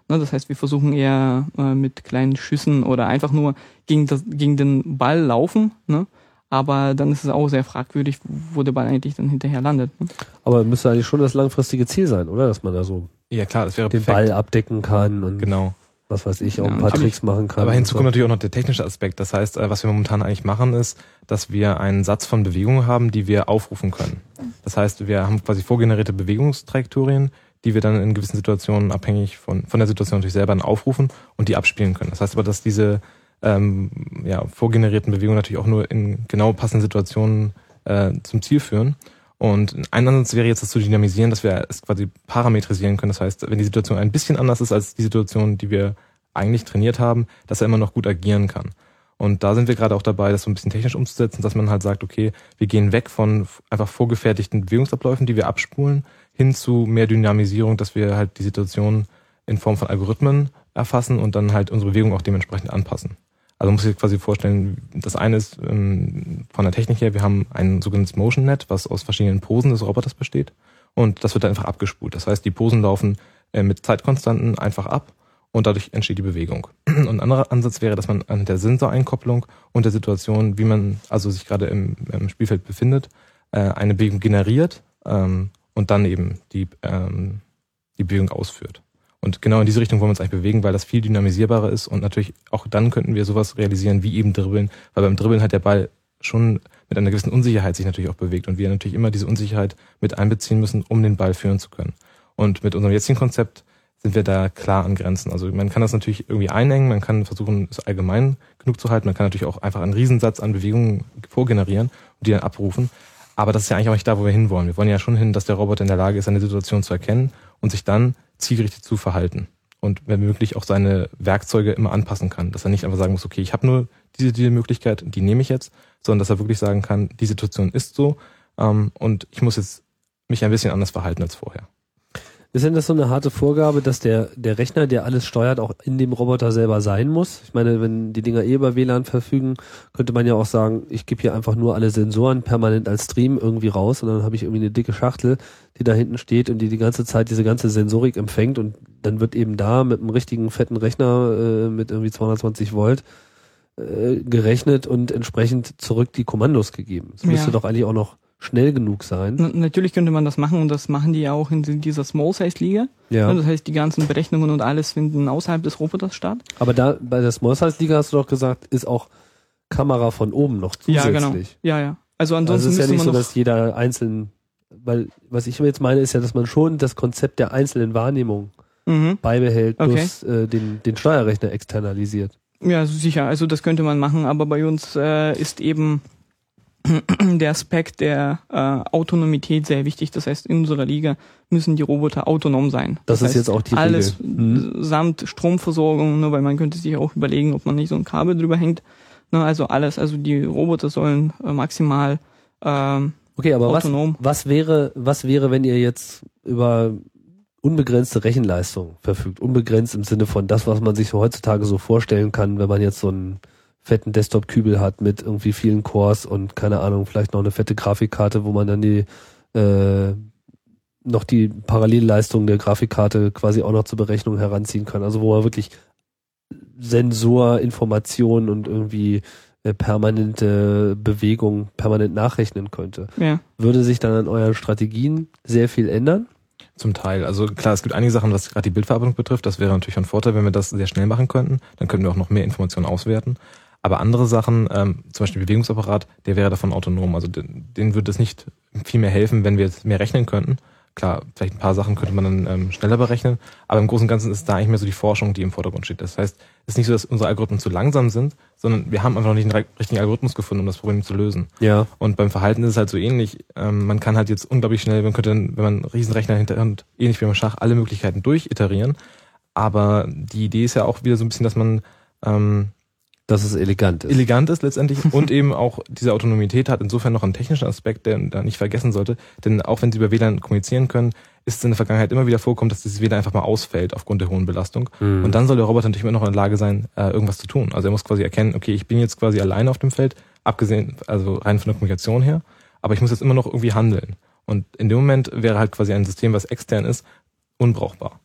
Ne, das heißt, wir versuchen eher äh, mit kleinen Schüssen oder einfach nur gegen, das, gegen den Ball laufen, ne, aber dann ist es auch sehr fragwürdig, wo der Ball eigentlich dann hinterher landet. Ne? Aber müsste eigentlich schon das langfristige Ziel sein, oder? Dass man da so ja, klar, das wäre den perfekt. Ball abdecken kann und genau. was weiß ich, auch ja, ein paar Tricks machen kann. Aber hinzu kommt natürlich auch noch der technische Aspekt. Das heißt, äh, was wir momentan eigentlich machen, ist, dass wir einen Satz von Bewegungen haben, die wir aufrufen können. Das heißt, wir haben quasi vorgenerierte Bewegungstrajektorien, die wir dann in gewissen Situationen abhängig von, von der Situation natürlich selber dann aufrufen und die abspielen können. Das heißt aber, dass diese ähm, ja, vorgenerierten Bewegungen natürlich auch nur in genau passenden Situationen äh, zum Ziel führen. Und ein Ansatz wäre jetzt das zu dynamisieren, dass wir es quasi parametrisieren können. Das heißt, wenn die Situation ein bisschen anders ist als die Situation, die wir eigentlich trainiert haben, dass er immer noch gut agieren kann. Und da sind wir gerade auch dabei, das so ein bisschen technisch umzusetzen, dass man halt sagt, okay, wir gehen weg von einfach vorgefertigten Bewegungsabläufen, die wir abspulen, hin zu mehr Dynamisierung, dass wir halt die Situation in Form von Algorithmen erfassen und dann halt unsere Bewegung auch dementsprechend anpassen. Also muss sich quasi vorstellen, das eine ist ähm, von der Technik her, wir haben ein sogenanntes Motion Net, was aus verschiedenen Posen des Roboters besteht und das wird dann einfach abgespult. Das heißt, die Posen laufen äh, mit Zeitkonstanten einfach ab und dadurch entsteht die Bewegung. Und ein anderer Ansatz wäre, dass man an der Sensoreinkopplung und der Situation, wie man also sich gerade im, im Spielfeld befindet, äh, eine Bewegung generiert ähm, und dann eben die, ähm, die Bewegung ausführt. Und genau in diese Richtung wollen wir uns eigentlich bewegen, weil das viel dynamisierbarer ist und natürlich auch dann könnten wir sowas realisieren wie eben Dribbeln, weil beim Dribbeln hat der Ball schon mit einer gewissen Unsicherheit sich natürlich auch bewegt und wir natürlich immer diese Unsicherheit mit einbeziehen müssen, um den Ball führen zu können. Und mit unserem jetzigen Konzept sind wir da klar an Grenzen. Also man kann das natürlich irgendwie einengen, man kann versuchen, es allgemein genug zu halten, man kann natürlich auch einfach einen Riesensatz an Bewegungen vorgenerieren und die dann abrufen. Aber das ist ja eigentlich auch nicht da, wo wir hinwollen. Wir wollen ja schon hin, dass der Roboter in der Lage ist, eine Situation zu erkennen und sich dann zielgerichtet zu verhalten. Und wenn möglich auch seine Werkzeuge immer anpassen kann. Dass er nicht einfach sagen muss, okay, ich habe nur diese, diese Möglichkeit, die nehme ich jetzt, sondern dass er wirklich sagen kann, die Situation ist so ähm, und ich muss jetzt mich ein bisschen anders verhalten als vorher. Ist denn das so eine harte Vorgabe, dass der, der Rechner, der alles steuert, auch in dem Roboter selber sein muss? Ich meine, wenn die Dinger eh über WLAN verfügen, könnte man ja auch sagen, ich gebe hier einfach nur alle Sensoren permanent als Stream irgendwie raus und dann habe ich irgendwie eine dicke Schachtel, die da hinten steht und die die ganze Zeit diese ganze Sensorik empfängt und dann wird eben da mit einem richtigen fetten Rechner äh, mit irgendwie 220 Volt äh, gerechnet und entsprechend zurück die Kommandos gegeben. Das müsste ja. doch eigentlich auch noch schnell genug sein. Na, natürlich könnte man das machen und das machen die ja auch in dieser Small Size Liga. Ja. Das heißt, die ganzen Berechnungen und alles finden außerhalb des Roboters statt. Aber da bei der Small Size Liga hast du doch gesagt, ist auch Kamera von oben noch zusätzlich. Ja, genau. Ja, ja. Also ansonsten also es ist ja nicht so, dass jeder einzeln, weil was ich jetzt meine, ist ja, dass man schon das Konzept der einzelnen Wahrnehmung mhm. beibehält, okay. plus äh, den, den Steuerrechner externalisiert. Ja, sicher. Also das könnte man machen, aber bei uns äh, ist eben der Aspekt der äh, Autonomität sehr wichtig. Das heißt, in unserer Liga müssen die Roboter autonom sein. Das, das ist heißt, jetzt auch die Alles mhm. samt Stromversorgung, ne, weil man könnte sich auch überlegen, ob man nicht so ein Kabel drüber hängt. Ne, also alles, also die Roboter sollen äh, maximal ähm, Okay, aber autonom. Was, was wäre, was wäre, wenn ihr jetzt über unbegrenzte Rechenleistung verfügt? Unbegrenzt im Sinne von das, was man sich heutzutage so vorstellen kann, wenn man jetzt so ein fetten Desktop-Kübel hat mit irgendwie vielen Cores und keine Ahnung, vielleicht noch eine fette Grafikkarte, wo man dann die äh, noch die Parallelleistung der Grafikkarte quasi auch noch zur Berechnung heranziehen kann. Also wo man wirklich Sensorinformationen und irgendwie äh, permanente Bewegung permanent nachrechnen könnte. Ja. Würde sich dann an euren Strategien sehr viel ändern? Zum Teil. Also klar, es gibt einige Sachen, was gerade die Bildverarbeitung betrifft. Das wäre natürlich ein Vorteil, wenn wir das sehr schnell machen könnten. Dann könnten wir auch noch mehr Informationen auswerten. Aber andere Sachen, ähm, zum Beispiel Bewegungsapparat, der wäre davon autonom. Also denen würde es nicht viel mehr helfen, wenn wir jetzt mehr rechnen könnten. Klar, vielleicht ein paar Sachen könnte man dann ähm, schneller berechnen, aber im Großen und Ganzen ist da eigentlich mehr so die Forschung, die im Vordergrund steht. Das heißt, es ist nicht so, dass unsere Algorithmen zu langsam sind, sondern wir haben einfach noch nicht einen richtigen Algorithmus gefunden, um das Problem zu lösen. Ja. Und beim Verhalten ist es halt so ähnlich. Ähm, man kann halt jetzt unglaublich schnell, man könnte, wenn man einen Riesenrechner hinterhand, ähnlich wie beim Schach, alle Möglichkeiten durchiterieren. Aber die Idee ist ja auch wieder so ein bisschen, dass man ähm, dass es elegant ist. Elegant ist letztendlich und eben auch diese Autonomität hat insofern noch einen technischen Aspekt, der da nicht vergessen sollte. Denn auch wenn sie über WLAN kommunizieren können, ist es in der Vergangenheit immer wieder vorkommen, dass dieses WLAN einfach mal ausfällt aufgrund der hohen Belastung. Mhm. Und dann soll der Roboter natürlich immer noch in der Lage sein, äh, irgendwas zu tun. Also er muss quasi erkennen, okay, ich bin jetzt quasi alleine auf dem Feld, abgesehen, also rein von der Kommunikation her, aber ich muss jetzt immer noch irgendwie handeln. Und in dem Moment wäre halt quasi ein System, was extern ist, unbrauchbar.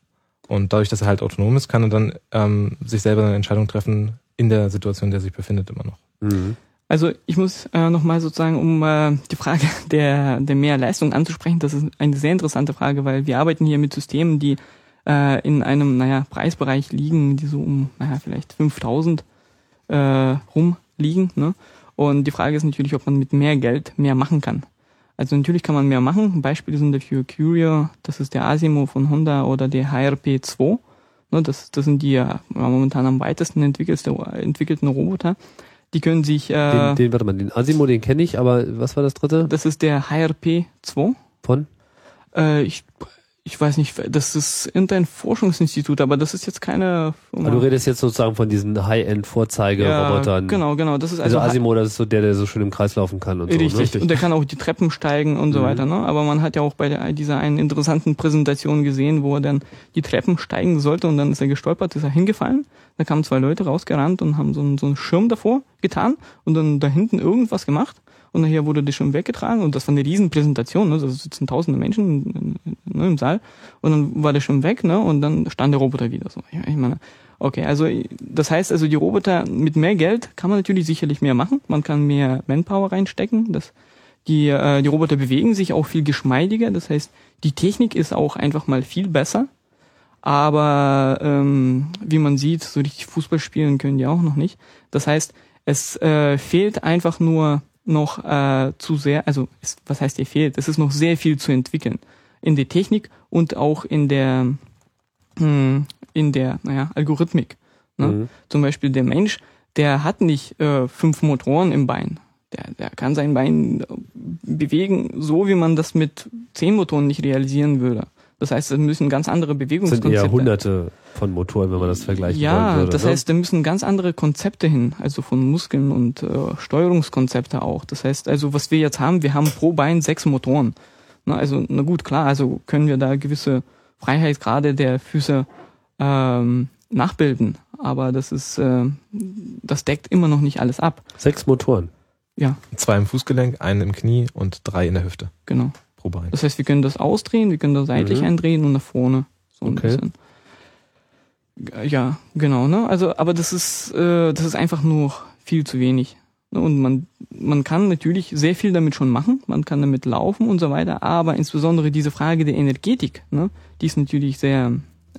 Und dadurch, dass er halt autonom ist, kann er dann ähm, sich selber eine Entscheidung treffen, in der Situation, in der sich befindet, immer noch. Mhm. Also ich muss äh, nochmal sozusagen, um äh, die Frage der, der Mehrleistung anzusprechen, das ist eine sehr interessante Frage, weil wir arbeiten hier mit Systemen, die äh, in einem naja, Preisbereich liegen, die so um naja, vielleicht 5000 äh, rumliegen. Ne? Und die Frage ist natürlich, ob man mit mehr Geld mehr machen kann. Also natürlich kann man mehr machen. Beispiele sind dafür Curio, das ist der Asimo von Honda oder der HRP 2. Ne, das, das sind die ja momentan am weitesten entwickelten Roboter. Die können sich. Äh, den, den, warte mal, den Asimo, den kenne ich, aber was war das dritte? Das ist der HRP 2. Von? Äh, ich ich weiß nicht, das ist irgendein Forschungsinstitut, aber das ist jetzt keine. Aber du redest jetzt sozusagen von diesen High-End-Vorzeigerobotern. Ja, genau, genau. Das ist Also, also, Asimo, das ist so der, der so schön im Kreis laufen kann und Richtig. so. Ne? Und der kann auch die Treppen steigen und so Mhm. weiter. Ne? Aber man hat ja auch bei der, dieser einen interessanten Präsentation gesehen, wo er dann die Treppen steigen sollte und dann ist er gestolpert, ist er hingefallen. Da kamen zwei Leute rausgerannt und haben so einen, so einen Schirm davor getan und dann da hinten irgendwas gemacht. Und nachher wurde der Schirm weggetragen und das war eine riesen Präsentation, ne? da sitzen tausende Menschen ne, im Saal und dann war der Schirm weg ne? und dann stand der Roboter wieder so. Ja, ich meine, okay, also das heißt also die Roboter mit mehr Geld kann man natürlich sicherlich mehr machen, man kann mehr Manpower reinstecken, das die, äh, die Roboter bewegen sich auch viel geschmeidiger, das heißt, die Technik ist auch einfach mal viel besser. Aber ähm, wie man sieht, so richtig Fußball spielen können die auch noch nicht. Das heißt, es äh, fehlt einfach nur noch äh, zu sehr, also es, was heißt hier fehlt? Es ist noch sehr viel zu entwickeln in der Technik und auch in der mh, in der naja Algorithmik. Ne? Mhm. Zum Beispiel der Mensch, der hat nicht äh, fünf Motoren im Bein. Der, der kann sein Bein äh, bewegen, so wie man das mit zehn Motoren nicht realisieren würde. Das heißt, es müssen ganz andere Das sind Bewegungskonzepte. eher hunderte von Motoren, wenn man das vergleichen Ja, wollen würde. das ne? heißt, da müssen ganz andere Konzepte hin, also von Muskeln und äh, Steuerungskonzepte auch. Das heißt, also was wir jetzt haben, wir haben pro Bein sechs Motoren. Na, also, na gut, klar, also können wir da gewisse Freiheitsgrade der Füße ähm, nachbilden, aber das ist, äh, das deckt immer noch nicht alles ab. Sechs Motoren. Ja, Zwei im Fußgelenk, einen im Knie und drei in der Hüfte genau. Bein. Das heißt, wir können das ausdrehen, wir können das seitlich Mhm. eindrehen und nach vorne. So ein Okay. bisschen. Ja, genau, ne? Also, aber das ist, äh, das ist einfach nur viel zu wenig. Ne? Und man, man kann natürlich sehr viel damit schon machen, man kann damit laufen und so weiter, aber insbesondere diese Frage der Energetik, ne, die ist natürlich sehr,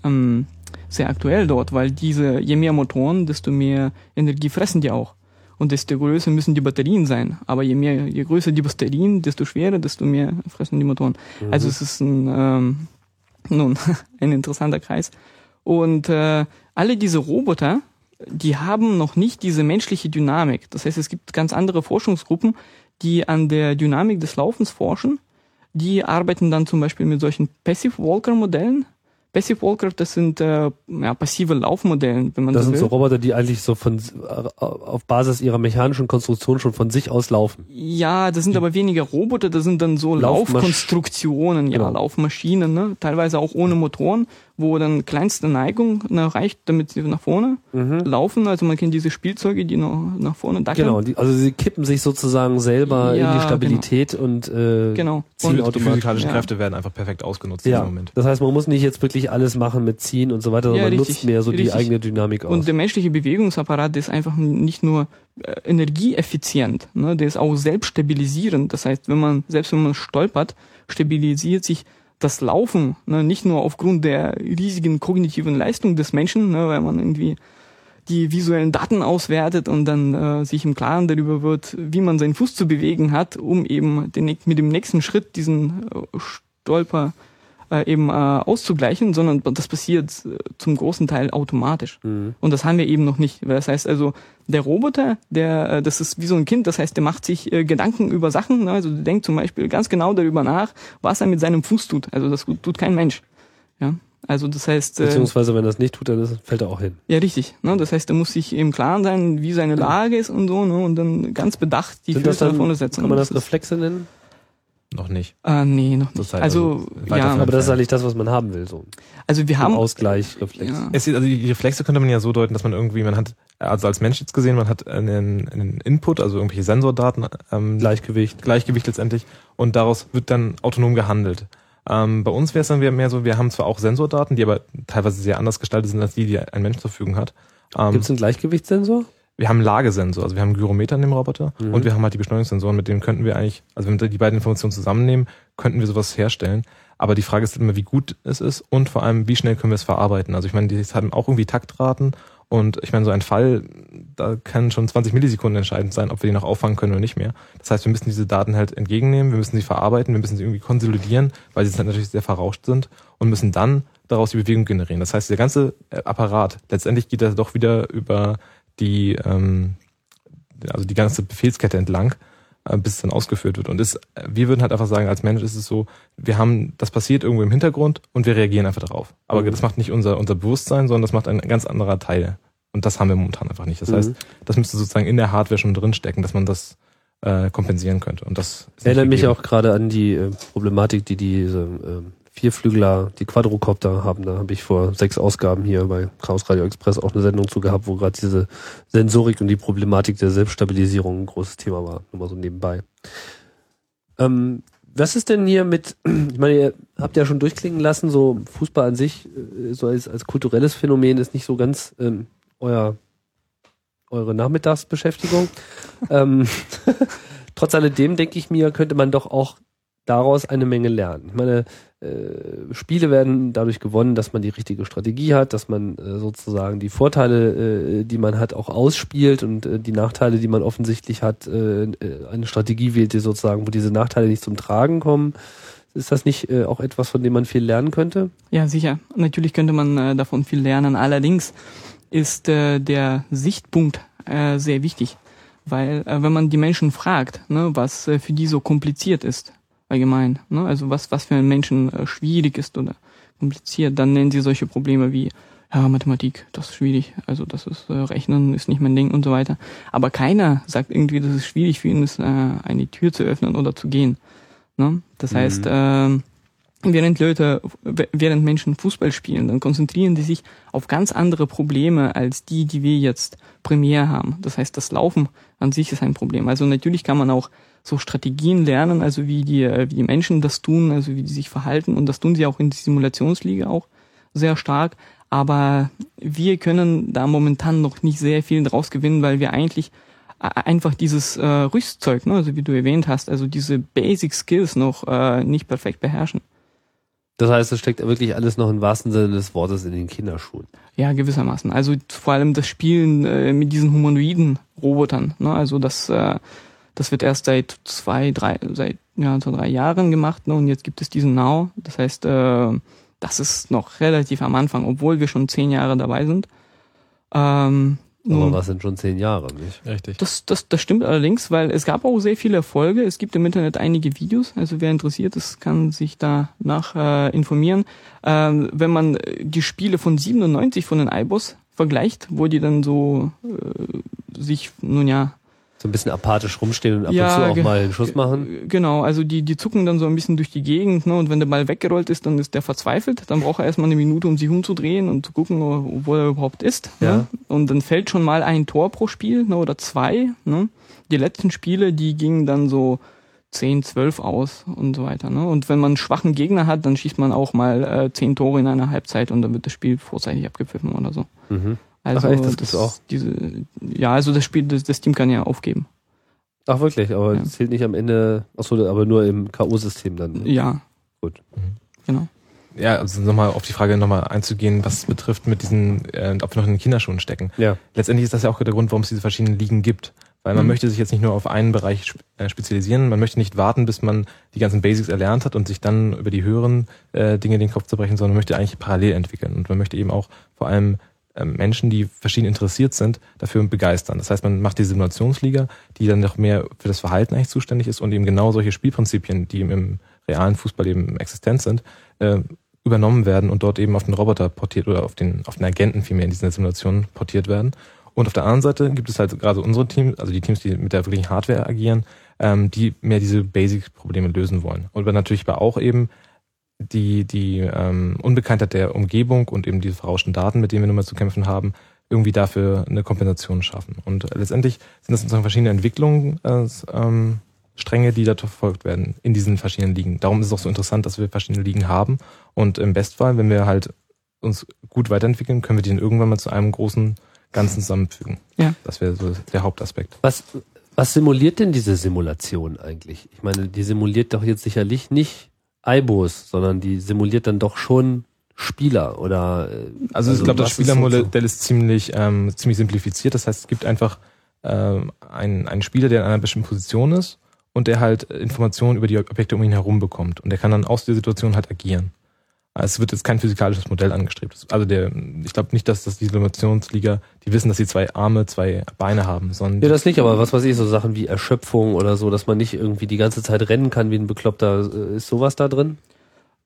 ähm, sehr aktuell dort, weil diese, je mehr Motoren, desto mehr Energie fressen die auch. Und desto größer müssen die Batterien sein. Aber je mehr, je größer die Batterien, desto schwerer, desto mehr fressen die Motoren. Also es ist ein, ähm, nun, ein interessanter Kreis. Und äh, alle diese Roboter, die haben noch nicht diese menschliche Dynamik. Das heißt, es gibt ganz andere Forschungsgruppen, die an der Dynamik des Laufens forschen. Die arbeiten dann zum Beispiel mit solchen Passive Walker Modellen. Passive Walker, das sind äh, ja, passive Laufmodellen, wenn man Das so sind will. so Roboter, die eigentlich so von auf Basis ihrer mechanischen Konstruktion schon von sich aus laufen. Ja, das sind aber weniger Roboter, das sind dann so Laufkonstruktionen, ja, Genau. Laufmaschinen, ne? teilweise auch ohne Motoren, wo dann kleinste Neigung ne, reicht, damit sie nach vorne laufen. Also man kennt diese Spielzeuge, die noch nach vorne dackeln. Genau, die, also sie kippen sich sozusagen selber Ja, in die Stabilität und äh, Genau. ziehen Die automatisch. physikalischen ja. Kräfte werden einfach perfekt ausgenutzt in Ja, dem Moment. das heißt, man muss nicht jetzt wirklich alles machen mit Ziehen und so weiter, sondern Ja, man richtig, nutzt mehr so die richtig. eigene Dynamik aus. Und der menschliche Bewegungsapparat der ist einfach nicht nur äh, energieeffizient, ne? der ist auch selbststabilisierend. Das heißt, wenn man, selbst wenn man stolpert, stabilisiert sich das Laufen, ne? nicht nur aufgrund der riesigen kognitiven Leistung des Menschen, ne? weil man irgendwie die visuellen Daten auswertet und dann äh, sich im Klaren darüber wird, wie man seinen Fuß zu bewegen hat, um eben den, mit dem nächsten Schritt diesen äh, Stolper äh, eben äh, auszugleichen, sondern das passiert äh, zum großen Teil automatisch. Mhm. Und das haben wir eben noch nicht. Das heißt also, der Roboter, der, äh, das ist wie so ein Kind, das heißt, der macht sich äh, Gedanken über Sachen, ne? also der denkt zum Beispiel ganz genau darüber nach, was er mit seinem Fuß tut. Also das tut kein Mensch. Ja, also das heißt, äh, Beziehungsweise, wenn er das nicht tut, dann fällt er auch hin. ja richtig. Ne? Das heißt, er muss sich im Klaren sein, wie seine Lage ist und so, ne? und dann ganz bedacht die Sind Füße nach vorne setzen. kann man das Reflexe nennen? Noch nicht. Ah, nee, noch nicht. Also, also ja, Aber das ist eigentlich das, was man haben will, so also wir haben, Ausgleich, Reflex. ja, Es also die Reflexe könnte man ja so deuten, dass man irgendwie, man hat, also als Mensch jetzt gesehen, man hat einen, einen Input, also irgendwelche Sensordaten, ähm, Gleichgewicht. Gleichgewicht letztendlich, und daraus wird dann autonom gehandelt. Ähm, bei uns wäre es dann mehr so, wir haben zwar auch Sensordaten, die aber teilweise sehr anders gestaltet sind als die, die ein Mensch zur Verfügung hat. Ähm, Gibt es einen Gleichgewichtssensor? Wir haben einen Lagesensor, also wir haben einen Gyrometer in dem Roboter Mhm. und wir haben halt die Beschleunigungssensoren, mit denen könnten wir eigentlich, also wenn wir die beiden Informationen zusammennehmen, könnten wir sowas herstellen. Aber die Frage ist immer, wie gut es ist und vor allem, wie schnell können wir es verarbeiten. Also ich meine, die haben auch irgendwie Taktraten und ich meine, so ein Fall, da kann schon 20 Millisekunden entscheidend sein, ob wir die noch auffangen können oder nicht mehr. Das heißt, wir müssen diese Daten halt entgegennehmen, wir müssen sie verarbeiten, wir müssen sie irgendwie konsolidieren, weil sie halt natürlich sehr verrauscht sind und müssen dann daraus die Bewegung generieren. Das heißt, der ganze äh, Apparat, letztendlich geht er doch wieder über die, ähm, also die ganze Befehlskette entlang. äh, bis es dann ausgeführt wird. Und ist, wir würden halt einfach sagen, als Mensch ist es so, wir haben, das passiert irgendwo im Hintergrund und wir reagieren einfach darauf. Aber mhm. das macht nicht unser, unser Bewusstsein, sondern das macht ein ganz anderer Teil. Und das haben wir momentan einfach nicht. Das mhm. heißt, das müsste sozusagen in der Hardware schon drinstecken, dass man das äh, kompensieren könnte. Und das erinnert mich auch gerade an die äh, Problematik, die diese äh, Vierflügler, die Quadrocopter haben. Da habe ich vor sechs Ausgaben hier bei Chaos Radio Express auch eine Sendung zu gehabt, wo gerade diese Sensorik und die Problematik der Selbststabilisierung ein großes Thema war. Nur mal so nebenbei. Ähm, was ist denn hier mit, ich meine, ihr habt ja schon durchklingen lassen, so Fußball an sich, äh, so als, als kulturelles Phänomen ist nicht so ganz ähm, euer, eure Nachmittagsbeschäftigung. ähm, trotz alledem denke ich mir, könnte man doch auch daraus eine Menge lernen. Ich meine, äh, Spiele werden dadurch gewonnen, dass man die richtige Strategie hat, dass man äh, sozusagen die Vorteile, äh, die man hat, auch ausspielt und äh, die Nachteile, die man offensichtlich hat, äh, äh, eine Strategie wählt, die sozusagen, wo diese Nachteile nicht zum Tragen kommen. Ist das nicht auch etwas, von dem man viel lernen könnte? Ja, sicher. Natürlich könnte man davon viel lernen. Allerdings ist der Sichtpunkt sehr wichtig. Weil wenn man die Menschen fragt, ne, was für die so kompliziert ist, allgemein. Ne? Also was, was für einen Menschen äh, schwierig ist oder kompliziert, dann nennen sie solche Probleme wie ja, Mathematik, das ist schwierig, also das ist äh, Rechnen ist nicht mein Ding und so weiter. Aber keiner sagt irgendwie, dass es schwierig für ihn ist, äh, eine Tür zu öffnen oder zu gehen. Ne? Das mhm. heißt, äh, während Leute, während Menschen Fußball spielen, dann konzentrieren die sich auf ganz andere Probleme als die, die wir jetzt primär haben. Das heißt, das Laufen an sich ist ein Problem. Also natürlich kann man auch so Strategien lernen, also wie die, äh, wie die Menschen das tun, also wie die sich verhalten. Und das tun sie auch in der Simulationsliga auch sehr stark. Aber wir können da momentan noch nicht sehr viel draus gewinnen, weil wir eigentlich äh, einfach dieses äh, Rüstzeug, ne, also wie du erwähnt hast, also diese Basic Skills noch äh, nicht perfekt beherrschen. Das heißt, es steckt wirklich alles noch im wahrsten Sinne des Wortes in den Kinderschuhen. Ja, gewissermaßen. Also vor allem das Spielen äh, mit diesen humanoiden Robotern. Ne? Also das äh, das wird erst seit zwei, drei, seit ja, so drei Jahren gemacht ne? und jetzt gibt es diesen Now. Das heißt, äh, das ist noch relativ am Anfang, obwohl wir schon zehn Jahre dabei sind. Ähm, aber was sind schon zehn Jahre, nicht? Richtig. Das, das, das stimmt allerdings, weil es gab auch sehr viele Erfolge. Es gibt im Internet einige Videos, also wer interessiert ist, kann sich da nach äh, informieren. Ähm, wenn man die Spiele von 97 von den iBoss vergleicht, wo die dann so äh, sich, nun ja, so ein bisschen apathisch rumstehen und ab ja, und zu auch mal einen Schuss machen. Genau, also die, die zucken dann so ein bisschen durch die Gegend, ne? Und wenn der Ball weggerollt ist, dann ist der verzweifelt. Dann braucht er erstmal eine Minute, um sich umzudrehen und zu gucken, wo er überhaupt ist. Ne? Ja. Ne? Und dann fällt schon mal ein Tor pro Spiel, ne? Oder zwei. Ne? Die letzten Spiele, die gingen dann so 10, 12 aus und so weiter. Ne? Und wenn man einen schwachen Gegner hat, dann schießt man auch mal äh, 10 Tore in einer Halbzeit und dann wird das Spiel vorzeitig abgepfiffen oder so. Mhm. Also Ach echt, das, das auch. Diese, ja, also das Spiel, das, das Team kann ja aufgeben. Ach wirklich, aber ja. zählt nicht am Ende, achso, aber nur im K.O.-System dann. Ja. Gut. Mhm. Genau. Ja, also nochmal auf die Frage nochmal einzugehen, was betrifft mit diesen, äh, ob wir noch in den Kinderschuhen stecken. Ja. Letztendlich ist das ja auch der Grund, warum es diese verschiedenen Ligen gibt. Weil man mhm. möchte sich jetzt nicht nur auf einen Bereich äh, spezialisieren, man möchte nicht warten, bis man die ganzen Basics erlernt hat und sich dann über die höheren äh, Dinge den Kopf zerbrechen, sondern man möchte eigentlich parallel entwickeln. Und man möchte eben auch vor allem Menschen, die verschieden interessiert sind, dafür begeistern. Das heißt, man macht die Simulationsliga, die dann noch mehr für das Verhalten eigentlich zuständig ist und eben genau solche Spielprinzipien, die im realen Fußball eben existent sind, äh, übernommen werden und dort eben auf den Roboter portiert oder auf den, auf den Agenten vielmehr in dieser Simulation portiert werden. Und auf der anderen Seite gibt es halt gerade unsere Teams, also die Teams, die mit der wirklichen Hardware agieren, ähm, die mehr diese Basic-Probleme lösen wollen. Und natürlich aber auch eben die, die ähm, Unbekanntheit der Umgebung und eben diese verrauschten Daten, mit denen wir nun mal zu kämpfen haben, irgendwie dafür eine Kompensation schaffen. Und letztendlich sind das sozusagen verschiedene Entwicklungen, äh, ähm, Stränge, die da verfolgt werden in diesen verschiedenen Ligen. Darum ist es auch so interessant, dass wir verschiedene Ligen haben. Und im Bestfall, wenn wir halt uns gut weiterentwickeln, können wir die dann irgendwann mal zu einem großen Ganzen zusammenfügen. Ja. Das wäre so der Hauptaspekt. Was, was simuliert denn diese Simulation eigentlich? Ich meine, die simuliert doch jetzt sicherlich nicht IBOs, sondern die simuliert dann doch schon Spieler oder äh, also, also ich glaube das Spielermodell ist ziemlich ähm, ziemlich simplifiziert. Das heißt es gibt einfach ähm, einen, einen Spieler der in einer bestimmten Position ist und der halt Informationen über die Objekte um ihn herum bekommt. Und der kann dann aus der Situation halt agieren Es wird jetzt kein physikalisches Modell angestrebt. Also der, ich glaube nicht, dass das die Simulationsliga, die wissen, dass sie zwei Arme, zwei Beine haben, sondern. Ja, das nicht, aber was weiß ich, so Sachen wie Erschöpfung oder so, dass man nicht irgendwie die ganze Zeit rennen kann wie ein Bekloppter. Äh, ist sowas da drin?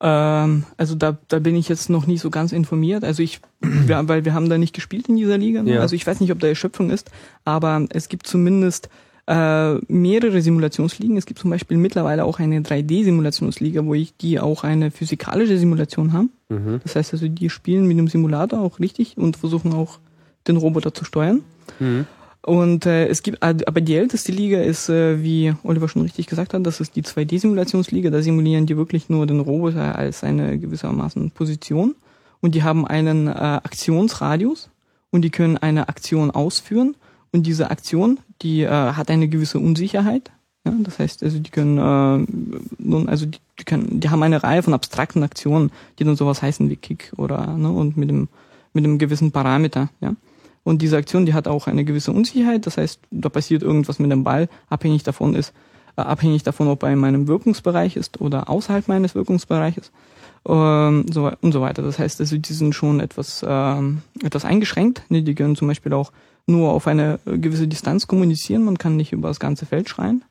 Ähm, also da, da bin ich jetzt noch nicht so ganz informiert. Also ich, wir, weil wir haben da nicht gespielt in dieser Liga. Ne? Ja. Also ich weiß nicht, ob da Erschöpfung ist, aber es gibt zumindest äh, mehrere Simulationsligen. Es gibt zum Beispiel mittlerweile auch eine 3D-Simulationsliga, wo ich die auch eine physikalische Simulation haben. Mhm. Das heißt also, die spielen mit dem Simulator auch richtig und versuchen auch den Roboter zu steuern. Mhm. Und äh, es gibt, aber die älteste Liga ist, äh, wie Oliver schon richtig gesagt hat, das ist die 2D-Simulationsliga. Da simulieren die wirklich nur den Roboter als eine gewissermaßen Position. Und die haben einen äh, Aktionsradius und die können eine Aktion ausführen. Und diese Aktion, die äh, hat eine gewisse Unsicherheit. Ja, das heißt, also die können äh, nun, also die, die können, die haben eine Reihe von abstrakten Aktionen, die dann sowas heißen wie Kick oder ne, und mit dem mit einem gewissen Parameter. Ja. Und diese Aktion, die hat auch eine gewisse Unsicherheit. Das heißt, da passiert irgendwas mit dem Ball, abhängig davon ist, äh, abhängig davon, ob er in meinem Wirkungsbereich ist oder außerhalb meines Wirkungsbereiches ähm, so, und so weiter. Das heißt, also die sind schon etwas, ähm, etwas eingeschränkt. Ne? Die können zum Beispiel auch nur auf eine gewisse Distanz kommunizieren. Man kann nicht über das ganze Feld schreien.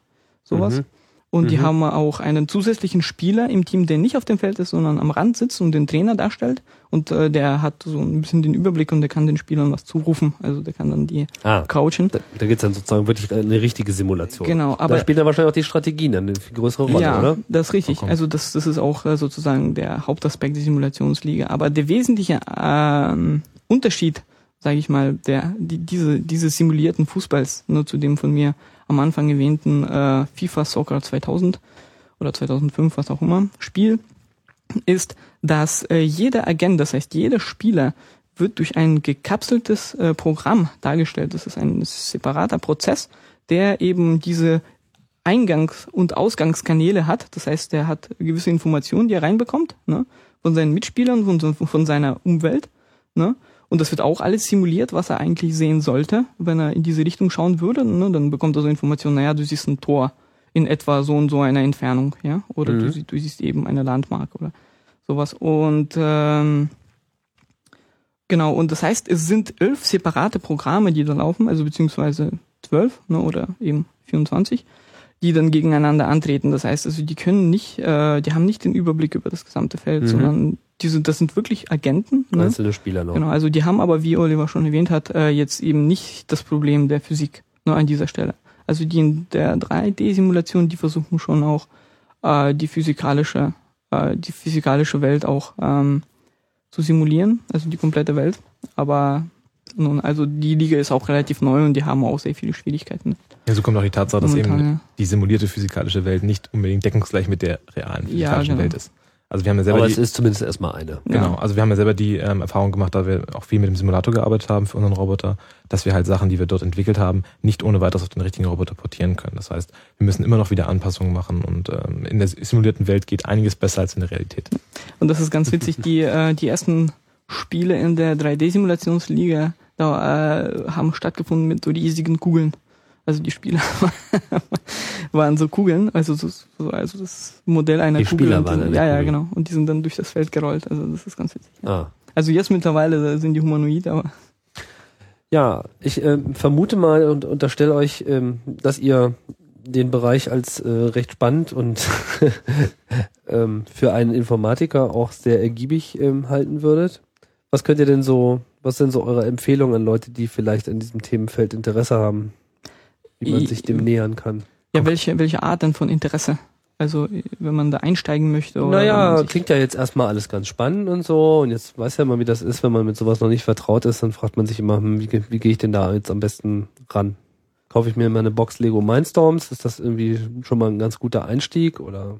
Sowas. Mhm. Und die Mhm. haben auch einen zusätzlichen Spieler im Team, der nicht auf dem Feld ist, sondern am Rand sitzt und den Trainer darstellt. Und äh, der hat so ein bisschen den Überblick und der kann den Spielern was zurufen. Also der kann dann die Ah, coachen. da, da geht's dann sozusagen wirklich eine richtige Simulation. Genau, da aber spielen dann wahrscheinlich auch die Strategien dann eine viel größere Rolle, ja, oder? das ist richtig. Also das, das ist auch äh, sozusagen der Hauptaspekt der Simulationsliga. Aber der wesentliche ähm, Unterschied, sage ich mal, der die, diese dieses simulierten Fußballs nur zu dem von mir am Anfang erwähnten äh, FIFA Soccer 2000 oder 2005, was auch immer, Spiel ist, dass äh, jeder Agent, das heißt jeder Spieler, wird durch ein gekapseltes äh, Programm dargestellt. Das ist ein separater Prozess, der eben diese Eingangs- und Ausgangskanäle hat. Das heißt, der hat gewisse Informationen, die er reinbekommt, ne, von seinen Mitspielern, von, von seiner Umwelt. Ne? Und das wird auch alles simuliert, was er eigentlich sehen sollte, wenn er in diese Richtung schauen würde. Ne? Dann bekommt er so Informationen, naja, du siehst ein Tor in etwa so und so einer Entfernung, ja, oder Mhm. du, du siehst eben eine Landmark oder sowas. Und ähm, genau, und das heißt, es sind elf separate Programme, die da laufen, also beziehungsweise zwölf, ne, oder eben 24, die dann gegeneinander antreten. Das heißt, also die können nicht, äh, die haben nicht den Überblick über das gesamte Feld, Mhm. sondern die sind, das sind wirklich Agenten. Ne? Einzelne Spieler noch. Genau, also die haben aber, wie Oliver schon erwähnt hat, äh, jetzt eben nicht das Problem der Physik nur an dieser Stelle. Also die in der 3D-Simulation, die versuchen schon auch äh, die physikalische, äh, die physikalische Welt auch ähm, zu simulieren, also die komplette Welt. Aber nun, also die Liga ist auch relativ neu und die haben auch sehr viele Schwierigkeiten. Hinzu kommt auch die Tatsache, dass Momentan, eben ja. die simulierte physikalische Welt nicht unbedingt deckungsgleich mit der realen Ja, physikalischen genau. Welt ist. Also wir haben ja selber Aber die, es ist zumindest erstmal eine. Genau, Ja. also wir haben ja selber die ähm, Erfahrung gemacht, da wir auch viel mit dem Simulator gearbeitet haben für unseren Roboter, dass wir halt Sachen, die wir dort entwickelt haben, nicht ohne weiteres auf den richtigen Roboter portieren können. Das heißt, wir müssen immer noch wieder Anpassungen machen und ähm, in der simulierten Welt geht einiges besser als in der Realität. Und das ist ganz witzig, die, äh, die ersten Spiele in der 3D-Simulationsliga da, äh, haben stattgefunden mit so riesigen Kugeln. Also die Spieler waren so Kugeln, also so, so also das Modell einer Die Kugel. Spieler und, waren äh, eine ja, ja, genau. Und die sind dann durch das Feld gerollt. Also das ist ganz witzig. Ah. Also jetzt mittlerweile sind die humanoid, aber Ja, ich ähm, vermute mal und unterstelle euch, ähm, dass ihr den Bereich als äh, recht spannend und ähm, für einen Informatiker auch sehr ergiebig ähm, halten würdet. Was könnt ihr denn so, was sind so eure Empfehlungen an Leute, die vielleicht an diesem Themenfeld Interesse haben, wie man I- sich dem nähern kann? Ja, welche, welche Art denn von Interesse? Also wenn man da einsteigen möchte oder Naja, klingt ja jetzt erstmal alles ganz spannend und so. Und jetzt weiß ja mal, wie das ist, wenn man mit sowas noch nicht vertraut ist. Dann fragt man sich immer, hm, wie, wie gehe ich denn da jetzt am besten ran? Kaufe ich mir mal eine Box Lego Mindstorms? Ist das irgendwie schon mal ein ganz guter Einstieg? Oder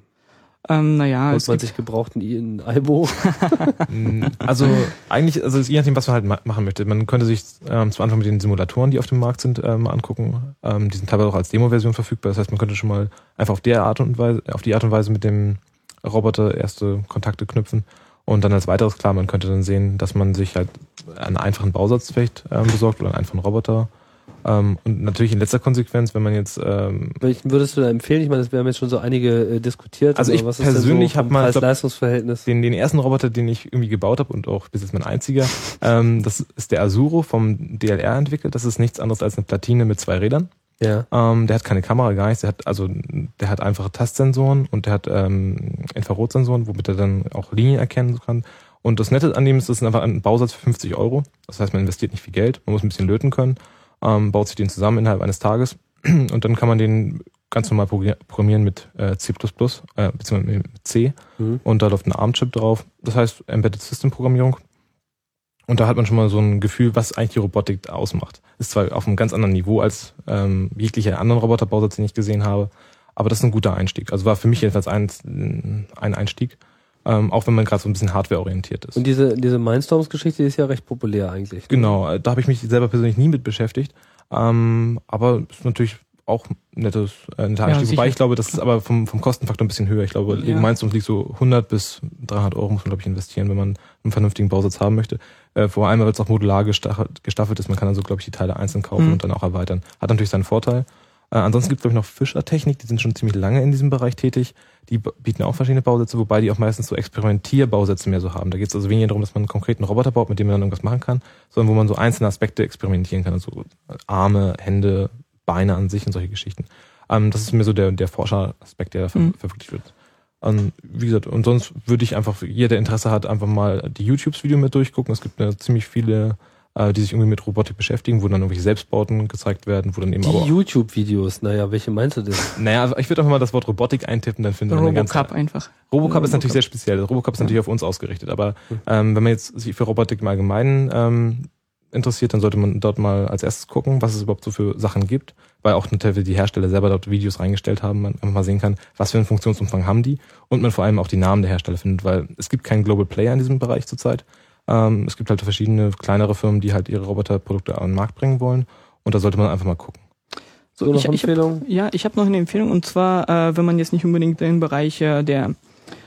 ähm, naja, holt es man gibt, sich gebrauchten I in Albo? Mm, Also eigentlich, also je nachdem, was man halt ma machen möchte. Man könnte sich ähm, zum Anfang mit den Simulatoren, die auf dem Markt sind, ähm, angucken. Ähm, die sind teilweise auch als Demo-Version verfügbar. Das heißt, man könnte schon mal einfach auf der Art und Weise, auf die Art und Weise mit dem Roboter erste Kontakte knüpfen. Und dann als weiteres klar, man könnte dann sehen, dass man sich halt einen einfachen Bausatz vielleicht ähm, besorgt oder einen einfachen Roboter Ähm, und natürlich in letzter Konsequenz, wenn man jetzt ähm, Welchen würdest du da empfehlen? Ich meine, wir haben jetzt schon so einige äh, diskutiert. Also ich was ist denn persönlich so hab vom mal- Preis-Leistungs-Verhältnis. den, den ersten Roboter, den ich irgendwie gebaut habe und auch bis jetzt mein einziger, ähm, das ist der Asuro vom DLR entwickelt. Das ist nichts anderes als eine Platine mit zwei Rädern. Ja. Ähm, der hat keine Kamera, gar nichts. Der hat also, der hat einfache Tastsensoren und der hat ähm, Infrarotsensoren, womit er dann auch Linien erkennen kann. Und das Nette an dem ist, das ist einfach ein Bausatz für 50 Euro. Das heißt, man investiert nicht viel Geld, man muss ein bisschen löten können, ähm, baut sich den zusammen innerhalb eines Tages und dann kann man den ganz normal progr- programmieren mit äh, C++, äh, beziehungsweise mit C Mhm. und da läuft ein ARM-Chip drauf. Das heißt Embedded System Programmierung. Und da hat man schon mal so ein Gefühl, was eigentlich die Robotik ausmacht. Ist zwar auf einem ganz anderen Niveau als ähm, jeglicher anderen Roboterbausatz, den ich gesehen habe, aber das ist ein guter Einstieg. Also war für mich jedenfalls ein, ein Einstieg, ähm, auch wenn man gerade so ein bisschen hardwareorientiert ist. Und diese, diese Mindstorms-Geschichte ist ja recht populär eigentlich. Genau, äh, da habe ich mich selber persönlich nie mit beschäftigt. Ähm, aber ist natürlich auch ein nettes, äh, netter Ja, Einstieg. sicher. Wobei ich glaube, das ist aber vom, vom Kostenfaktor ein bisschen höher. Ich glaube, Ja. ja. Mindstorms liegt so 100 bis 300 Euro muss man, glaube ich, investieren, wenn man einen vernünftigen Bausatz haben möchte. Äh, vor allem, weil es auch modular gestaffelt, gestaffelt ist. Man kann also, glaube ich, die Teile einzeln kaufen Mhm. und dann auch erweitern. Hat natürlich seinen Vorteil. Äh, ansonsten gibt es, glaube ich, noch Fischer-Technik. Die sind schon ziemlich lange in diesem Bereich tätig. Die bieten auch verschiedene Bausätze, wobei die auch meistens so Experimentierbausätze mehr so haben. Da geht es also weniger darum, dass man einen konkreten Roboter baut, mit dem man dann irgendwas machen kann, sondern wo man so einzelne Aspekte experimentieren kann. Also Arme, Hände, Beine an sich und solche Geschichten. Ähm, das ist mir so der, der Forscheraspekt, der da ver Mhm. verwirklicht wird. Ähm, wie gesagt, und sonst würde ich einfach, jeder, der Interesse hat, einfach mal die YouTubes-Video mit durchgucken. Es gibt äh, ziemlich viele, äh, die sich irgendwie mit Robotik beschäftigen, wo dann irgendwelche Selbstbauten gezeigt werden, wo dann eben Die aber YouTube-Videos, naja, welche meinst du denn? naja, also ich würde einfach mal das Wort Robotik eintippen, dann findet man eine ganze Robocop einfach. Robocop ist natürlich sehr speziell. Robocop ist natürlich auf uns ausgerichtet. Aber ähm, wenn man jetzt sich für Robotik im Allgemeinen ähm, interessiert, dann sollte man dort mal als erstes gucken, was es überhaupt so für Sachen gibt. Weil auch natürlich die Hersteller selber dort Videos reingestellt haben, man einfach mal sehen kann, was für einen Funktionsumfang haben die und man vor allem auch die Namen der Hersteller findet, weil es gibt keinen Global Player in diesem Bereich zurzeit. Ähm, es gibt halt verschiedene kleinere Firmen, die halt ihre Roboterprodukte an den Markt bringen wollen und da sollte man einfach mal gucken. So, noch ich, ich hab, Empfehlung? ja, ich habe noch eine Empfehlung und zwar, äh, wenn man jetzt nicht unbedingt in den Bereich äh, der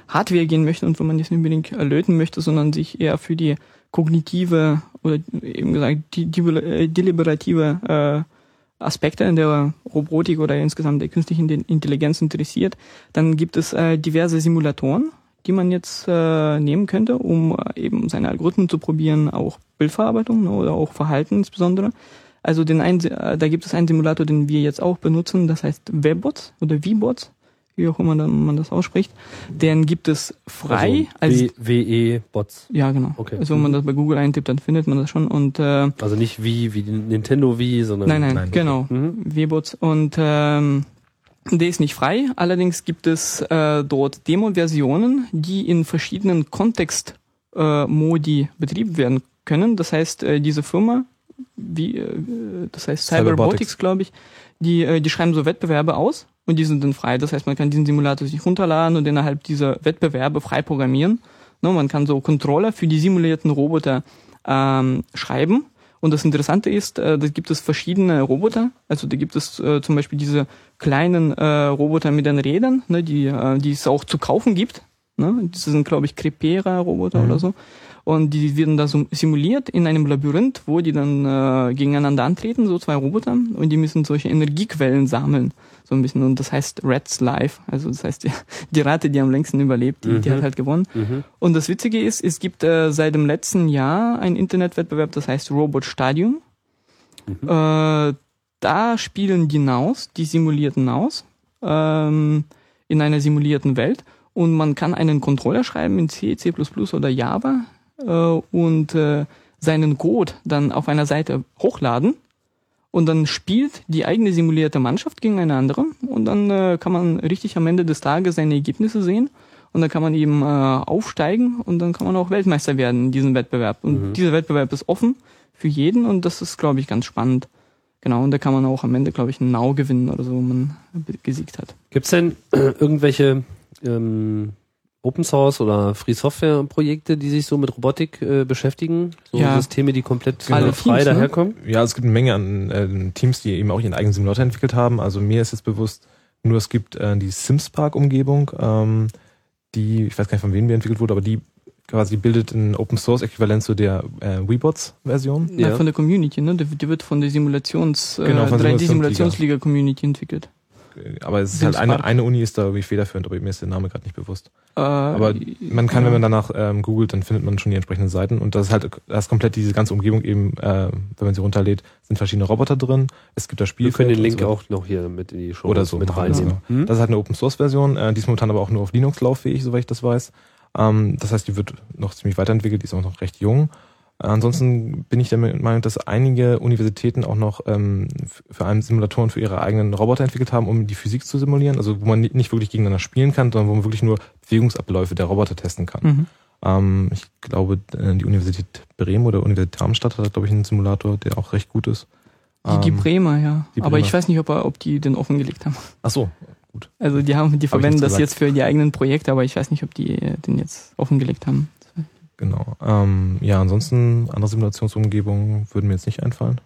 Hardware gehen möchte und wenn man jetzt nicht unbedingt äh, löten möchte, sondern sich eher für die kognitive oder eben gesagt die, die äh, deliberative äh, Aspekte in der Robotik oder insgesamt der künstlichen Intelligenz interessiert, dann gibt es äh, diverse Simulatoren, die man jetzt äh, nehmen könnte, um äh, eben seine Algorithmen zu probieren, auch Bildverarbeitung ne, oder auch Verhalten insbesondere. Also den einen, äh, da gibt es einen Simulator, den wir jetzt auch benutzen, das heißt Webbots oder V-Bots, wie auch immer man das ausspricht. Den gibt es frei. Also WE-Bots. ja, genau. Okay. Also wenn man das bei Google eintippt, dann findet man das schon. Und äh, Also nicht wie, wie Nintendo Wii, sondern. nein, nein, nein, genau. Mhm. V-Bots. Und ähm, der ist nicht frei. Allerdings gibt es äh, dort Demo-Versionen, die in verschiedenen Kontext-Modi äh, betrieben werden können. Das heißt, äh, diese Firma, wie, äh, das heißt Cyberbotics. Cyberbotics, glaube ich, die, äh, die schreiben so Wettbewerbe aus und die sind dann frei. Das heißt, man kann diesen Simulator sich runterladen und innerhalb dieser Wettbewerbe frei programmieren. Ne, man kann so Controller für die simulierten Roboter ähm, schreiben. Und das Interessante ist, äh, da gibt es verschiedene Roboter. Also da gibt es äh, zum Beispiel diese kleinen äh, Roboter mit den Rädern, ne, die, äh, die es auch zu kaufen gibt. Ne? Das sind, glaube ich, Crepera-Roboter Mhm. oder so. Und die werden da so simuliert in einem Labyrinth, wo die dann äh, gegeneinander antreten, so zwei Roboter, und die müssen solche Energiequellen sammeln. So ein bisschen. Und das heißt Rats Life. Also das heißt, die, die Ratte, die am längsten überlebt, die, die Mhm. hat halt gewonnen. Mhm. Und das Witzige ist, es gibt äh, seit dem letzten Jahr einen Internetwettbewerb, das heißt Robot Stadium. Mhm. Äh, da spielen die Naus, die simulierten Naus, ähm, in einer simulierten Welt. Und man kann einen Controller schreiben in C, C++ oder Java äh, und äh, seinen Code dann auf einer Seite hochladen. Und dann spielt die eigene simulierte Mannschaft gegen eine andere. Und dann äh, kann man richtig am Ende des Tages seine Ergebnisse sehen. Und dann kann man eben äh, aufsteigen und dann kann man auch Weltmeister werden in diesem Wettbewerb. Und Mhm. dieser Wettbewerb ist offen für jeden und das ist, glaube ich, ganz spannend. Genau, und da kann man auch am Ende, glaube ich, einen Now gewinnen oder so, wo man gesiegt hat. Gibt's denn äh, irgendwelche ähm, Open Source oder Free Software Projekte, die sich so mit Robotik äh, beschäftigen? So Ja. Systeme, die komplett Alle äh, frei Teams, ne? daherkommen? Ja, es gibt eine Menge an äh, Teams, die eben auch ihren eigenen Simulator entwickelt haben. Also mir ist jetzt bewusst, nur es gibt äh, die Sims Park Umgebung, ähm, die, ich weiß gar nicht von wem die entwickelt wurde, aber die quasi bildet ein Open Source Äquivalent zu der äh, Webots-Version. Ja. Ja. von der Community, ne? Die, die wird von der Simulations, Genau, äh, von 3D-Simulationsliga Community entwickelt. Aber es ist halt eine, eine Uni ist da irgendwie federführend, aber mir ist der Name gerade nicht bewusst. Äh, Aber man kann, wenn man danach ähm, googelt, dann findet man schon die entsprechenden Seiten. Und das ist halt, da ist komplett diese ganze Umgebung eben, äh, wenn man sie runterlädt, sind verschiedene Roboter drin. Es gibt da Wir Spielfeld. können den Link so. auch noch hier mit in die Show Oder so mit wir das, reinnehmen. genau. Hm? Das ist halt eine Open Source Version, äh, die ist momentan aber auch nur auf Linux lauffähig, soweit ich das weiß. Ähm, das heißt, die wird noch ziemlich weiterentwickelt, die ist auch noch recht jung. Ansonsten bin ich der Meinung, dass einige Universitäten auch noch ähm, für einen Simulatoren für ihre eigenen Roboter entwickelt haben, um die Physik zu simulieren. Also wo man ni- nicht wirklich gegeneinander spielen kann, sondern wo man wirklich nur Bewegungsabläufe der Roboter testen kann. Mhm. Ähm, ich glaube, äh, die Universität Bremen oder Universität Darmstadt hat, glaube ich, einen Simulator, der auch recht gut ist. Die, die Ähm, Bremer, ja. die Aber ich Bremer. weiß nicht, ob, ob die den offengelegt haben. Ach so, Also die haben, die verwenden das gesagt. jetzt für die eigenen Projekte, aber ich weiß nicht, ob die äh, den jetzt offengelegt haben. Genau. Ähm, ja, ansonsten andere Simulationsumgebungen würden mir jetzt nicht einfallen.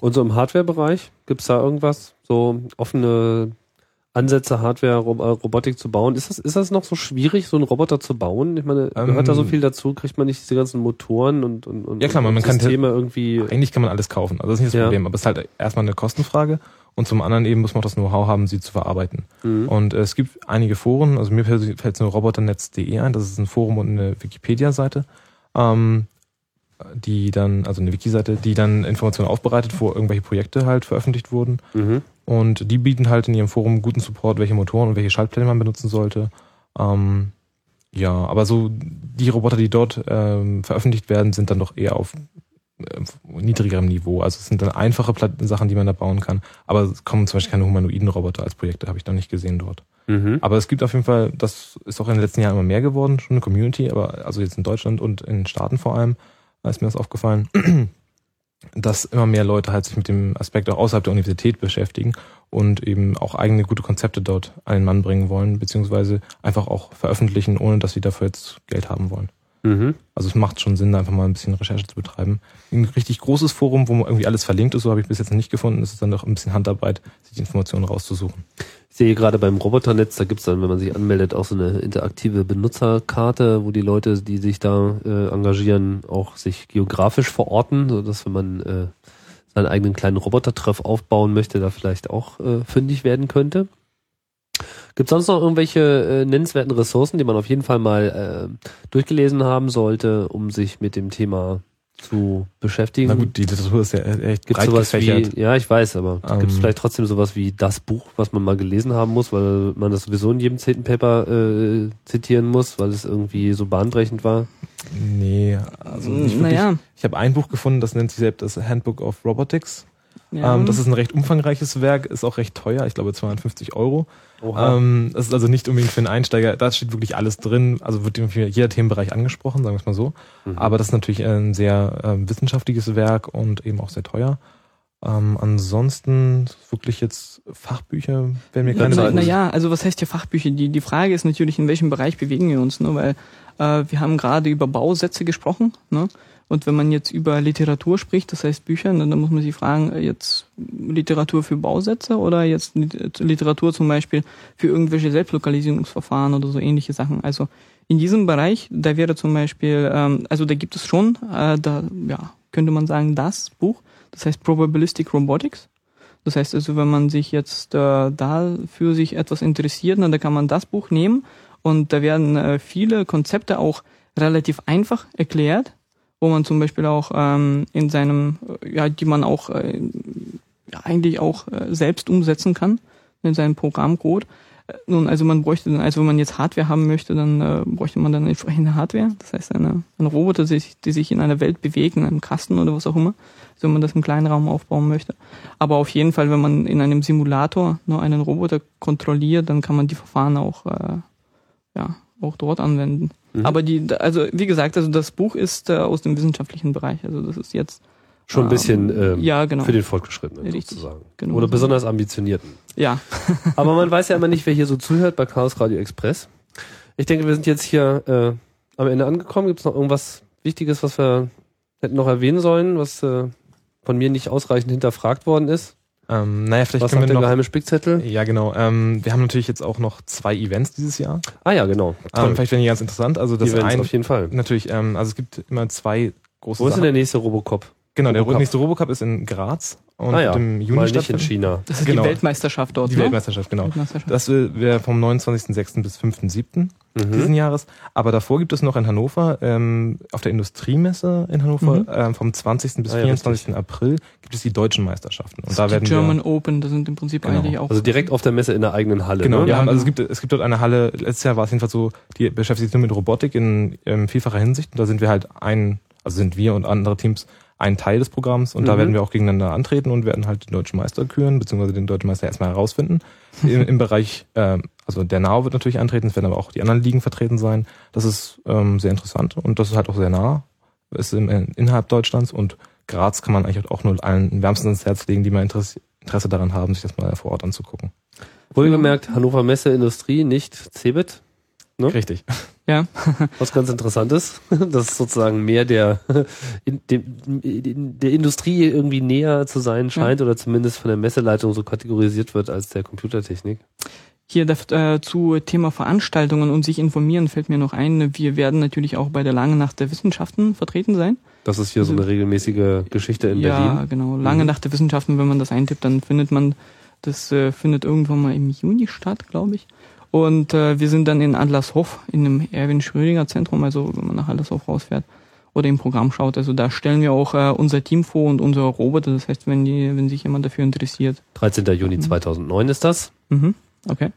Und so im Hardware-Bereich, gibt's da irgendwas? So offene Ansätze, Hardware, äh, Robotik zu bauen? Ist das, ist das noch so schwierig, so einen Roboter zu bauen? Ich meine, Ähm, gehört da so viel dazu? Kriegt man nicht diese ganzen Motoren und, und, und Ja, klar, man und kann- Systeme irgendwie. Eigentlich kann man alles kaufen, also das ist nicht das Ja. Problem, aber es ist halt erstmal eine Kostenfrage und zum anderen eben muss man auch das Know-how haben, sie zu verarbeiten. Mhm. Und äh, es gibt einige Foren, also mir fällt jetzt nur roboternetz.de ein, das ist ein Forum und eine Wikipedia-Seite, ähm, die dann, also eine Wiki-Seite, die dann Informationen aufbereitet, wo irgendwelche Projekte halt veröffentlicht wurden. Mhm. Und die bieten halt in ihrem Forum guten Support, welche Motoren und welche Schaltpläne man benutzen sollte. Ähm, ja, aber so die Roboter, die dort ähm, veröffentlicht werden, sind dann doch eher auf niedrigerem Niveau. Also es sind dann einfache Sachen, die man da bauen kann. Aber es kommen zum Beispiel keine humanoiden Roboter als Projekte, habe ich noch nicht gesehen dort. Mhm. Aber es gibt auf jeden Fall, das ist auch in den letzten Jahren immer mehr geworden, schon eine Community, aber also jetzt in Deutschland und in den Staaten vor allem, ist mir das aufgefallen, dass immer mehr Leute halt sich mit dem Aspekt auch außerhalb der Universität beschäftigen und eben auch eigene gute Konzepte dort an den Mann bringen wollen, beziehungsweise einfach auch veröffentlichen, ohne dass sie dafür jetzt Geld haben wollen. Mhm. Also es macht schon Sinn, einfach mal ein bisschen Recherche zu betreiben. Ein richtig großes Forum, wo irgendwie alles verlinkt ist, so habe ich bis jetzt noch nicht gefunden. Es ist dann doch ein bisschen Handarbeit, sich die Informationen rauszusuchen. Ich sehe gerade beim Roboternetz, da gibt's dann, wenn man sich anmeldet, auch so eine interaktive Benutzerkarte, wo die Leute, die sich da äh, engagieren, auch sich geografisch verorten, sodass wenn man äh, seinen eigenen kleinen Robotertreff aufbauen möchte, da vielleicht auch äh, fündig werden könnte. Gibt sonst noch irgendwelche äh, nennenswerten Ressourcen, die man auf jeden Fall mal äh, durchgelesen haben sollte, um sich mit dem Thema zu beschäftigen? Na gut, die Literatur ist ja echt Gibt breit sowas gefächert. wie, ja, ich weiß, aber Ähm, gibt es vielleicht trotzdem sowas wie das Buch, was man mal gelesen haben muss, weil man das sowieso in jedem zehnten Paper äh, zitieren muss, weil es irgendwie so bahnbrechend war? Nee, also nicht wirklich. naja, Ich habe ein Buch gefunden, das nennt sich selbst das Handbook of Robotics. ja, Ähm, das ist ein recht umfangreiches Werk, ist auch recht teuer, ich glaube 250 Euro. Ähm, das ist also nicht unbedingt für einen Einsteiger, da steht wirklich alles drin, also wird jeder Themenbereich angesprochen, sagen wir es mal so. Mhm. Aber das ist natürlich ein sehr ähm, wissenschaftliches Werk und eben auch sehr teuer. Ähm, ansonsten wirklich jetzt Fachbücher werden mir keine na, Zeit. na ja, also was heißt hier Fachbücher? Die, die Frage ist natürlich, in welchem Bereich bewegen wir uns, ne? weil äh, wir haben gerade über Bausätze gesprochen, ne? Und wenn man jetzt über Literatur spricht, das heißt Bücher, dann muss man sich fragen, äh, jetzt Literatur für Bausätze oder jetzt Lit- Literatur zum Beispiel für irgendwelche Selbstlokalisierungsverfahren oder so ähnliche Sachen. Also in diesem Bereich, da wäre zum Beispiel, ähm, also da gibt es schon, äh, da ja, könnte man sagen, das Buch, das heißt Probabilistic Robotics. Das heißt also, wenn man sich jetzt äh, da für sich etwas interessiert, dann da kann man das Buch nehmen und da werden äh, viele Konzepte auch relativ einfach erklärt, wo man zum Beispiel auch ähm, in seinem, äh, ja, die man auch äh, eigentlich auch äh, selbst umsetzen kann in seinem Programmcode. Äh, Nun, also man bräuchte dann, also wenn man jetzt Hardware haben möchte, dann äh, bräuchte man dann entsprechende Hardware. Das heißt, eine, ein Roboter, die sich, die sich in einer Welt bewegt, in einem Kasten oder was auch immer, also wenn man das im kleinen Raum aufbauen möchte. Aber auf jeden Fall, wenn man in einem Simulator nur einen Roboter kontrolliert, dann kann man die Verfahren auch, äh, ja, auch dort anwenden. Mhm. Aber die, also wie gesagt, also das Buch ist äh, aus dem wissenschaftlichen Bereich. Also das ist jetzt Schon ein bisschen ähm, ähm, ja genau für den Fortgeschrittenen Richtig, sozusagen. genau. Oder besonders ambitionierten. ja Aber man weiß ja immer nicht, wer hier so zuhört bei Chaos Radio Express. Ich denke, wir sind jetzt hier äh, am Ende angekommen. Gibt es noch irgendwas Wichtiges, was wir hätten noch erwähnen sollen, was äh, von mir nicht ausreichend hinterfragt worden ist? Ähm, naja, vielleicht Was können wir der noch. geheime Spickzettel? Ja, genau. Ähm, wir haben natürlich jetzt auch noch zwei Events dieses Jahr. Ah ja, genau. Ähm, vielleicht werden die ganz interessant. Also das Events ein, auf jeden Fall. natürlich, ähm, also es gibt immer zwei große Wo ist denn der nächste Robocop? genau, der Robocup? nächste Robocup ist in Graz und ah ja, im Juni mal nicht in. China. Das ist Genau. die Weltmeisterschaft dort, Die ne? Weltmeisterschaft, genau. Weltmeisterschaft. Das wäre vom 29.06. bis 5.07. Mhm. diesen Jahres. Aber davor gibt es noch in Hannover, ähm, auf der Industriemesse in Hannover, Mhm. ähm, vom 20. bis Ah ja, 24. April gibt es die deutschen Meisterschaften. Und Das da werden die German wir, Open, das sind im Prinzip Genau. eigentlich auch. Also direkt auf der Messe in der eigenen Halle. Genau, ne? haben, also es gibt, es gibt dort eine Halle, letztes Jahr war es jedenfalls so, die beschäftigt sich nur mit Robotik in ähm, vielfacher Hinsicht. Und da sind wir halt ein, also sind wir und andere Teams ein Teil des Programms und da Mhm. werden wir auch gegeneinander antreten und werden halt den deutschen Meister küren, beziehungsweise den deutschen Meister erstmal herausfinden. Im, im Bereich, ähm, also der NAO wird natürlich antreten, es werden aber auch die anderen Ligen vertreten sein. Das ist ähm, sehr interessant und das ist halt auch sehr nah. Es ist im, innerhalb Deutschlands und Graz kann man eigentlich auch nur allen wärmstens ins Herz legen, die mal Interesse, Interesse daran haben, sich das mal vor Ort anzugucken. Wohlgemerkt, Hannover Messe Industrie, nicht Cebit. Ne? Richtig. ja. Was ganz interessant ist, dass sozusagen mehr der, in, dem, in, der Industrie irgendwie näher zu sein scheint oder zumindest von der Messeleitung so kategorisiert wird als der Computertechnik. Hier äh, zu Thema Veranstaltungen und sich informieren fällt mir noch ein, wir werden natürlich auch bei der Lange Nacht der Wissenschaften vertreten sein. Das ist hier so eine regelmäßige Geschichte in ja, Berlin. genau. Lange Mhm. Nacht der Wissenschaften, wenn man das eintippt, dann findet man, das äh, findet irgendwann mal im Juni statt, glaube ich. Und äh, wir sind dann in Adlershof in einem Erwin Schrödinger Zentrum, also wenn man nach Adlershof rausfährt oder im Programm schaut. Also da stellen wir auch äh, unser Team vor und unsere Roboter. Das heißt, wenn die, wenn sich jemand dafür interessiert. 13. Juni 2009 ist das. Mhm. Okay.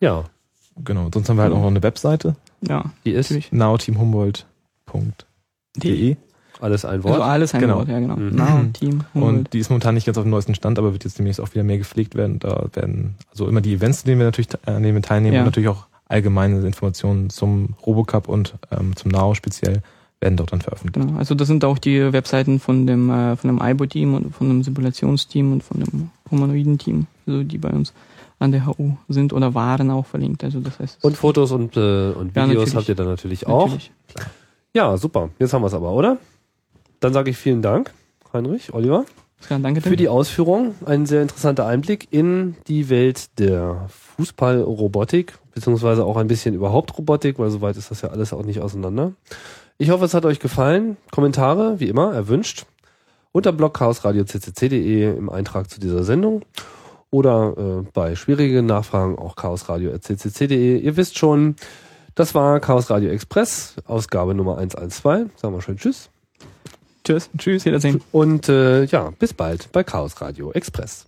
Ja, Genau. Sonst haben wir halt auch noch eine Webseite, Ja, die ist natürlich. Alles ein Wort. Also alles ein Genau. Wort, ja genau. Mhm. Now, Team, Humboldt. Und die ist momentan nicht ganz auf dem neuesten Stand, aber wird jetzt demnächst auch wieder mehr gepflegt werden. Da werden also immer die Events, an denen wir natürlich an denen wir teilnehmen Ja. und natürlich auch allgemeine Informationen zum Robocup und ähm, zum NAO speziell werden dort dann veröffentlicht. Genau, also das sind auch die Webseiten von dem äh, von dem IBO-Team und von dem Simulationsteam und von dem Humanoiden-Team, also die bei uns an der HU sind oder waren auch verlinkt. Also das heißt Und Fotos und, äh, und Ja, Videos natürlich. habt ihr dann natürlich auch. natürlich. Ja, super. Jetzt haben wir es aber, oder? Dann sage ich vielen Dank, Heinrich, Oliver, danke für die Ausführung. Ein sehr interessanter Einblick in die Welt der Fußballrobotik, beziehungsweise auch ein bisschen überhaupt Robotik, weil soweit ist das ja alles auch nicht auseinander. Ich hoffe, es hat euch gefallen. Kommentare, wie immer, erwünscht. Unter blogchaosradio.ccc.de im Eintrag zu dieser Sendung. Oder äh, bei schwierigen Nachfragen auch chaosradio.ccc.de. Ihr wisst schon, das war Chaos Radio Express, Ausgabe Nummer 112. Sagen wir schön Tschüss. Tschüss. Tschüss, wiedersehen. Und äh, ja, bis bald bei Chaos Radio Express.